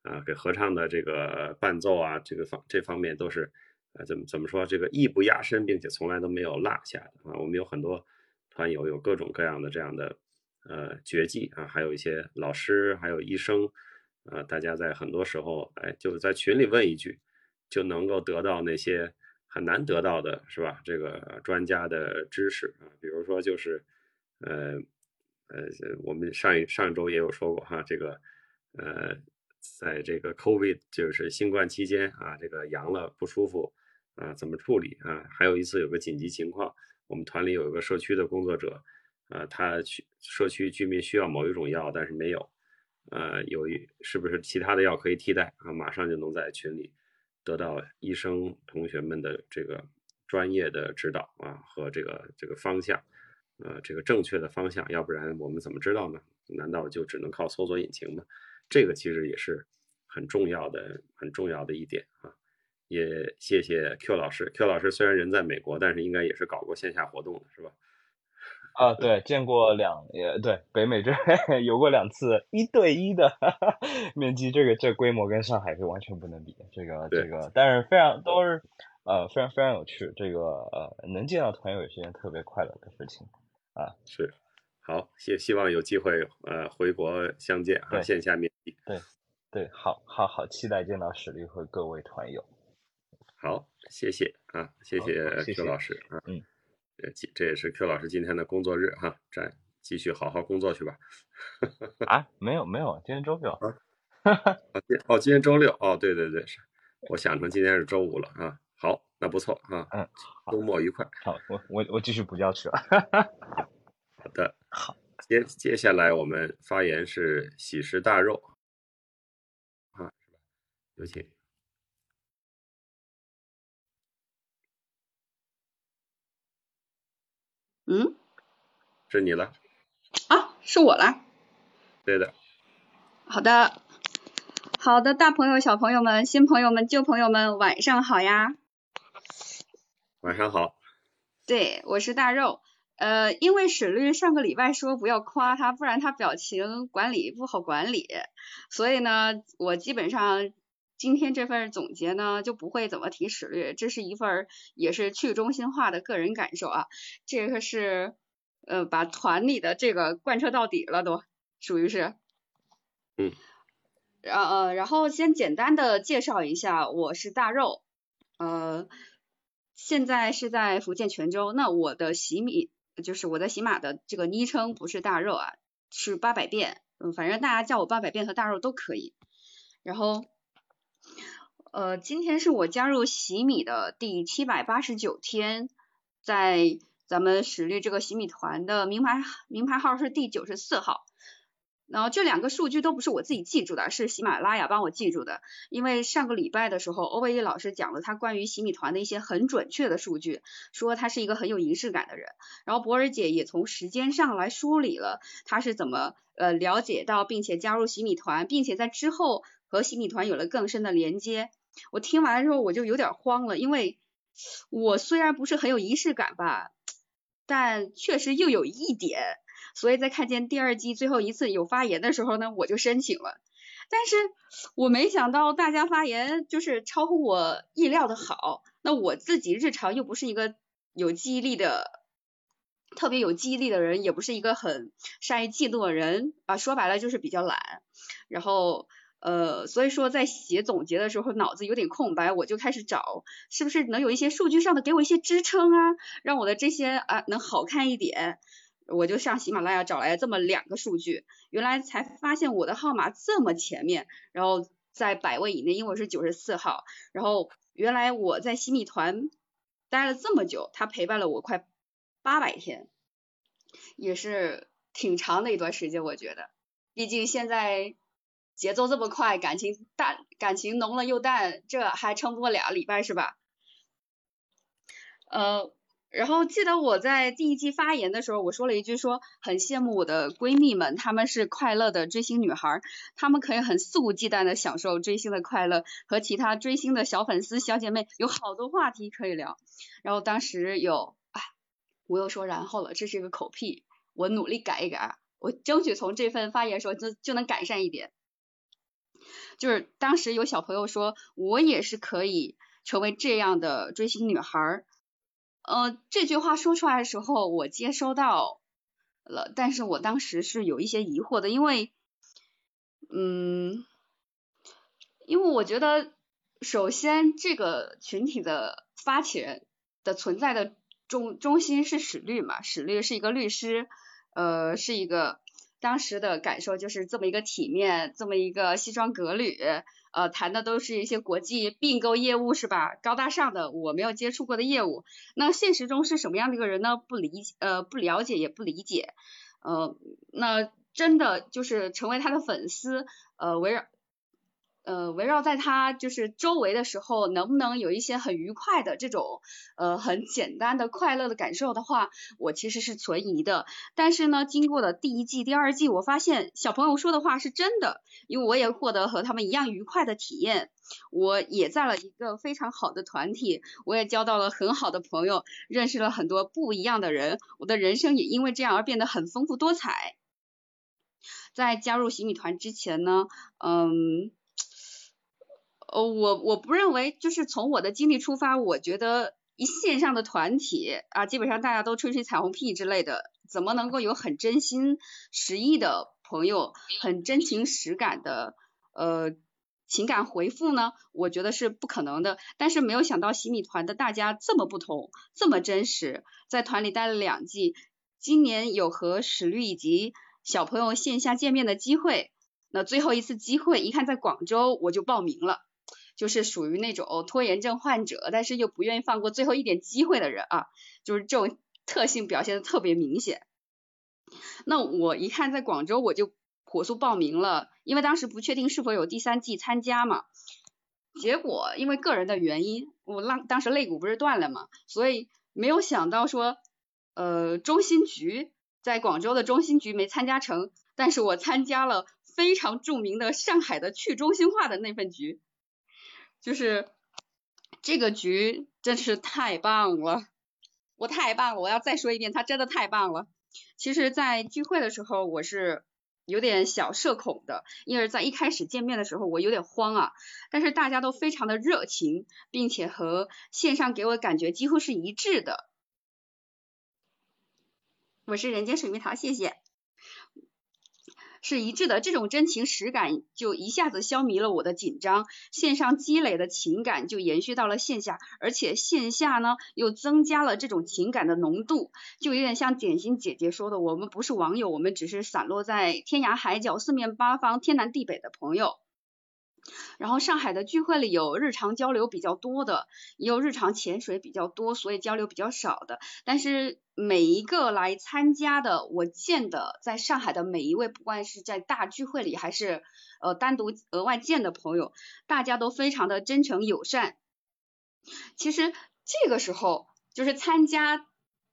啊，给合唱的这个伴奏啊，这个方这方面都是，呃，怎么怎么说，这个艺不压身，并且从来都没有落下的啊。我们有很多团友有各种各样的这样的呃绝技啊，还有一些老师，还有医生，呃，大家在很多时候，哎，就是在群里问一句，就能够得到那些很难得到的，是吧？这个专家的知识啊，比如说就是呃呃，我们上一上周也有说过哈，这个呃，在这个 COVID 就是新冠期间啊，这个阳了不舒服啊，怎么处理啊？还有一次有个紧急情况，我们团里有一个社区的工作者，啊，他去社区居民需要某一种药，但是没有，呃，有一是不是其他的药可以替代啊？马上就能在群里得到医生同学们的这个专业的指导啊和这个这个方向。呃，这个正确的方向，要不然我们怎么知道呢？难道就只能靠搜索引擎吗？这个其实也是很重要的、很重要的一点啊。也谢谢 Q 老师，Q 老师虽然人在美国，但是应该也是搞过线下活动的，是吧？啊，对，见过两也对，北美这 有过两次一对一的 面基，这个这规模跟上海是完全不能比，这个这个，但是非常都是呃非常非常有趣，这个呃能见到团友也是件特别快乐的事情。啊，是，好，希希望有机会呃回国相见啊，线下面基，对，对，好，好，好，期待见到史力和各位团友。好，谢谢啊，谢谢周老师啊，嗯，这这也是 Q 老师今天的工作日哈，再继续好好工作去吧。啊，没有没有，今天周六啊，今哦今天周六哦，对对对，是，我想成今天是周五了啊。好，那不错啊，嗯，周末愉快。好，我我我继续补觉去了。好的，好，接接下来我们发言是喜食大肉啊，有请。嗯，是你了。啊，是我了。对的。好的，好的，大朋友、小朋友们、新朋友们、旧朋友们，晚上好呀。晚上好，对，我是大肉。呃，因为史律上个礼拜说不要夸他，不然他表情管理不好管理，所以呢，我基本上今天这份总结呢就不会怎么提史略，这是一份也是去中心化的个人感受啊，这个是呃把团里的这个贯彻到底了都，属于是。嗯。然呃，然后先简单的介绍一下，我是大肉，呃。现在是在福建泉州，那我的喜米就是我在喜马的这个昵称不是大肉啊，是八百变，嗯，反正大家叫我八百变和大肉都可以。然后，呃，今天是我加入洗米的第七百八十九天，在咱们史力这个洗米团的名牌名牌号是第九十四号。然后这两个数据都不是我自己记住的，是喜马拉雅帮我记住的。因为上个礼拜的时候，欧维一老师讲了他关于洗米团的一些很准确的数据，说他是一个很有仪式感的人。然后博尔姐也从时间上来梳理了他是怎么呃了解到并且加入洗米团，并且在之后和喜米团有了更深的连接。我听完了之后我就有点慌了，因为我虽然不是很有仪式感吧，但确实又有一点。所以在看见第二季最后一次有发言的时候呢，我就申请了。但是我没想到大家发言就是超乎我意料的好。那我自己日常又不是一个有记忆力的，特别有记忆力的人，也不是一个很善于记录的人啊。说白了就是比较懒。然后呃，所以说在写总结的时候脑子有点空白，我就开始找是不是能有一些数据上的给我一些支撑啊，让我的这些啊能好看一点。我就上喜马拉雅找来这么两个数据，原来才发现我的号码这么前面，然后在百位以内，因为我是九十四号，然后原来我在喜米团待了这么久，他陪伴了我快八百天，也是挺长的一段时间，我觉得，毕竟现在节奏这么快，感情淡，感情浓了又淡，这还撑不过俩礼拜是吧？呃。然后记得我在第一季发言的时候，我说了一句说很羡慕我的闺蜜们，她们是快乐的追星女孩，她们可以很肆无忌惮的享受追星的快乐，和其他追星的小粉丝小姐妹有好多话题可以聊。然后当时有，哎，我又说然后了，这是一个口癖，我努力改一改，我争取从这份发言说就就能改善一点。就是当时有小朋友说我也是可以成为这样的追星女孩儿。呃，这句话说出来的时候，我接收到了，但是我当时是有一些疑惑的，因为，嗯，因为我觉得，首先这个群体的发起人的存在的中中心是史律嘛，史律是一个律师，呃，是一个当时的感受就是这么一个体面，这么一个西装革履，呃，谈的都是一些国际并购业务是吧？高大上的我没有接触过的业务。那现实中是什么样的一个人呢？不理呃不了解也不理解，呃，那真的就是成为他的粉丝，呃，围绕。呃，围绕在他就是周围的时候，能不能有一些很愉快的这种呃很简单的快乐的感受的话，我其实是存疑的。但是呢，经过了第一季、第二季，我发现小朋友说的话是真的，因为我也获得和他们一样愉快的体验。我也在了一个非常好的团体，我也交到了很好的朋友，认识了很多不一样的人，我的人生也因为这样而变得很丰富多彩。在加入洗米团之前呢，嗯。呃，我我不认为，就是从我的经历出发，我觉得一线上的团体啊，基本上大家都吹吹彩虹屁之类的，怎么能够有很真心实意的朋友，很真情实感的呃情感回复呢？我觉得是不可能的。但是没有想到洗米团的大家这么不同，这么真实，在团里待了两季，今年有和史律以及小朋友线下见面的机会，那最后一次机会一看在广州，我就报名了。就是属于那种拖延症患者，但是又不愿意放过最后一点机会的人啊，就是这种特性表现的特别明显。那我一看在广州，我就火速报名了，因为当时不确定是否有第三季参加嘛。结果因为个人的原因，我浪当时肋骨不是断了嘛，所以没有想到说，呃，中心局在广州的中心局没参加成，但是我参加了非常著名的上海的去中心化的那份局。就是这个局真是太棒了，我太棒了，我要再说一遍，他真的太棒了。其实，在聚会的时候，我是有点小社恐的，因为在一开始见面的时候，我有点慌啊。但是大家都非常的热情，并且和线上给我的感觉几乎是一致的。我是人间水蜜桃，谢谢。是一致的，这种真情实感就一下子消弭了我的紧张，线上积累的情感就延续到了线下，而且线下呢又增加了这种情感的浓度，就有点像点心姐姐说的，我们不是网友，我们只是散落在天涯海角、四面八方、天南地北的朋友。然后上海的聚会里有日常交流比较多的，也有日常潜水比较多，所以交流比较少的。但是每一个来参加的，我见的在上海的每一位，不管是在大聚会里还是呃单独额外见的朋友，大家都非常的真诚友善。其实这个时候就是参加。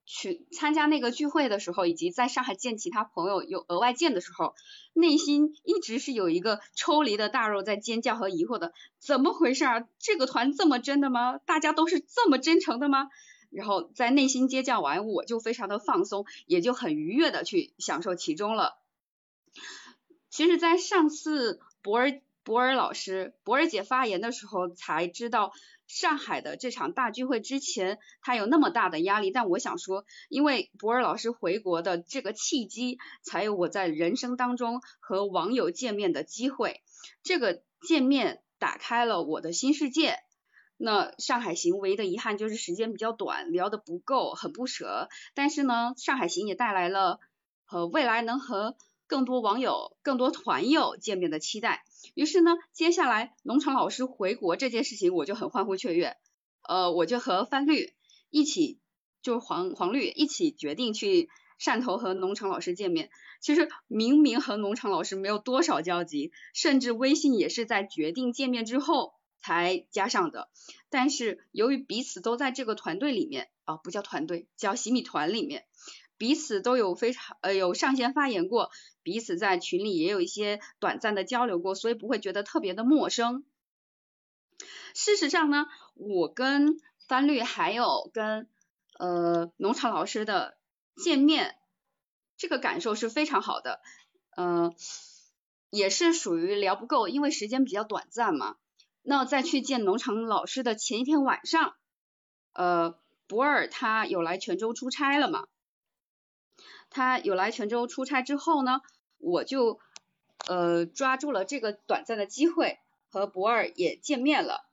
去参加那个聚会的时候，以及在上海见其他朋友有额外见的时候，内心一直是有一个抽离的大肉在尖叫和疑惑的，怎么回事啊？这个团这么真的吗？大家都是这么真诚的吗？然后在内心尖叫完，我就非常的放松，也就很愉悦的去享受其中了。其实，在上次博尔博尔老师博尔姐发言的时候，才知道。上海的这场大聚会之前，他有那么大的压力，但我想说，因为博尔老师回国的这个契机，才有我在人生当中和网友见面的机会。这个见面打开了我的新世界。那上海行唯一的遗憾就是时间比较短，聊得不够，很不舍。但是呢，上海行也带来了和未来能和更多网友、更多团友见面的期待。于是呢，接下来农场老师回国这件事情，我就很欢呼雀跃。呃，我就和范绿一起，就是黄黄绿一起决定去汕头和农场老师见面。其实明明和农场老师没有多少交集，甚至微信也是在决定见面之后才加上的。但是由于彼此都在这个团队里面，啊，不叫团队，叫洗米团里面。彼此都有非常呃有上线发言过，彼此在群里也有一些短暂的交流过，所以不会觉得特别的陌生。事实上呢，我跟翻绿还有跟呃农场老师的见面，这个感受是非常好的，呃，也是属于聊不够，因为时间比较短暂嘛。那再去见农场老师的前一天晚上，呃，博尔他有来泉州出差了嘛？他有来泉州出差之后呢，我就呃抓住了这个短暂的机会和博尔也见面了。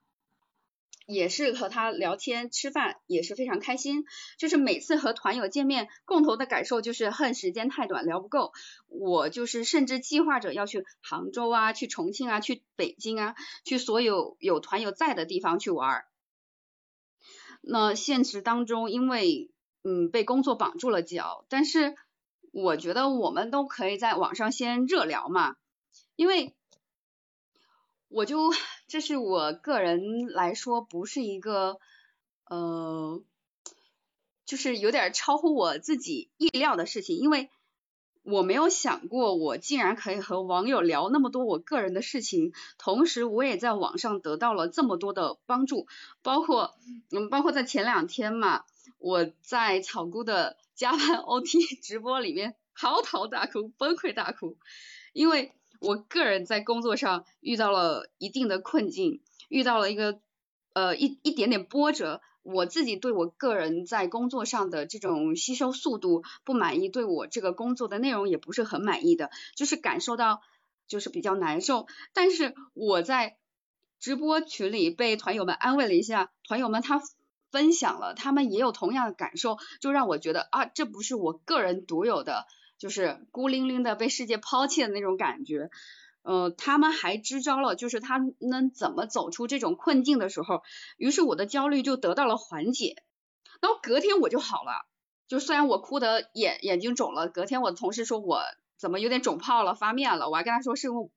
也是和他聊天吃饭也是非常开心，就是每次和团友见面，共同的感受就是恨时间太短聊不够。我就是甚至计划着要去杭州啊，去重庆啊，去北京啊，去所有有团友在的地方去玩。那现实当中，因为嗯被工作绑住了脚，但是我觉得我们都可以在网上先热聊嘛，因为。我就这是我个人来说，不是一个呃，就是有点超乎我自己意料的事情，因为我没有想过我竟然可以和网友聊那么多我个人的事情，同时我也在网上得到了这么多的帮助，包括嗯，包括在前两天嘛，我在草菇的 加班 OT 直播里面嚎啕大哭，崩溃大哭，因为。我个人在工作上遇到了一定的困境，遇到了一个呃一一点点波折，我自己对我个人在工作上的这种吸收速度不满意，对我这个工作的内容也不是很满意的，就是感受到就是比较难受。但是我在直播群里被团友们安慰了一下，团友们他分享了，他们也有同样的感受，就让我觉得啊，这不是我个人独有的。就是孤零零的被世界抛弃的那种感觉，呃，他们还支招了，就是他们怎么走出这种困境的时候，于是我的焦虑就得到了缓解，然后隔天我就好了，就虽然我哭的眼眼睛肿了，隔天我的同事说我怎么有点肿泡了发面了，我还跟他说是因为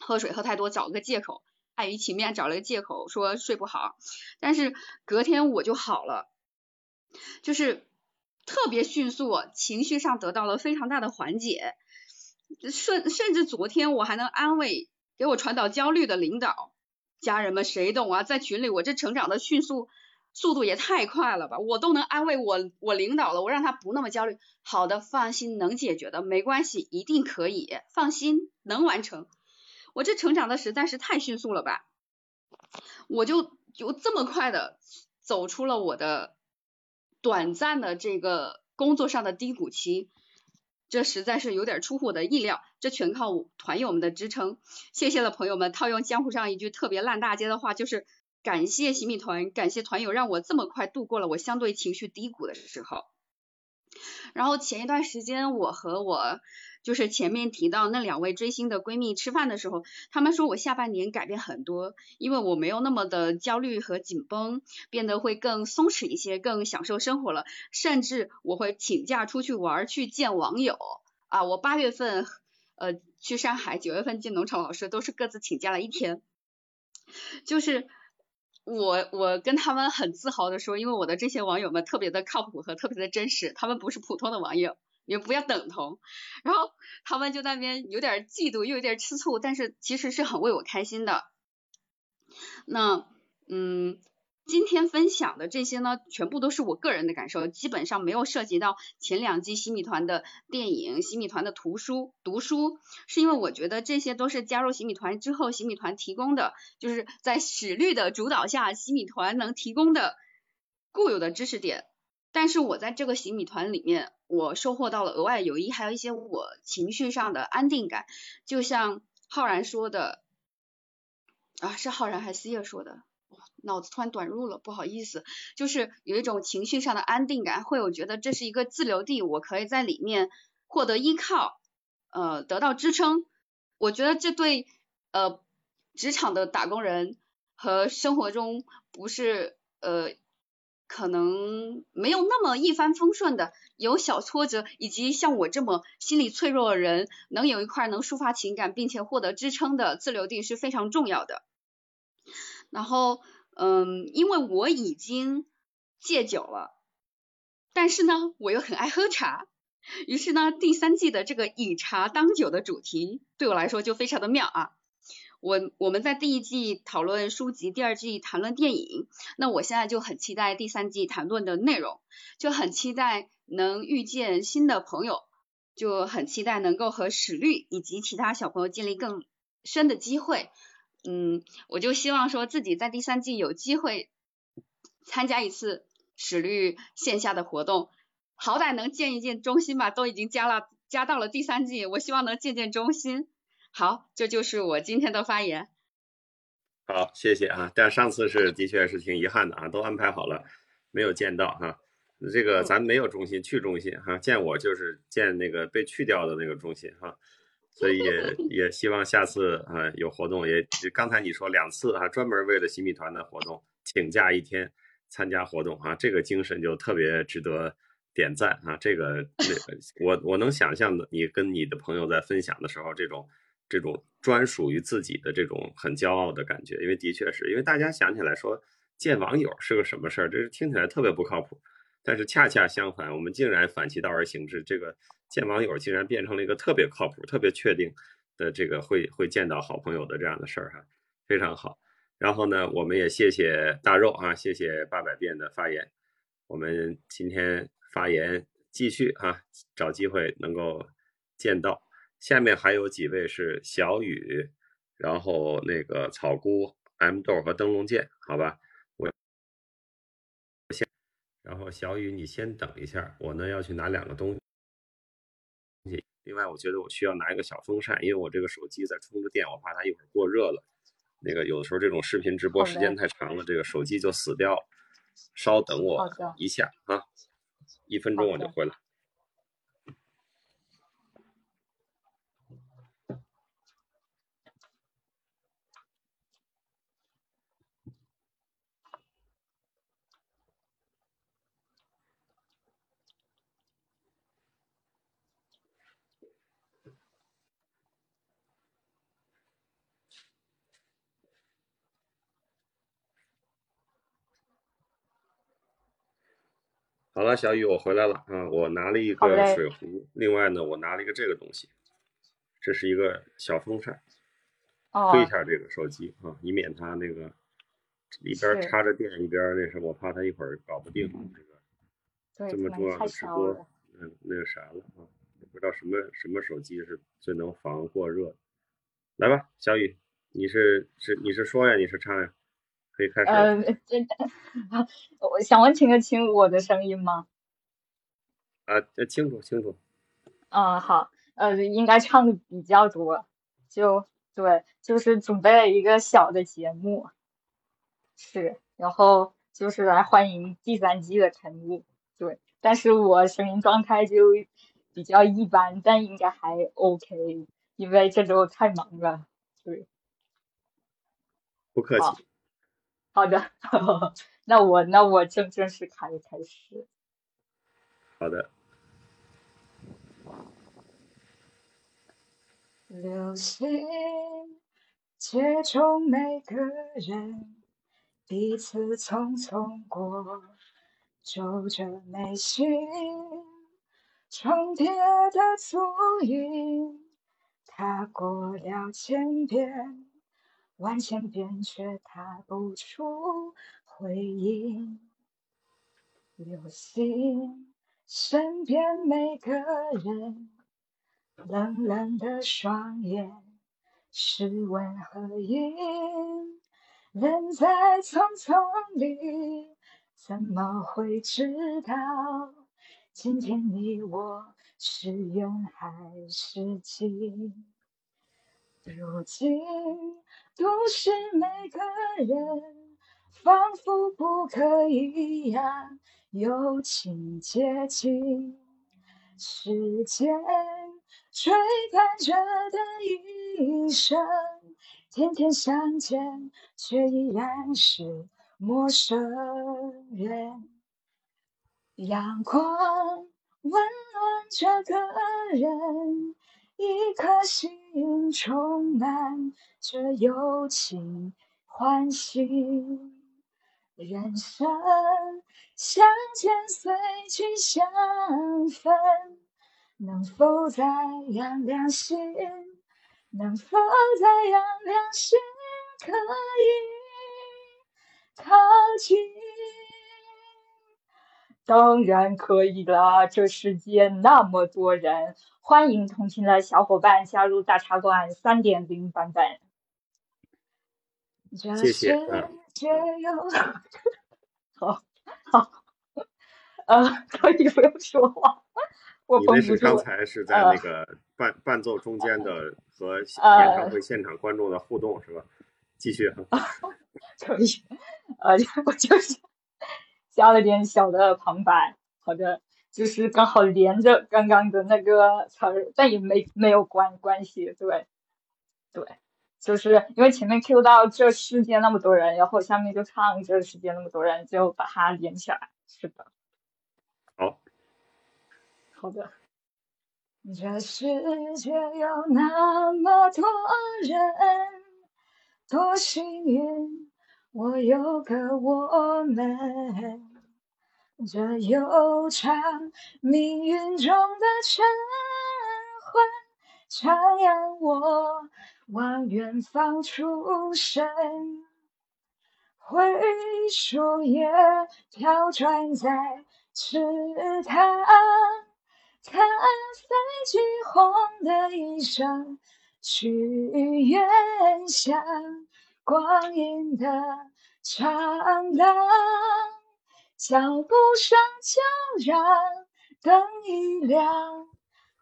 喝水喝太多找了个借口，碍于情面找了个借口说睡不好，但是隔天我就好了，就是。特别迅速，情绪上得到了非常大的缓解，甚甚至昨天我还能安慰给我传导焦虑的领导家人们，谁懂啊？在群里我这成长的迅速速度也太快了吧，我都能安慰我我领导了，我让他不那么焦虑。好的，放心，能解决的，没关系，一定可以，放心，能完成。我这成长的实在是太迅速了吧，我就就这么快的走出了我的。短暂的这个工作上的低谷期，这实在是有点出乎我的意料，这全靠团友们的支撑，谢谢了朋友们。套用江湖上一句特别烂大街的话，就是感谢洗米团，感谢团友，让我这么快度过了我相对情绪低谷的时候。然后前一段时间，我和我。就是前面提到那两位追星的闺蜜吃饭的时候，她们说我下半年改变很多，因为我没有那么的焦虑和紧绷，变得会更松弛一些，更享受生活了，甚至我会请假出去玩，去见网友啊。我八月份呃去上海，九月份见农场老师，都是各自请假了一天。就是我我跟他们很自豪的说，因为我的这些网友们特别的靠谱和特别的真实，他们不是普通的网友。也不要等同，然后他们就那边有点嫉妒，又有点吃醋，但是其实是很为我开心的。那嗯，今天分享的这些呢，全部都是我个人的感受，基本上没有涉及到前两季洗米团的电影、洗米团的图书读书，是因为我觉得这些都是加入洗米团之后，洗米团提供的，就是在史律的主导下，洗米团能提供的固有的知识点。但是我在这个洗米团里面，我收获到了额外友谊，还有一些我情绪上的安定感。就像浩然说的，啊，是浩然还是思叶说的？脑子突然短路了，不好意思。就是有一种情绪上的安定感，会有觉得这是一个自留地，我可以在里面获得依靠，呃，得到支撑。我觉得这对呃职场的打工人和生活中不是呃。可能没有那么一帆风顺的，有小挫折，以及像我这么心理脆弱的人，能有一块能抒发情感并且获得支撑的自留地是非常重要的。然后，嗯，因为我已经戒酒了，但是呢，我又很爱喝茶，于是呢，第三季的这个以茶当酒的主题对我来说就非常的妙啊。我我们在第一季讨论书籍，第二季谈论电影，那我现在就很期待第三季谈论的内容，就很期待能遇见新的朋友，就很期待能够和史律以及其他小朋友建立更深的机会。嗯，我就希望说自己在第三季有机会参加一次史律线下的活动，好歹能见一见中心吧，都已经加了加到了第三季，我希望能见见中心。好，这就是我今天的发言。好，谢谢啊。但上次是的确是挺遗憾的啊，都安排好了，没有见到哈。这个咱没有中心，去中心哈。见我就是见那个被去掉的那个中心哈。所以也 也希望下次啊有活动，也刚才你说两次啊，专门为了新米团的活动请假一天参加活动啊，这个精神就特别值得点赞啊。这个我我能想象的，你跟你的朋友在分享的时候，这种这种专属于自己的这种很骄傲的感觉，因为的确是因为大家想起来说见网友是个什么事儿，这是听起来特别不靠谱，但是恰恰相反，我们竟然反其道而行之，这个。见网友竟然变成了一个特别靠谱、特别确定的这个会会见到好朋友的这样的事儿哈，非常好。然后呢，我们也谢谢大肉啊，谢谢八百遍的发言。我们今天发言继续啊，找机会能够见到。下面还有几位是小雨，然后那个草菇、M 豆和灯笼剑，好吧？我先，然后小雨你先等一下，我呢要去拿两个东西。另外，我觉得我需要拿一个小风扇，因为我这个手机在充着电，我怕它一会儿过热了。那个有的时候这种视频直播时间太长了，这个手机就死掉。稍等我一下啊，一分钟我就回来。好了，小雨，我回来了啊！我拿了一个水壶，另外呢，我拿了一个这个东西，这是一个小风扇，吹一下这个手机啊，以免它那个一边插着电一边那什么，我怕它一会儿搞不定这个这么重要的直播，嗯，那个啥了啊，不知道什么什么手机是最能防过热。来吧，小雨，你是是你是说呀，你是唱呀？可以开始。嗯，真的，我想问听得清我的声音吗？啊，清楚清楚。嗯，好，呃，应该唱的比较多，就对，就是准备了一个小的节目，是，然后就是来欢迎第三季的晨入，对，但是我声音状态就比较一般，但应该还 OK，因为这周太忙了，对。不客气。好的，那我那我正正式开开始。好的。流星接中每个人，彼此匆匆过，皱着眉心，重叠的足印，踏过了千遍。万千遍却踏不出回音，流星身边每个人，冷冷的双眼是问和应。人在匆匆里，怎么会知道今天你我是缘还是尽？如今。都是每个人，仿佛不可一样，友情接近。时间追赶着的一生，天天相见，却依然是陌生人。阳光温暖着个人。一颗心充满着友情欢喜，人生相见随聚相分，能否再亮亮心？能否再亮亮心？可以靠近。当然可以啦！这世界那么多人，欢迎同行的小伙伴加入大茶馆三点零版本。谢谢。好好，呃，可以不用说话，我绷不住。你那是刚才是在那个伴伴奏中间的和演唱会现场观众的互动是吧？继续哈。可以，呃，我就是加了点小的旁白。好的，就是刚好连着刚刚的那个词儿，但也没没有关关系。对，对，就是因为前面 Q 到这世界那么多人，然后下面就唱这世界那么多人，就把它连起来。是的。好。好的。这世界有那么多人。多幸运，我有个我们，这悠长命运中的晨昏，徜徉我往远方出神，灰树叶飘转在池塘，看飞机红的衣裳。去远乡，光阴的长廊，脚步声悄然，灯一亮，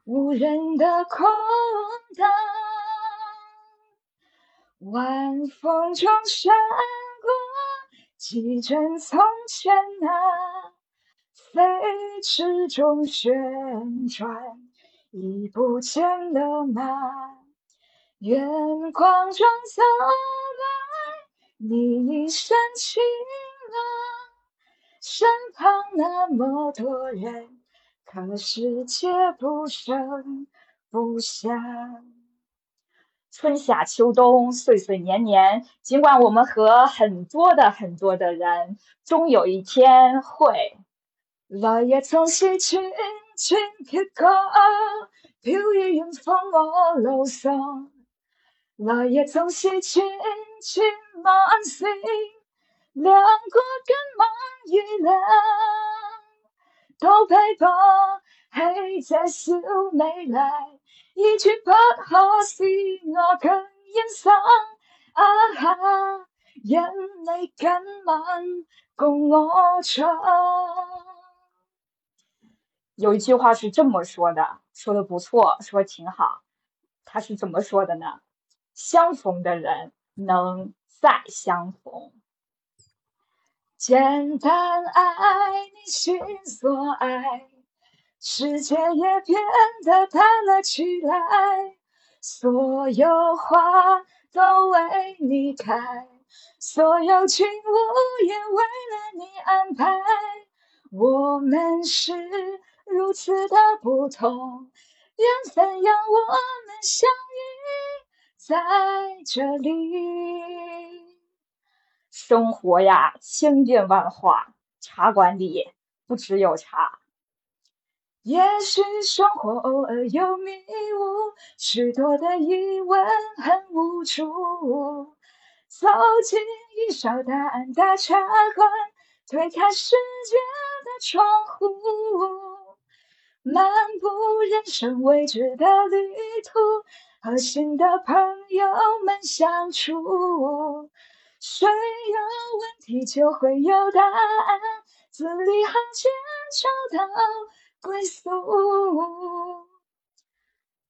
无人的空荡，晚风中闪过几帧从前啊，飞驰中旋转，已不见了吗？远光中走，你一身晴朗，身旁那么多人，可世界不声不响。春夏秋冬，岁岁年年，尽管我们和很多的很多的人，终有一天会。落叶从西轻轻飘过，飘于远方我路上。落叶总是千千万星，亮过今晚月亮，都被 bỏ 喺这小美丽，二处不可是我更欣赏。啊哈，因你今晚共我唱。有一句话是这么说的，说的不错，说挺好。他是怎么说的呢？相逢的人能再相逢，简单爱你心所爱，世界也变得淡了起来。所有花都为你开，所有景物也为了你安排。我们是如此的不同，缘分让我们相遇。在这里，生活呀，千变万化。茶馆里不只有茶，也许生活偶尔有迷雾，许多的疑问很无助。走进一小淡的茶馆，推开世界的窗户，漫步人生未知的旅途。和新的朋友们相处，谁有问题就会有答案，字里行间找到归宿。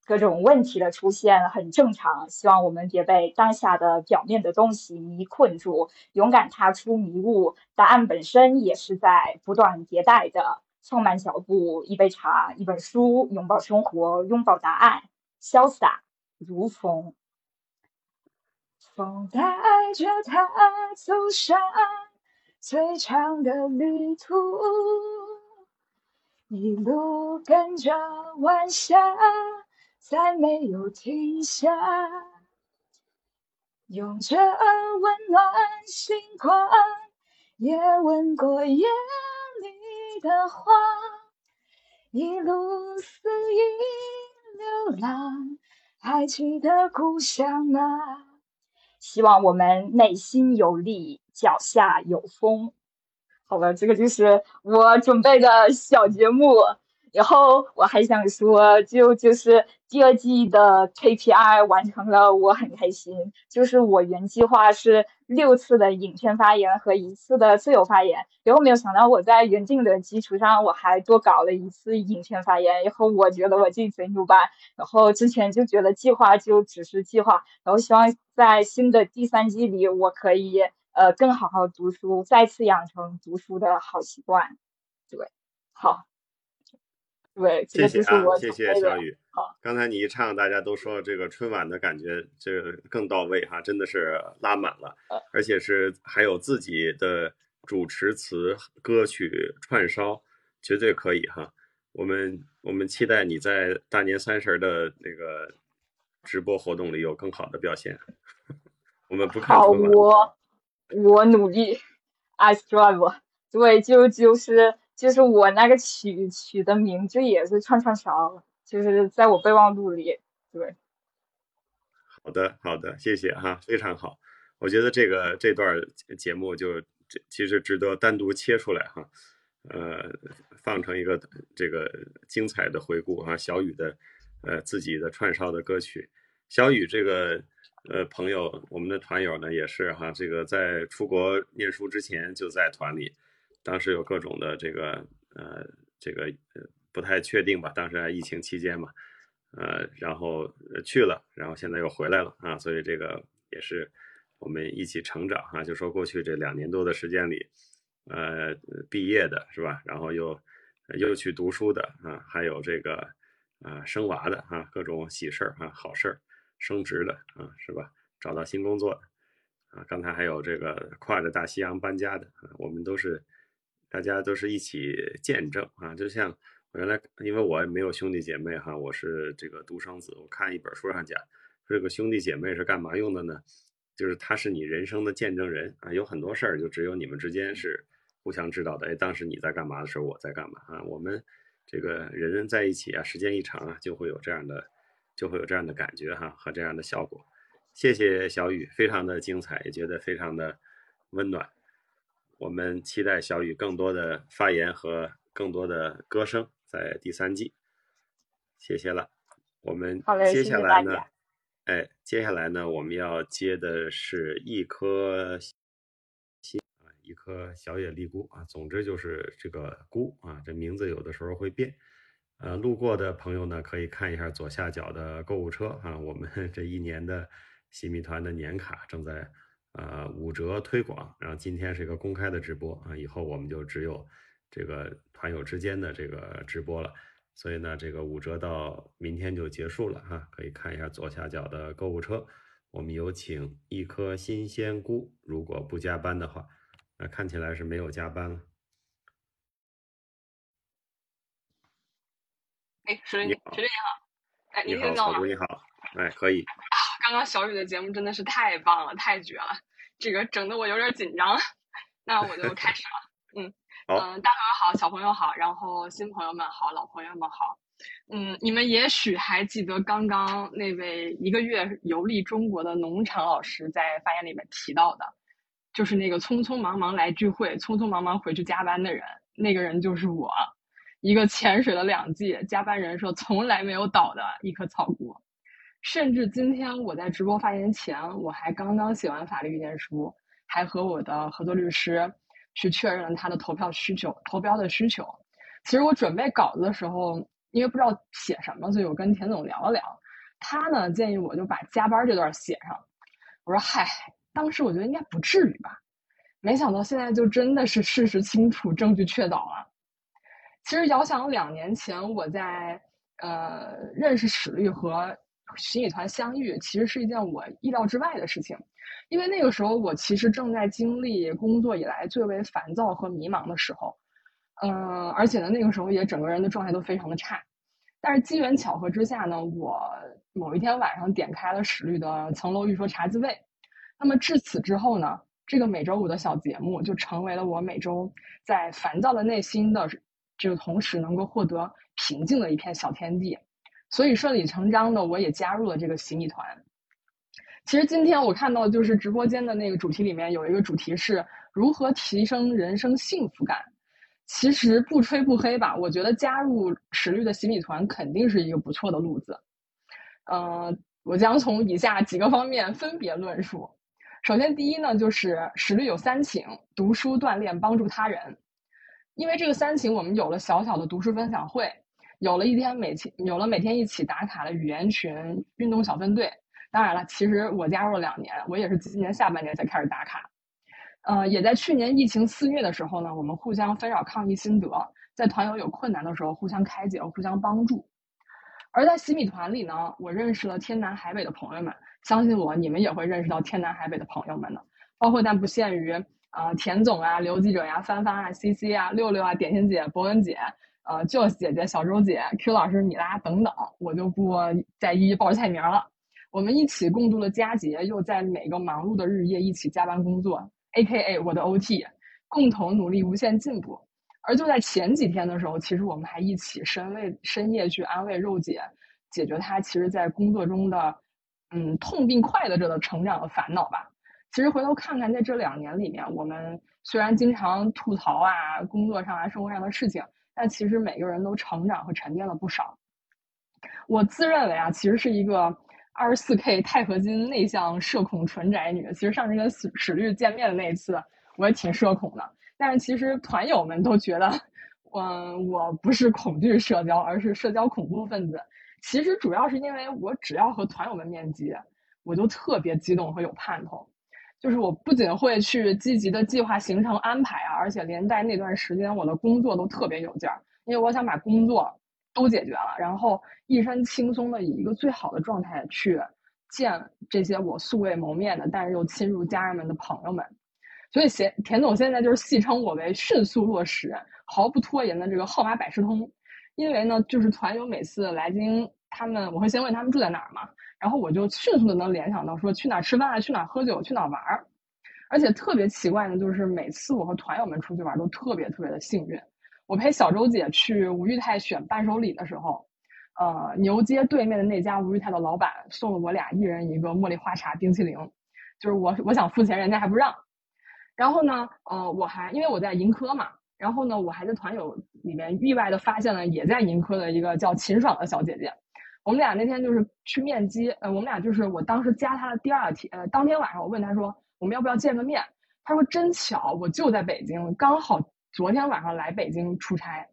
各种问题的出现很正常，希望我们别被当下的表面的东西迷困住，勇敢踏出迷雾。答案本身也是在不断迭代的，放慢脚步，一杯茶，一本书，拥抱生活，拥抱答案，潇洒。如风，风带着他走上最长的旅途，一路跟着晚霞，再没有停下，用着温暖星光，也吻过夜里的花，一路肆意流浪。还记得故乡吗？希望我们内心有力，脚下有风。好了，这个就是我准备的小节目。然后我还想说，就就是第二季的 KPI 完成了，我很开心。就是我原计划是六次的影片发言和一次的自由发言，然后没有想到我在原定的基础上，我还多搞了一次影片发言。然后我觉得我自己贼牛掰。然后之前就觉得计划就只是计划，然后希望在新的第三季里，我可以呃更好好读书，再次养成读书的好习惯。对，好。对，谢谢啊，我谢谢小雨。好，刚才你一唱，大家都说这个春晚的感觉，这个更到位哈，真的是拉满了，而且是还有自己的主持词、歌曲串烧，绝对可以哈。我们我们期待你在大年三十的那个直播活动里有更好的表现。我们不看春晚。好，我我努力，I strive。对，就就是。就是我那个曲曲的名字也是串串烧，就是在我备忘录里。对，好的好的，谢谢哈，非常好。我觉得这个这段节目就这其实值得单独切出来哈，呃，放成一个这个精彩的回顾哈。小雨的呃自己的串烧的歌曲，小雨这个呃朋友，我们的团友呢也是哈，这个在出国念书之前就在团里。当时有各种的这个呃这个不太确定吧，当时还疫情期间嘛，呃然后去了，然后现在又回来了啊，所以这个也是我们一起成长哈。就说过去这两年多的时间里，呃毕业的是吧？然后又又去读书的啊，还有这个啊生娃的啊，各种喜事儿啊好事儿，升职的啊是吧？找到新工作的啊，刚才还有这个跨着大西洋搬家的啊，我们都是。大家都是一起见证啊，就像原来，因为我也没有兄弟姐妹哈，我是这个独生子。我看一本书上讲，说这个兄弟姐妹是干嘛用的呢？就是他是你人生的见证人啊，有很多事儿就只有你们之间是互相知道的。哎，当时你在干嘛的时候，我在干嘛啊？我们这个人人在一起啊，时间一长啊，就会有这样的，就会有这样的感觉哈和这样的效果。谢谢小雨，非常的精彩，也觉得非常的温暖。我们期待小雨更多的发言和更多的歌声在第三季，谢谢了。我们接下来呢？哎，接下来呢？我们要接的是一颗心啊，一颗小野丽菇啊。总之就是这个菇啊，这名字有的时候会变。呃，路过的朋友呢，可以看一下左下角的购物车啊，我们 这一年的新米团的年卡正在。呃，五折推广，然后今天是一个公开的直播啊，以后我们就只有这个团友之间的这个直播了，所以呢，这个五折到明天就结束了哈，可以看一下左下角的购物车，我们有请一颗新鲜菇，如果不加班的话，那看起来是没有加班了。哎，石林，石林你好，哎，你好，小姑你好，哎，可以。刚刚小雨的节目真的是太棒了，太绝了，这个整的我有点紧张。那我就开始了。嗯嗯，大朋友好，小朋友好，然后新朋友们好，老朋友们好。嗯，你们也许还记得刚刚那位一个月游历中国的农场老师在发言里面提到的，就是那个匆匆忙忙来聚会，匆匆忙忙回去加班的人，那个人就是我，一个潜水了两季，加班人设从来没有倒的一颗草菇。甚至今天我在直播发言前，我还刚刚写完法律意见书，还和我的合作律师去确认了他的投票需求、投标的需求。其实我准备稿子的时候，因为不知道写什么，所以我跟田总聊了聊。他呢建议我就把加班这段写上。我说嗨，当时我觉得应该不至于吧。没想到现在就真的是事实清楚、证据确凿了。其实遥想两年前，我在呃认识史律和。洗米团相遇其实是一件我意料之外的事情，因为那个时候我其实正在经历工作以来最为烦躁和迷茫的时候，嗯，而且呢那个时候也整个人的状态都非常的差。但是机缘巧合之下呢，我某一天晚上点开了史律的《层楼欲说茶滋味》，那么至此之后呢，这个每周五的小节目就成为了我每周在烦躁的内心的这个同时能够获得平静的一片小天地。所以顺理成章的，我也加入了这个洗米团。其实今天我看到，就是直播间的那个主题里面有一个主题是如何提升人生幸福感。其实不吹不黑吧，我觉得加入史律的洗米团肯定是一个不错的路子。嗯，我将从以下几个方面分别论述。首先，第一呢，就是史律有三请：读书、锻炼、帮助他人。因为这个三请，我们有了小小的读书分享会，有了一天每天有了每天一起打卡的语言群、运动小分队。当然了，其实我加入了两年，我也是今年下半年才开始打卡。呃，也在去年疫情肆虐的时候呢，我们互相纷扰抗疫心得，在团友有困难的时候互相开解、互相帮助。而在洗米团里呢，我认识了天南海北的朋友们，相信我，你们也会认识到天南海北的朋友们的，包括但不限于啊田总啊、刘记者呀、帆帆啊、C C 啊、六六啊、点心姐、博文姐、呃 j o 姐姐、小周姐、Q 老师、米拉等等，我就不再一一报菜名了。我们一起共度了佳节，又在每个忙碌的日夜一起加班工作。A.K.A 我的 O.T，共同努力，无限进步。而就在前几天的时候，其实我们还一起深为深夜去安慰肉姐，解决她其实在工作中的嗯痛并快乐着的成长的烦恼吧。其实回头看看，在这两年里面，我们虽然经常吐槽啊，工作上啊，生活上的事情，但其实每个人都成长和沉淀了不少。我自认为啊，其实是一个。二十四 K 钛合金内向社恐纯宅女，其实上次跟史史律见面的那一次，我也挺社恐的。但是其实团友们都觉得，嗯，我不是恐惧社交，而是社交恐怖分子。其实主要是因为我只要和团友们面基，我就特别激动和有盼头。就是我不仅会去积极的计划行程安排啊，而且连带那段时间我的工作都特别有劲儿，因为我想把工作。都解决了，然后一身轻松的以一个最好的状态去见这些我素未谋面的，但是又亲如家人们的朋友们。所以，田田总现在就是戏称我为迅速落实、毫不拖延的这个号码百事通。因为呢，就是团友每次来京，他们我会先问他们住在哪儿嘛，然后我就迅速的能联想到说去哪儿吃饭啊，去哪儿喝酒，去哪儿玩儿。而且特别奇怪的，就是每次我和团友们出去玩都特别特别的幸运。我陪小周姐去吴裕泰选伴手礼的时候，呃，牛街对面的那家吴裕泰的老板送了我俩一人一个茉莉花茶冰淇淋，就是我我想付钱，人家还不让。然后呢，呃，我还因为我在盈科嘛，然后呢，我还在团友里面意外的发现了也在盈科的一个叫秦爽的小姐姐。我们俩那天就是去面基，呃，我们俩就是我当时加他的第二天，呃，当天晚上我问他说我们要不要见个面，他说真巧，我就在北京，刚好。昨天晚上来北京出差，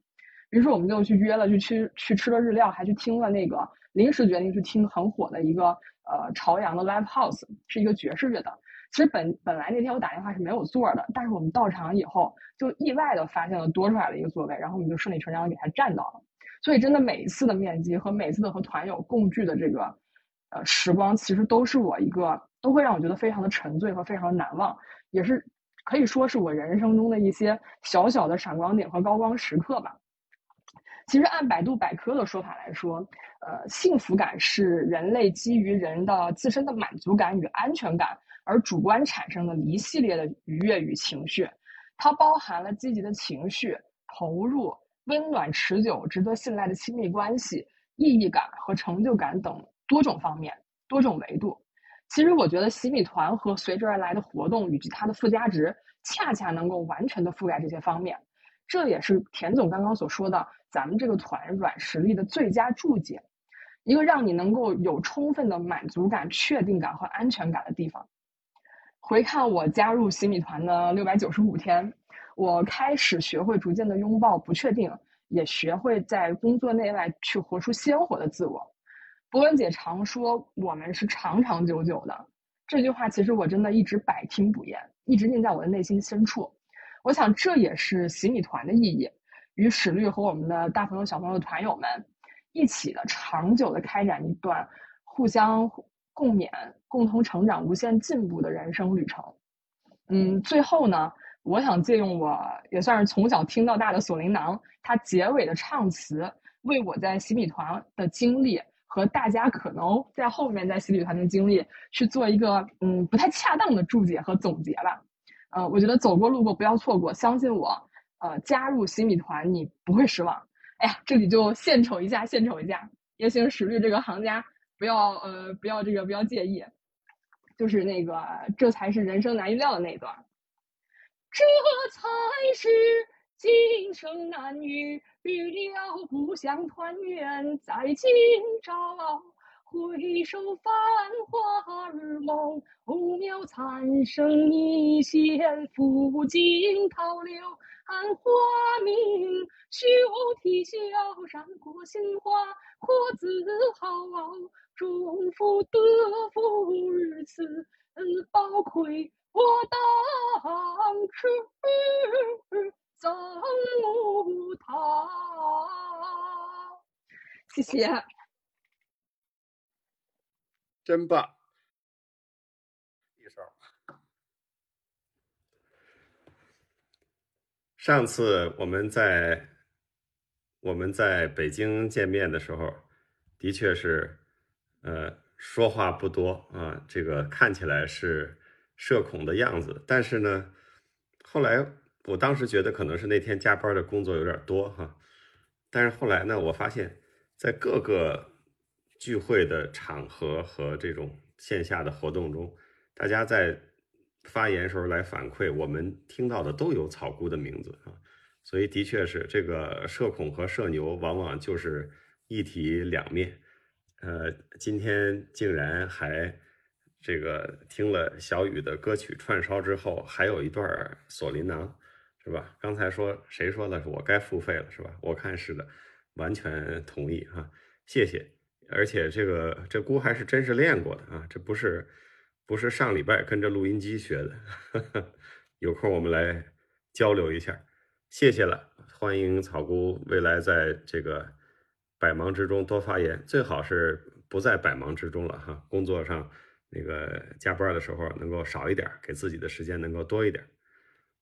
于是我们就去约了，去去去吃了日料，还去听了那个临时决定去听很火的一个呃朝阳的 live house，是一个爵士乐的。其实本本来那天我打电话是没有座的，但是我们到场以后就意外的发现了多出来了一个座位，然后我们就顺理成章给他占到了。所以真的每一次的面基和每次的和团友共聚的这个呃时光，其实都是我一个都会让我觉得非常的沉醉和非常难忘，也是。可以说是我人生中的一些小小的闪光点和高光时刻吧。其实按百度百科的说法来说，呃，幸福感是人类基于人的自身的满足感与安全感而主观产生的一系列的愉悦与情绪，它包含了积极的情绪、投入、温暖持久、值得信赖的亲密关系、意义感和成就感等多种方面、多种维度。其实我觉得洗米团和随之而来的活动以及它的附加值，恰恰能够完全的覆盖这些方面。这也是田总刚刚所说的，咱们这个团软实力的最佳注解，一个让你能够有充分的满足感、确定感和安全感的地方。回看我加入洗米团的六百九十五天，我开始学会逐渐的拥抱不确定，也学会在工作内外去活出鲜活的自我。博文姐常说我们是长长久久的，这句话其实我真的一直百听不厌，一直印在我的内心深处。我想这也是洗米团的意义，与史律和我们的大朋友小朋友团友们一起的长久的开展一段互相共勉、共同成长、无限进步的人生旅程。嗯，最后呢，我想借用我也算是从小听到大的锁麟囊，它结尾的唱词，为我在洗米团的经历。和大家可能在后面在洗米团的经历去做一个嗯不太恰当的注解和总结吧，呃，我觉得走过路过不要错过，相信我，呃，加入洗米团你不会失望。哎呀，这里就献丑一下，献丑一下，也请实力这个行家不要呃不要这个不要介意，就是那个这才是人生难预料的那一段，这才是今生难遇，预料不相团圆在今朝。回首繁华如梦，渺残生一线，付尽桃柳暗花明。休啼笑，染过杏花或自豪。祝福得福日此宝魁，我当时曾无他。谢谢。真棒！一首。上次我们在我们在北京见面的时候，的确是，呃，说话不多啊，这个看起来是社恐的样子。但是呢，后来我当时觉得可能是那天加班的工作有点多哈。但是后来呢，我发现，在各个。聚会的场合和这种线下的活动中，大家在发言时候来反馈，我们听到的都有草菇的名字啊，所以的确是这个社恐和社牛往往就是一体两面。呃，今天竟然还这个听了小雨的歌曲串烧之后，还有一段锁麟囊，是吧？刚才说谁说的是我该付费了，是吧？我看是的，完全同意哈，谢谢。而且这个这姑还是真是练过的啊，这不是不是上礼拜跟着录音机学的，有空我们来交流一下，谢谢了，欢迎草姑未来在这个百忙之中多发言，最好是不在百忙之中了哈，工作上那个加班的时候能够少一点，给自己的时间能够多一点。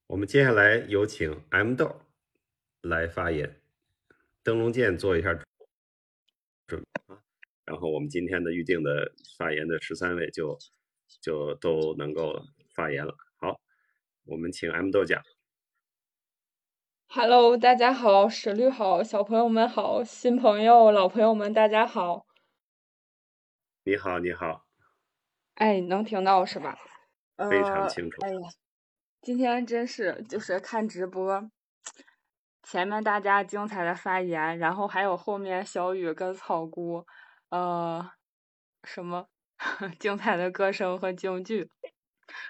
我们接下来有请 M 豆来发言，灯笼剑做一下准啊。然后我们今天的预定的发言的十三位就就都能够发言了。好，我们请 M 豆讲。Hello，大家好，史律好，小朋友们好，新朋友、老朋友们大家好。你好，你好。哎，能听到是吧？非常清楚。哎呀，今天真是就是看直播，前面大家精彩的发言，然后还有后面小雨跟草菇。呃，什么 精彩的歌声和京剧，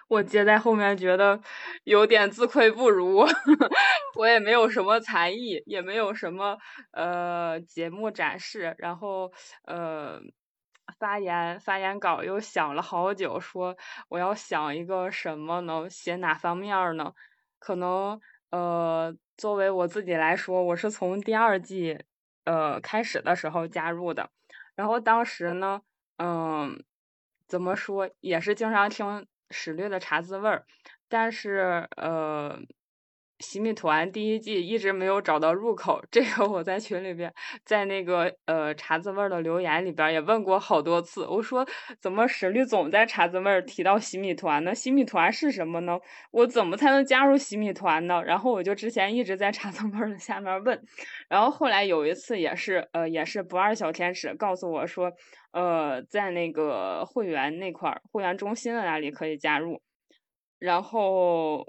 我接在后面觉得有点自愧不如，我也没有什么才艺，也没有什么呃节目展示，然后呃发言发言稿又想了好久，说我要想一个什么呢？写哪方面呢？可能呃作为我自己来说，我是从第二季呃开始的时候加入的。然后当时呢，嗯，怎么说，也是经常听史略的茶滋味儿，但是呃。洗米团第一季一直没有找到入口，这个我在群里边，在那个呃茶滋味儿的留言里边也问过好多次。我说怎么史律总在茶滋味儿提到洗米团呢？洗米团是什么呢？我怎么才能加入洗米团呢？然后我就之前一直在茶滋味儿的下面问，然后后来有一次也是呃也是不二小天使告诉我说，呃在那个会员那块儿会员中心的那里可以加入，然后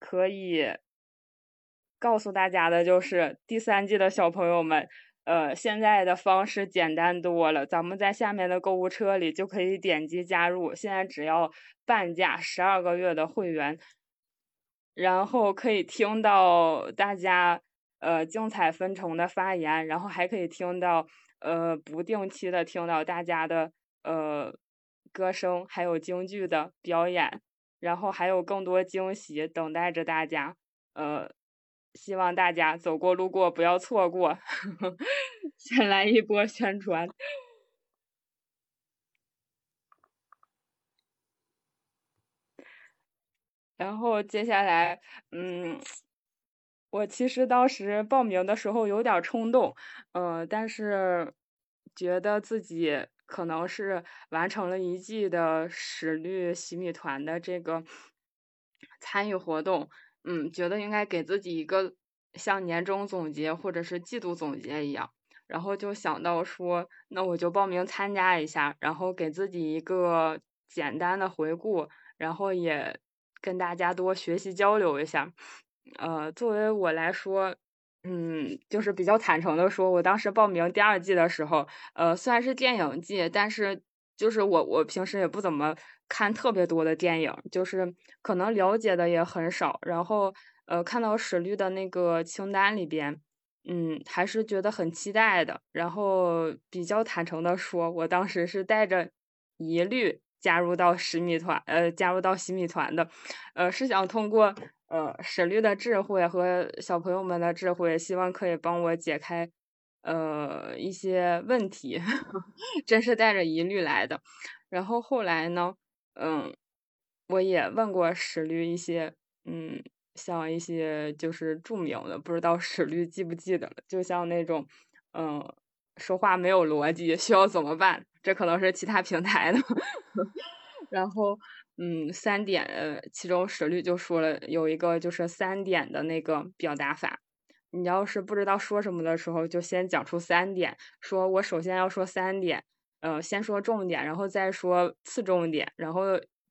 可以。告诉大家的就是第三季的小朋友们，呃，现在的方式简单多了，咱们在下面的购物车里就可以点击加入，现在只要半价十二个月的会员，然后可以听到大家呃精彩纷呈的发言，然后还可以听到呃不定期的听到大家的呃歌声，还有京剧的表演，然后还有更多惊喜等待着大家，呃。希望大家走过路过不要错过，先来一波宣传。然后接下来，嗯，我其实当时报名的时候有点冲动，嗯，但是觉得自己可能是完成了一季的史律洗米团的这个参与活动。嗯，觉得应该给自己一个像年终总结或者是季度总结一样，然后就想到说，那我就报名参加一下，然后给自己一个简单的回顾，然后也跟大家多学习交流一下。呃，作为我来说，嗯，就是比较坦诚的说，我当时报名第二季的时候，呃，虽然是电影季，但是就是我我平时也不怎么看特别多的电影，就是可能了解的也很少。然后，呃，看到史律的那个清单里边，嗯，还是觉得很期待的。然后比较坦诚的说，我当时是带着疑虑加入到十米团，呃，加入到洗米团的，呃，是想通过。呃，史律的智慧和小朋友们的智慧，希望可以帮我解开呃一些问题，真是带着疑虑来的。然后后来呢，嗯，我也问过史律一些，嗯，像一些就是著名的，不知道史律记不记得了，就像那种，嗯，说话没有逻辑，需要怎么办？这可能是其他平台的，然后。嗯，三点，呃，其中史律就说了有一个就是三点的那个表达法。你要是不知道说什么的时候，就先讲出三点，说我首先要说三点，呃，先说重点，然后再说次重点，然后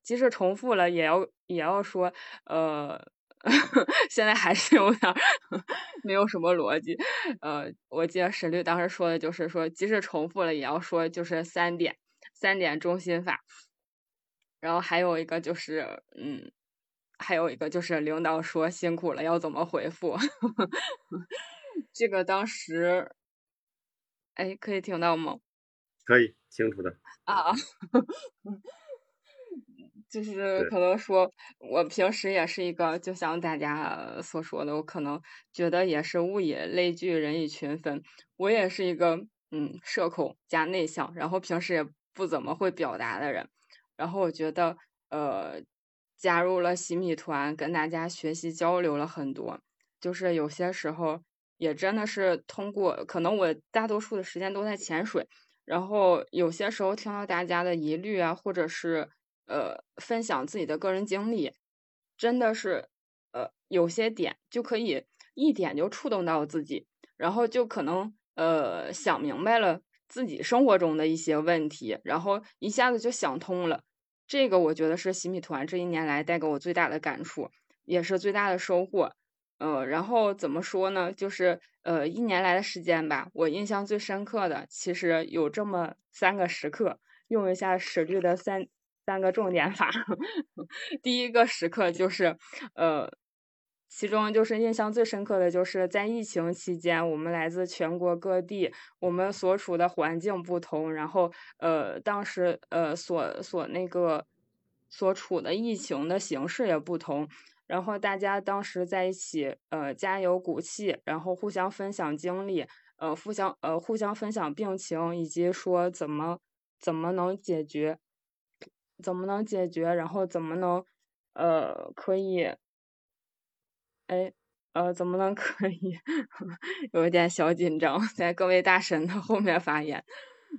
即使重复了也要也要说，呃，现在还是有点 没有什么逻辑。呃，我记得史律当时说的就是说，即使重复了也要说就是三点，三点中心法。然后还有一个就是，嗯，还有一个就是领导说辛苦了要怎么回复？这个当时，哎，可以听到吗？可以，清楚的。啊，就是可能说，我平时也是一个，就像大家所说的，我可能觉得也是物以类聚，人以群分。我也是一个，嗯，社恐加内向，然后平时也不怎么会表达的人。然后我觉得，呃，加入了洗米团，跟大家学习交流了很多。就是有些时候，也真的是通过，可能我大多数的时间都在潜水，然后有些时候听到大家的疑虑啊，或者是呃分享自己的个人经历，真的是，呃，有些点就可以一点就触动到自己，然后就可能呃想明白了。自己生活中的一些问题，然后一下子就想通了。这个我觉得是洗米团这一年来带给我最大的感触，也是最大的收获。呃，然后怎么说呢？就是呃一年来的时间吧，我印象最深刻的其实有这么三个时刻，用一下史律的三三个重点法。第一个时刻就是呃。其中就是印象最深刻的就是在疫情期间，我们来自全国各地，我们所处的环境不同，然后呃，当时呃所所那个所处的疫情的形式也不同，然后大家当时在一起呃加油鼓气，然后互相分享经历，呃互相呃互相分享病情，以及说怎么怎么能解决，怎么能解决，然后怎么能呃可以。哎，呃，怎么能可以？有一点小紧张，在各位大神的后面发言，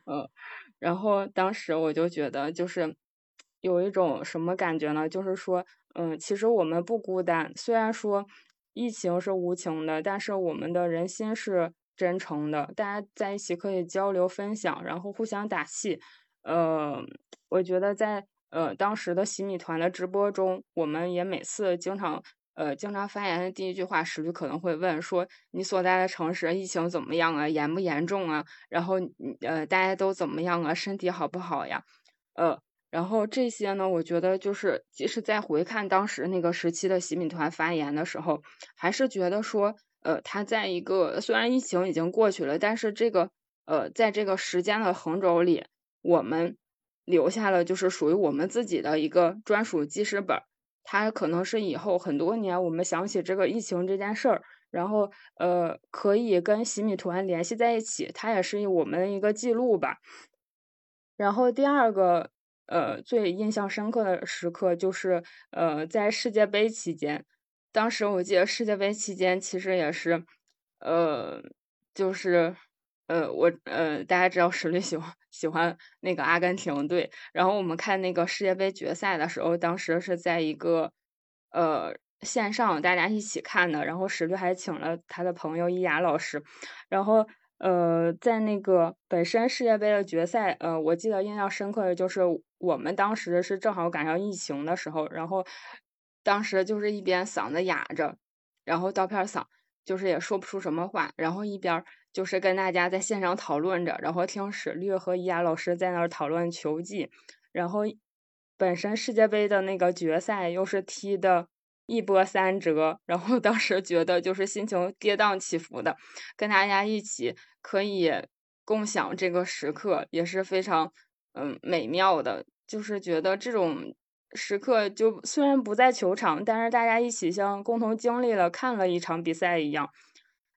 嗯，然后当时我就觉得，就是有一种什么感觉呢？就是说，嗯，其实我们不孤单，虽然说疫情是无情的，但是我们的人心是真诚的，大家在一起可以交流分享，然后互相打气。呃，我觉得在呃当时的洗米团的直播中，我们也每次经常。呃，经常发言的第一句话，史律可能会问说：“你所在的城市疫情怎么样啊？严不严重啊？然后，呃，大家都怎么样啊？身体好不好呀？”呃，然后这些呢，我觉得就是，即使在回看当时那个时期的洗米团发言的时候，还是觉得说，呃，他在一个虽然疫情已经过去了，但是这个，呃，在这个时间的横轴里，我们留下了就是属于我们自己的一个专属记事本。它可能是以后很多年，我们想起这个疫情这件事儿，然后呃，可以跟洗米团联系在一起，它也是我们一个记录吧。然后第二个呃最印象深刻的时刻就是呃在世界杯期间，当时我记得世界杯期间其实也是呃就是。呃，我呃，大家知道史律 喜欢喜欢那个阿根廷队，然后我们看那个世界杯决赛的时候，当时是在一个呃线上大家一起看的，然后史律还请了他的朋友伊雅老师，然后呃在那个本身世界杯的决赛，呃我记得印象深刻的就是我们当时是正好赶上疫情的时候，然后当时就是一边嗓子哑着。然后刀片嗓，就是也说不出什么话，然后一边就是跟大家在线上讨论着，然后听史律和伊雅老师在那儿讨论球技，然后本身世界杯的那个决赛又是踢的一波三折，然后当时觉得就是心情跌宕起伏的，跟大家一起可以共享这个时刻也是非常嗯美妙的，就是觉得这种。时刻就虽然不在球场，但是大家一起像共同经历了看了一场比赛一样。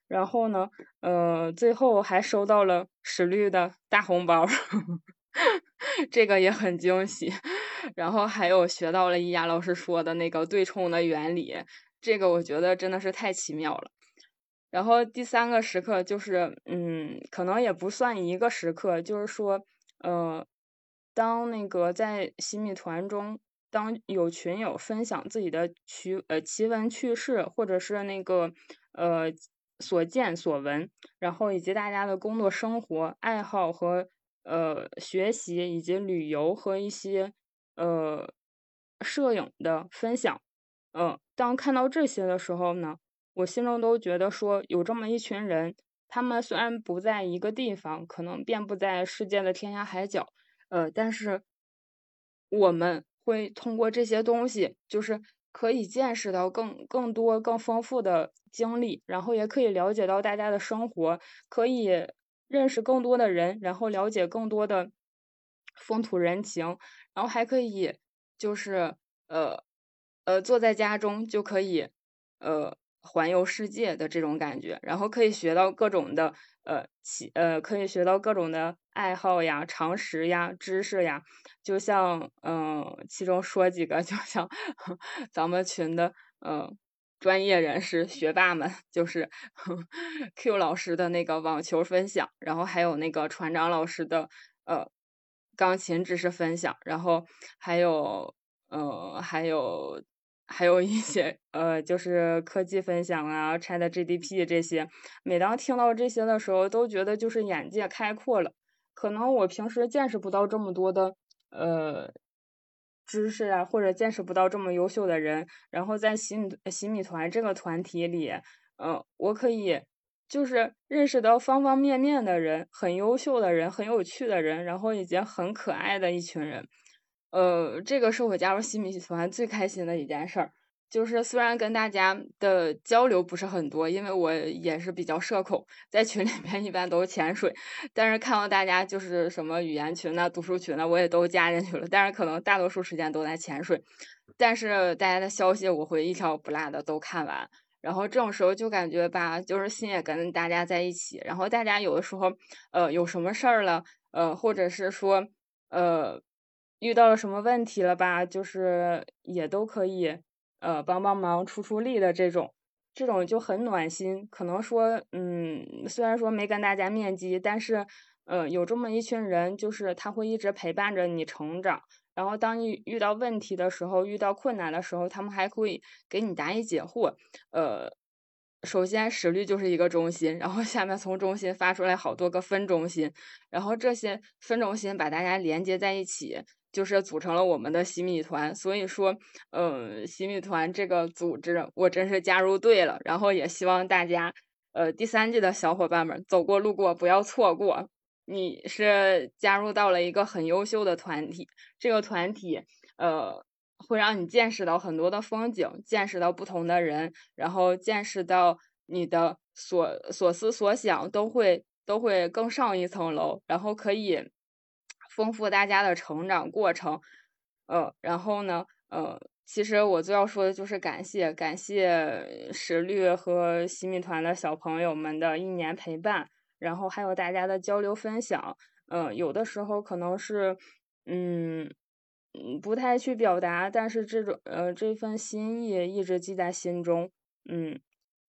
然后呢，呃，最后还收到了史律的大红包，这个也很惊喜。然后还有学到了伊雅老师说的那个对冲的原理，这个我觉得真的是太奇妙了。然后第三个时刻就是，嗯，可能也不算一个时刻，就是说，呃，当那个在洗米团中。当有群友分享自己的趣呃奇闻趣事，或者是那个呃所见所闻，然后以及大家的工作生活爱好和呃学习以及旅游和一些呃摄影的分享，嗯，当看到这些的时候呢，我心中都觉得说有这么一群人，他们虽然不在一个地方，可能遍布在世界的天涯海角，呃，但是我们。会通过这些东西，就是可以见识到更更多、更丰富的经历，然后也可以了解到大家的生活，可以认识更多的人，然后了解更多的风土人情，然后还可以就是呃呃坐在家中就可以呃环游世界的这种感觉，然后可以学到各种的呃其呃可以学到各种的爱好呀、常识呀、知识呀。就像嗯，其中说几个，就像 咱们群的嗯专业人士学霸们，就是 Q 老师的那个网球分享，然后还有那个船长老师的呃钢琴知识分享，然后还有嗯还有还有一些呃就是科技分享啊，Chat GDP 这些，每当听到这些的时候，都觉得就是眼界开阔了，可能我平时见识不到这么多的。呃，知识啊，或者见识不到这么优秀的人，然后在洗米洗米团这个团体里，嗯，我可以就是认识到方方面面的人，很优秀的人，很有趣的人，然后以及很可爱的一群人，呃，这个是我加入新米团最开心的一件事儿。就是虽然跟大家的交流不是很多，因为我也是比较社恐，在群里面一般都是潜水，但是看到大家就是什么语言群呐、读书群呐，我也都加进去了。但是可能大多数时间都在潜水，但是大家的消息我会一条不落的都看完。然后这种时候就感觉吧，就是心也跟大家在一起。然后大家有的时候呃有什么事儿了，呃或者是说呃遇到了什么问题了吧，就是也都可以。呃，帮帮忙、出出力的这种，这种就很暖心。可能说，嗯，虽然说没跟大家面基，但是，呃，有这么一群人，就是他会一直陪伴着你成长。然后，当你遇到问题的时候，遇到困难的时候，他们还会给你答疑解惑。呃，首先实力就是一个中心，然后下面从中心发出来好多个分中心，然后这些分中心把大家连接在一起。就是组成了我们的洗米团，所以说，嗯，洗米团这个组织我真是加入对了。然后也希望大家，呃，第三季的小伙伴们走过路过不要错过。你是加入到了一个很优秀的团体，这个团体，呃，会让你见识到很多的风景，见识到不同的人，然后见识到你的所所思所想都会都会更上一层楼，然后可以。丰富大家的成长过程，呃，然后呢，呃，其实我最要说的就是感谢，感谢石律和洗米团的小朋友们的一年陪伴，然后还有大家的交流分享，嗯，有的时候可能是，嗯，嗯，不太去表达，但是这种，呃，这份心意一直记在心中，嗯，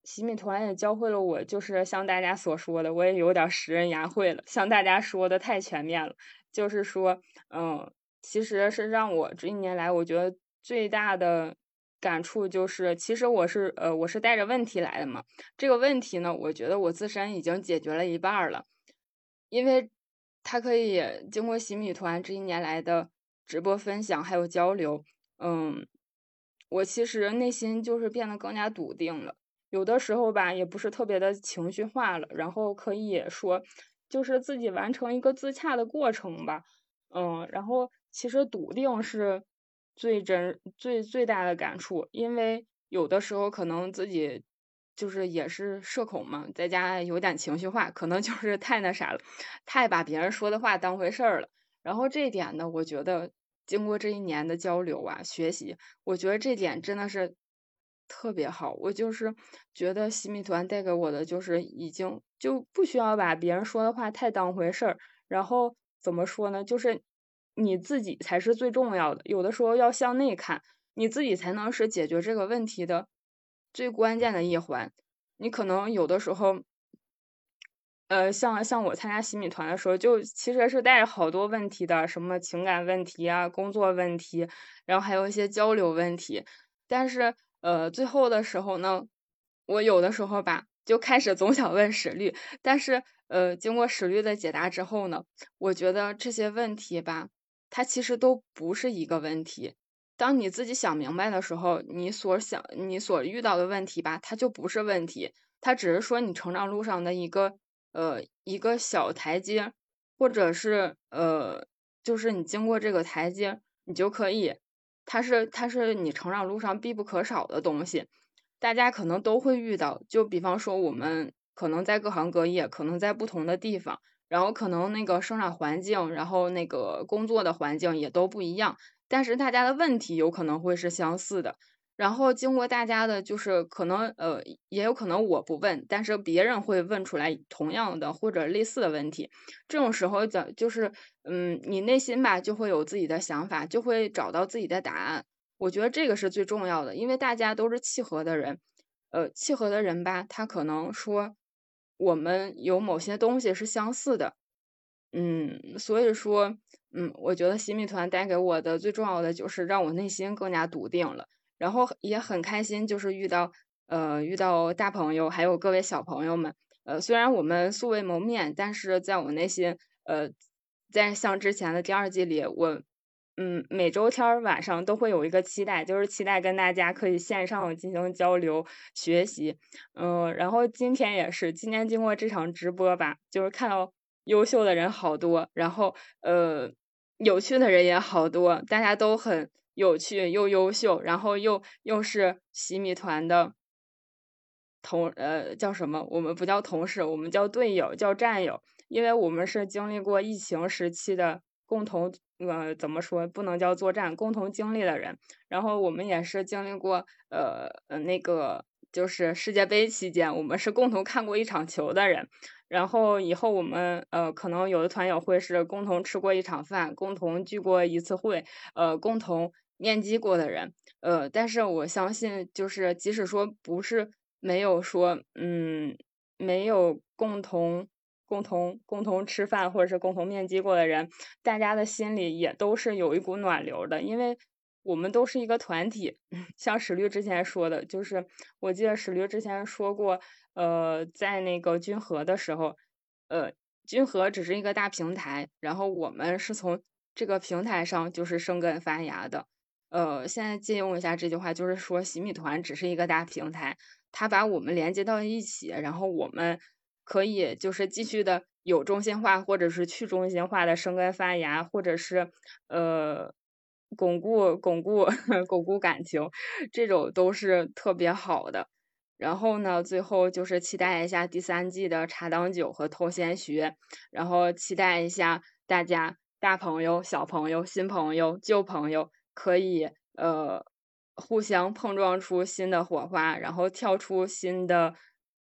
洗米团也教会了我，就是像大家所说的，我也有点识人牙慧了，像大家说的太全面了。就是说，嗯，其实是让我这一年来，我觉得最大的感触就是，其实我是，呃，我是带着问题来的嘛。这个问题呢，我觉得我自身已经解决了一半了，因为它可以经过洗米团这一年来的直播分享还有交流，嗯，我其实内心就是变得更加笃定了。有的时候吧，也不是特别的情绪化了，然后可以说，就是自己完成一个自洽的过程吧。嗯，然后其实笃定是最真、最最大的感触，因为有的时候可能自己就是也是社恐嘛，在家有点情绪化，可能就是太那啥了，太把别人说的话当回事儿了。然后这一点呢，我觉得经过这一年的交流啊、学习，我觉得这点真的是特别好。我就是觉得洗米团带给我的就是已经就不需要把别人说的话太当回事儿。然后怎么说呢？就是你自己才是最重要的。有的时候要向内看，你自己才能是解决这个问题的最关键的一环。你可能有的时候。呃，像像我参加洗米团的时候，就其实是带着好多问题的，什么情感问题啊、工作问题，然后还有一些交流问题。但是呃，最后的时候呢，我有的时候吧，就开始总想问史律，但是呃，经过史律的解答之后呢，我觉得这些问题吧，它其实都不是一个问题。当你自己想明白的时候，你所想、你所遇到的问题吧，它就不是问题，它只是说你成长路上的一个。呃，一个小台阶，或者是呃，就是你经过这个台阶，你就可以，它是它是你成长路上必不可少的东西，大家可能都会遇到。就比方说，我们可能在各行各业，可能在不同的地方，然后可能那个生长环境，然后那个工作的环境也都不一样，但是大家的问题有可能会是相似的。然后经过大家的，就是可能呃，也有可能我不问，但是别人会问出来同样的或者类似的问题。这种时候讲就是，嗯，你内心吧就会有自己的想法，就会找到自己的答案。我觉得这个是最重要的，因为大家都是契合的人，呃，契合的人吧，他可能说我们有某些东西是相似的，嗯，所以说，嗯，我觉得新米团带给我的最重要的就是让我内心更加笃定了。然后也很开心，就是遇到呃遇到大朋友，还有各位小朋友们。呃，虽然我们素未谋面，但是在我内心，呃，在像之前的第二季里，我嗯每周天晚上都会有一个期待，就是期待跟大家可以线上进行交流学习。嗯，然后今天也是，今天经过这场直播吧，就是看到优秀的人好多，然后呃有趣的人也好多，大家都很。有趣又优秀，然后又又是洗米团的同呃叫什么？我们不叫同事，我们叫队友，叫战友，因为我们是经历过疫情时期的共同呃怎么说？不能叫作战，共同经历的人。然后我们也是经历过呃呃那个就是世界杯期间，我们是共同看过一场球的人。然后以后我们呃可能有的团友会是共同吃过一场饭，共同聚过一次会，呃共同。面基过的人，呃，但是我相信，就是即使说不是没有说，嗯，没有共同共同共同吃饭或者是共同面基过的人，大家的心里也都是有一股暖流的，因为我们都是一个团体。像史律之前说的，就是我记得史律之前说过，呃，在那个君和的时候，呃，君和只是一个大平台，然后我们是从这个平台上就是生根发芽的。呃，现在借用一下这句话，就是说洗米团只是一个大平台，它把我们连接到一起，然后我们可以就是继续的有中心化或者是去中心化的生根发芽，或者是呃巩固巩固 巩固感情，这种都是特别好的。然后呢，最后就是期待一下第三季的茶当酒和偷闲学，然后期待一下大家大朋友、小朋友、新朋友、旧朋友。可以呃互相碰撞出新的火花，然后跳出新的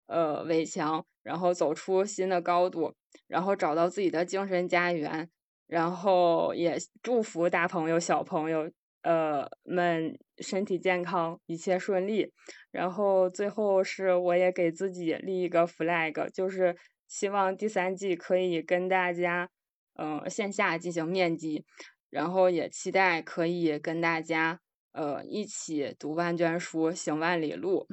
呃围墙，然后走出新的高度，然后找到自己的精神家园，然后也祝福大朋友小朋友呃们身体健康，一切顺利。然后最后是我也给自己立一个 flag，就是希望第三季可以跟大家嗯线下进行面基。然后也期待可以跟大家呃一起读万卷书，行万里路。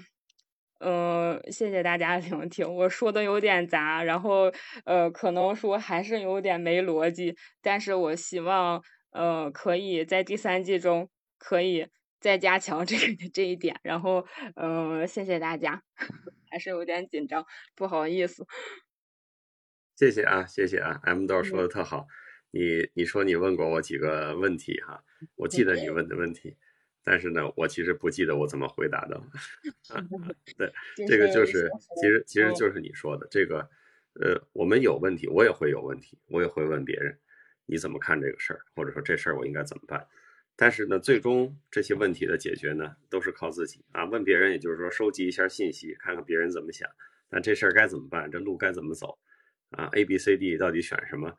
嗯，谢谢大家聆听，我说的有点杂，然后呃可能说还是有点没逻辑，但是我希望呃可以在第三季中可以再加强这个这一点。然后，嗯，谢谢大家，还是有点紧张，不好意思。谢谢啊，谢谢啊，M 豆说的特好。你你说你问过我几个问题哈，我记得你问的问题，但是呢，我其实不记得我怎么回答的。对，这个就是其实其实就是你说的这个，呃，我们有问题，我也会有问题，我也会问别人，你怎么看这个事儿，或者说这事儿我应该怎么办？但是呢，最终这些问题的解决呢，都是靠自己啊。问别人，也就是说收集一下信息，看看别人怎么想，但这事儿该怎么办，这路该怎么走啊？A、B、C、D 到底选什么？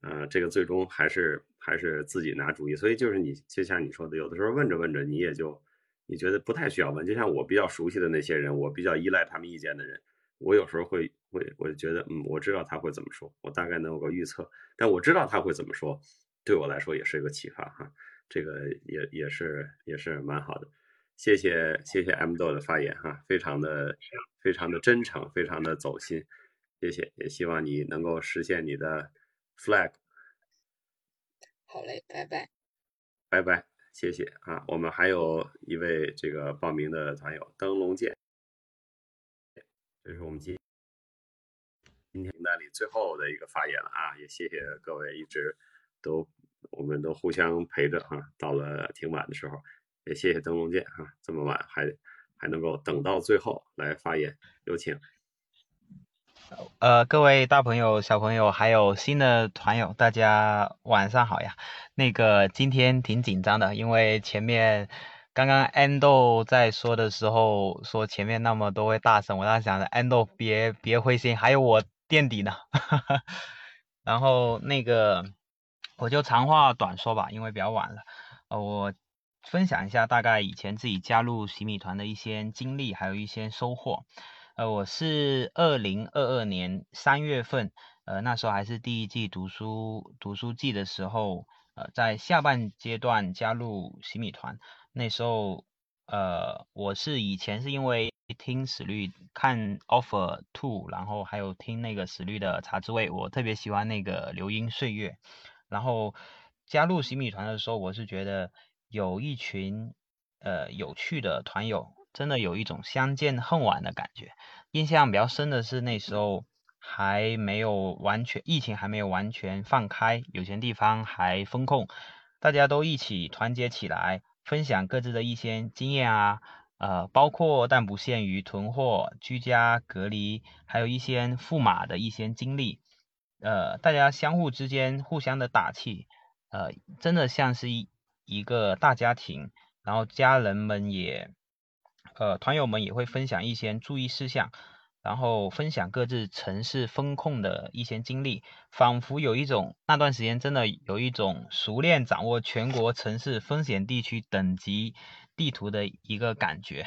呃，这个最终还是还是自己拿主意，所以就是你就像你说的，有的时候问着问着，你也就你觉得不太需要问。就像我比较熟悉的那些人，我比较依赖他们意见的人，我有时候会会我觉得，嗯，我知道他会怎么说，我大概能有个预测，但我知道他会怎么说，对我来说也是一个启发哈。这个也也是也是蛮好的，谢谢谢谢 M 豆的发言哈，非常的非常的真诚，非常的走心，谢谢，也希望你能够实现你的。flag，好嘞，拜拜，拜拜，谢谢啊！我们还有一位这个报名的团友灯笼剑，这是我们今今天名单里最后的一个发言了啊！也谢谢各位一直都我们都互相陪着啊，到了挺晚的时候，也谢谢灯笼剑啊，这么晚还还能够等到最后来发言，有请。呃，各位大朋友、小朋友，还有新的团友，大家晚上好呀。那个今天挺紧张的，因为前面刚刚安豆在说的时候，说前面那么多位大神，我在想着安豆别别灰心，还有我垫底呢。然后那个我就长话短说吧，因为比较晚了。呃，我分享一下大概以前自己加入洗米团的一些经历，还有一些收获。呃，我是二零二二年三月份，呃，那时候还是第一季读书读书季的时候，呃，在下半阶段加入洗米团。那时候，呃，我是以前是因为听史律看 Offer Two，然后还有听那个史律的茶之味，我特别喜欢那个流音岁月。然后加入洗米团的时候，我是觉得有一群呃有趣的团友。真的有一种相见恨晚的感觉。印象比较深的是那时候还没有完全疫情还没有完全放开，有些地方还封控，大家都一起团结起来，分享各自的一些经验啊，呃，包括但不限于囤货、居家隔离，还有一些驸马的一些经历，呃，大家相互之间互相的打气，呃，真的像是一一个大家庭，然后家人们也。呃，团友们也会分享一些注意事项，然后分享各自城市风控的一些经历，仿佛有一种那段时间真的有一种熟练掌握全国城市风险地区等级地图的一个感觉。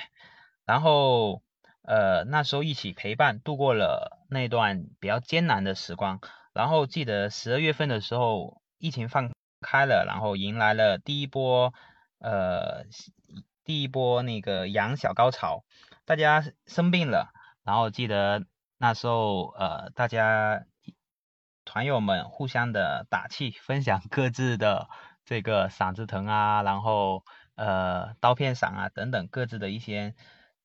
然后，呃，那时候一起陪伴度过了那段比较艰难的时光。然后记得十二月份的时候，疫情放开了，然后迎来了第一波，呃。第一波那个阳小高潮，大家生病了，然后记得那时候呃，大家团友们互相的打气，分享 各自的这个嗓子疼啊，然后呃刀片嗓啊等等各自的一些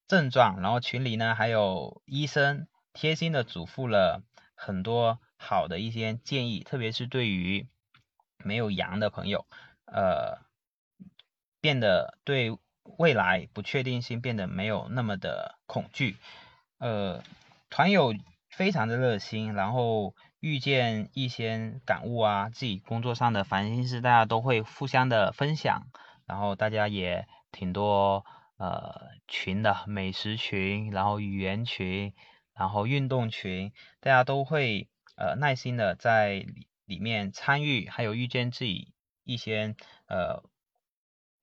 症状，然后群里呢还有医生贴心的嘱咐了很多好的一些建议，特别是对于没有阳的朋友，呃变得对。未来不确定性变得没有那么的恐惧，呃，团友非常的热心，然后遇见一些感悟啊，自己工作上的烦心事，大家都会互相的分享，然后大家也挺多呃群的，美食群，然后语言群，然后运动群，大家都会呃耐心的在里面参与，还有遇见自己一些呃。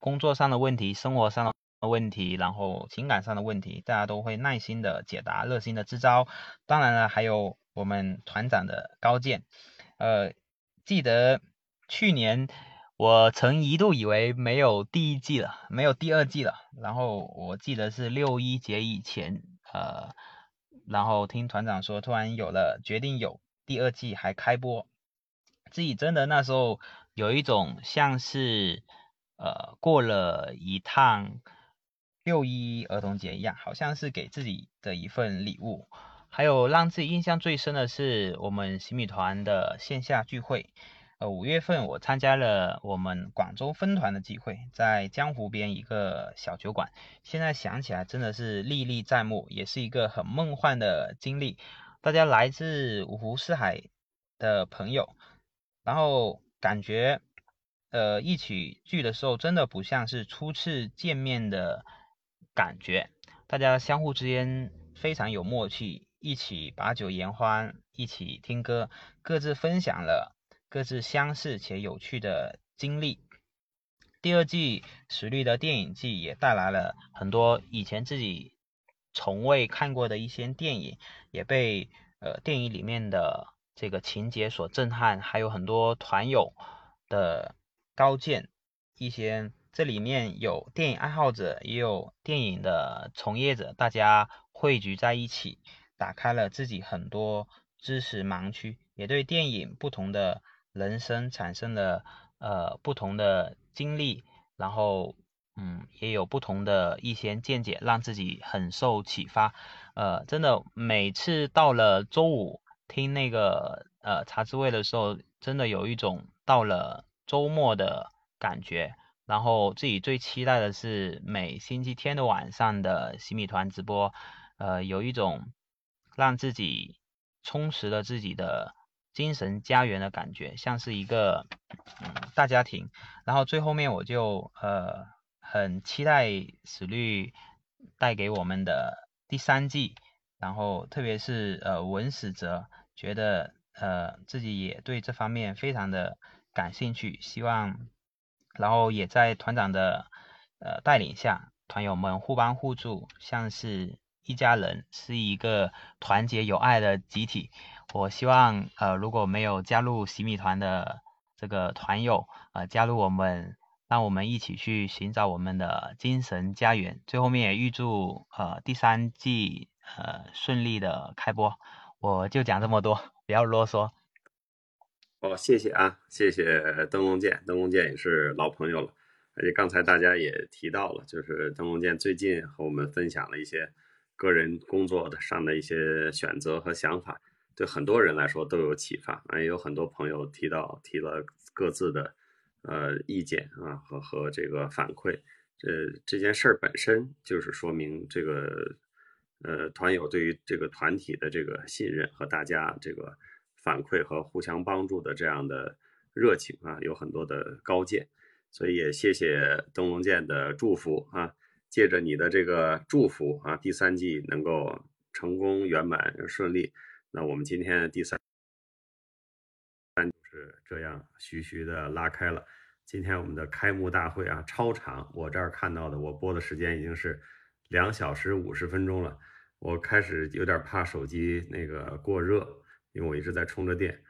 工作上的问题、生活上的问题，然后情感上的问题，大家都会耐心的解答、热心的支招。当然了，还有我们团长的高见。呃，记得去年我曾一度以为没有第一季了，没有第二季了。然后我记得是六一节以前，呃，然后听团长说，突然有了决定有第二季还开播，自己真的那时候有一种像是。呃过了一趟六一儿童节一样，好像是给自己的一份礼物。还有让自己印象最深的是我们洗米团的线下聚会。呃，五月份我参加了我们广州分团的聚会，在江湖边一个小酒馆。现在想起来真的是历历在目，也是一个很梦幻的经历。大家来自五湖四海的朋友，然后感觉呃一起聚的时候，真的不像是初次见面的感觉。大家相互之间非常有默契，一起把酒言欢，一起听歌，各自分享了。各自相似且有趣的经历。第二季实力的电影季也带来了很多以前自己从未看过的一些电影，也被呃电影里面的这个情节所震撼，还有很多团友的高见。一些这里面有电影爱好者，也有电影的从业者，大家汇聚在一起，打开了自己很多知识盲区，也对电影不同的。人生产生了呃不同的经历，然后嗯也有不同的一些见解，让自己很受启发。呃，真的每次到了周五听那个呃茶滋味的时候，真的有一种到了周末的感觉。然后自己最期待的是每星期天的晚上的洗米团直播，呃，有一种让自己充实了自己的。精神家园的感觉，像是一个嗯大家庭。然后最后面我就呃很期待史律带给我们的第三季，然后特别是呃文史哲，觉得呃自己也对这方面非常的感兴趣，希望然后也在团长的呃带领下，团友们互帮互助，像是一家人，是一个团结友爱的集体。我希望，呃，如果没有加入洗米团的这个团友，呃，加入我们，让我们一起去寻找我们的精神家园。最后面也预祝，呃，第三季，呃，顺利的开播。我就讲这么多，不要啰嗦。哦，谢谢啊，谢谢灯笼剑，灯笼剑也是老朋友了。而且刚才大家也提到了，就是灯笼剑最近和我们分享了一些个人工作的上的一些选择和想法。对很多人来说都有启发，啊，也有很多朋友提到提了各自的呃意见啊和和这个反馈，这这件事儿本身就是说明这个呃团友对于这个团体的这个信任和大家这个反馈和互相帮助的这样的热情啊，有很多的高见，所以也谢谢灯笼剑的祝福啊，借着你的这个祝福啊，第三季能够成功圆满顺利。那我们今天第三三就是这样徐徐的拉开了。今天我们的开幕大会啊，超长。我这儿看到的，我播的时间已经是两小时五十分钟了。我开始有点怕手机那个过热，因为我一直在充着电。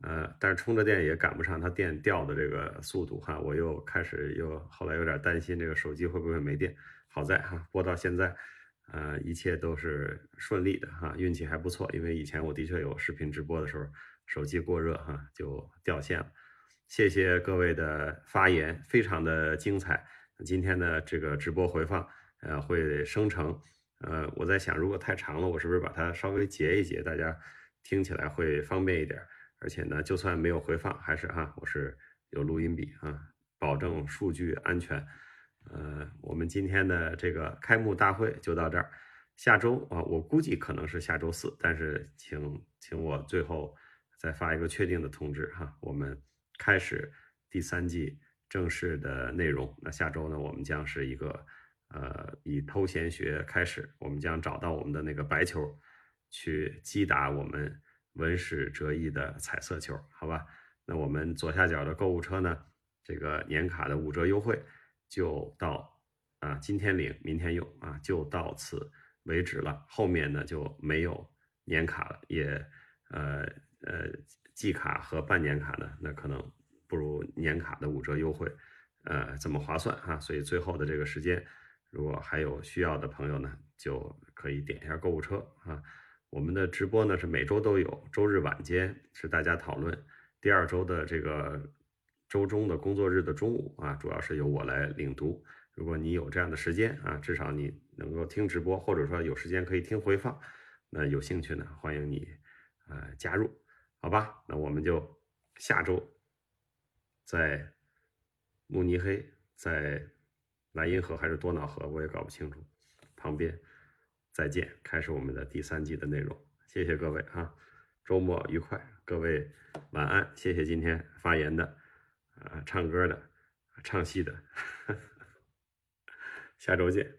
呃，但是充着电也赶不上它电掉的这个速度哈。我又开始又后来有点担心这个手机会不会没电。好在哈，播到现在。呃，一切都是顺利的哈，运气还不错。因为以前我的确有视频直播的时候，手机过热哈就掉线了。谢谢各位的发言，非常的精彩。今天的这个直播回放，呃，会生成。呃，我在想，如果太长了，我是不是把它稍微截一截，大家听起来会方便一点。而且呢，就算没有回放，还是哈，我是有录音笔啊，保证数据安全。呃，我们今天的这个开幕大会就到这儿。下周啊，我估计可能是下周四，但是请请我最后再发一个确定的通知哈。我们开始第三季正式的内容。那下周呢，我们将是一个呃以偷闲学开始，我们将找到我们的那个白球，去击打我们文史哲艺的彩色球，好吧？那我们左下角的购物车呢，这个年卡的五折优惠。就到啊，今天领，明天用啊，就到此为止了。后面呢就没有年卡了，也呃呃季卡和半年卡呢，那可能不如年卡的五折优惠呃这么划算哈。所以最后的这个时间，如果还有需要的朋友呢，就可以点一下购物车啊。我们的直播呢是每周都有，周日晚间是大家讨论，第二周的这个周中的工作日的中午啊，主要是由我来领读。如果你有这样的时间啊，至少你能够听直播，或者说有时间可以听回放，那有兴趣呢，欢迎你呃加入，好吧？那我们就下周在慕尼黑，在莱茵河还是多瑙河，我也搞不清楚，旁边再见，开始我们的第三季的内容。谢谢各位啊，周末愉快，各位晚安。谢谢今天发言的。啊，唱歌的，唱戏的，下周见。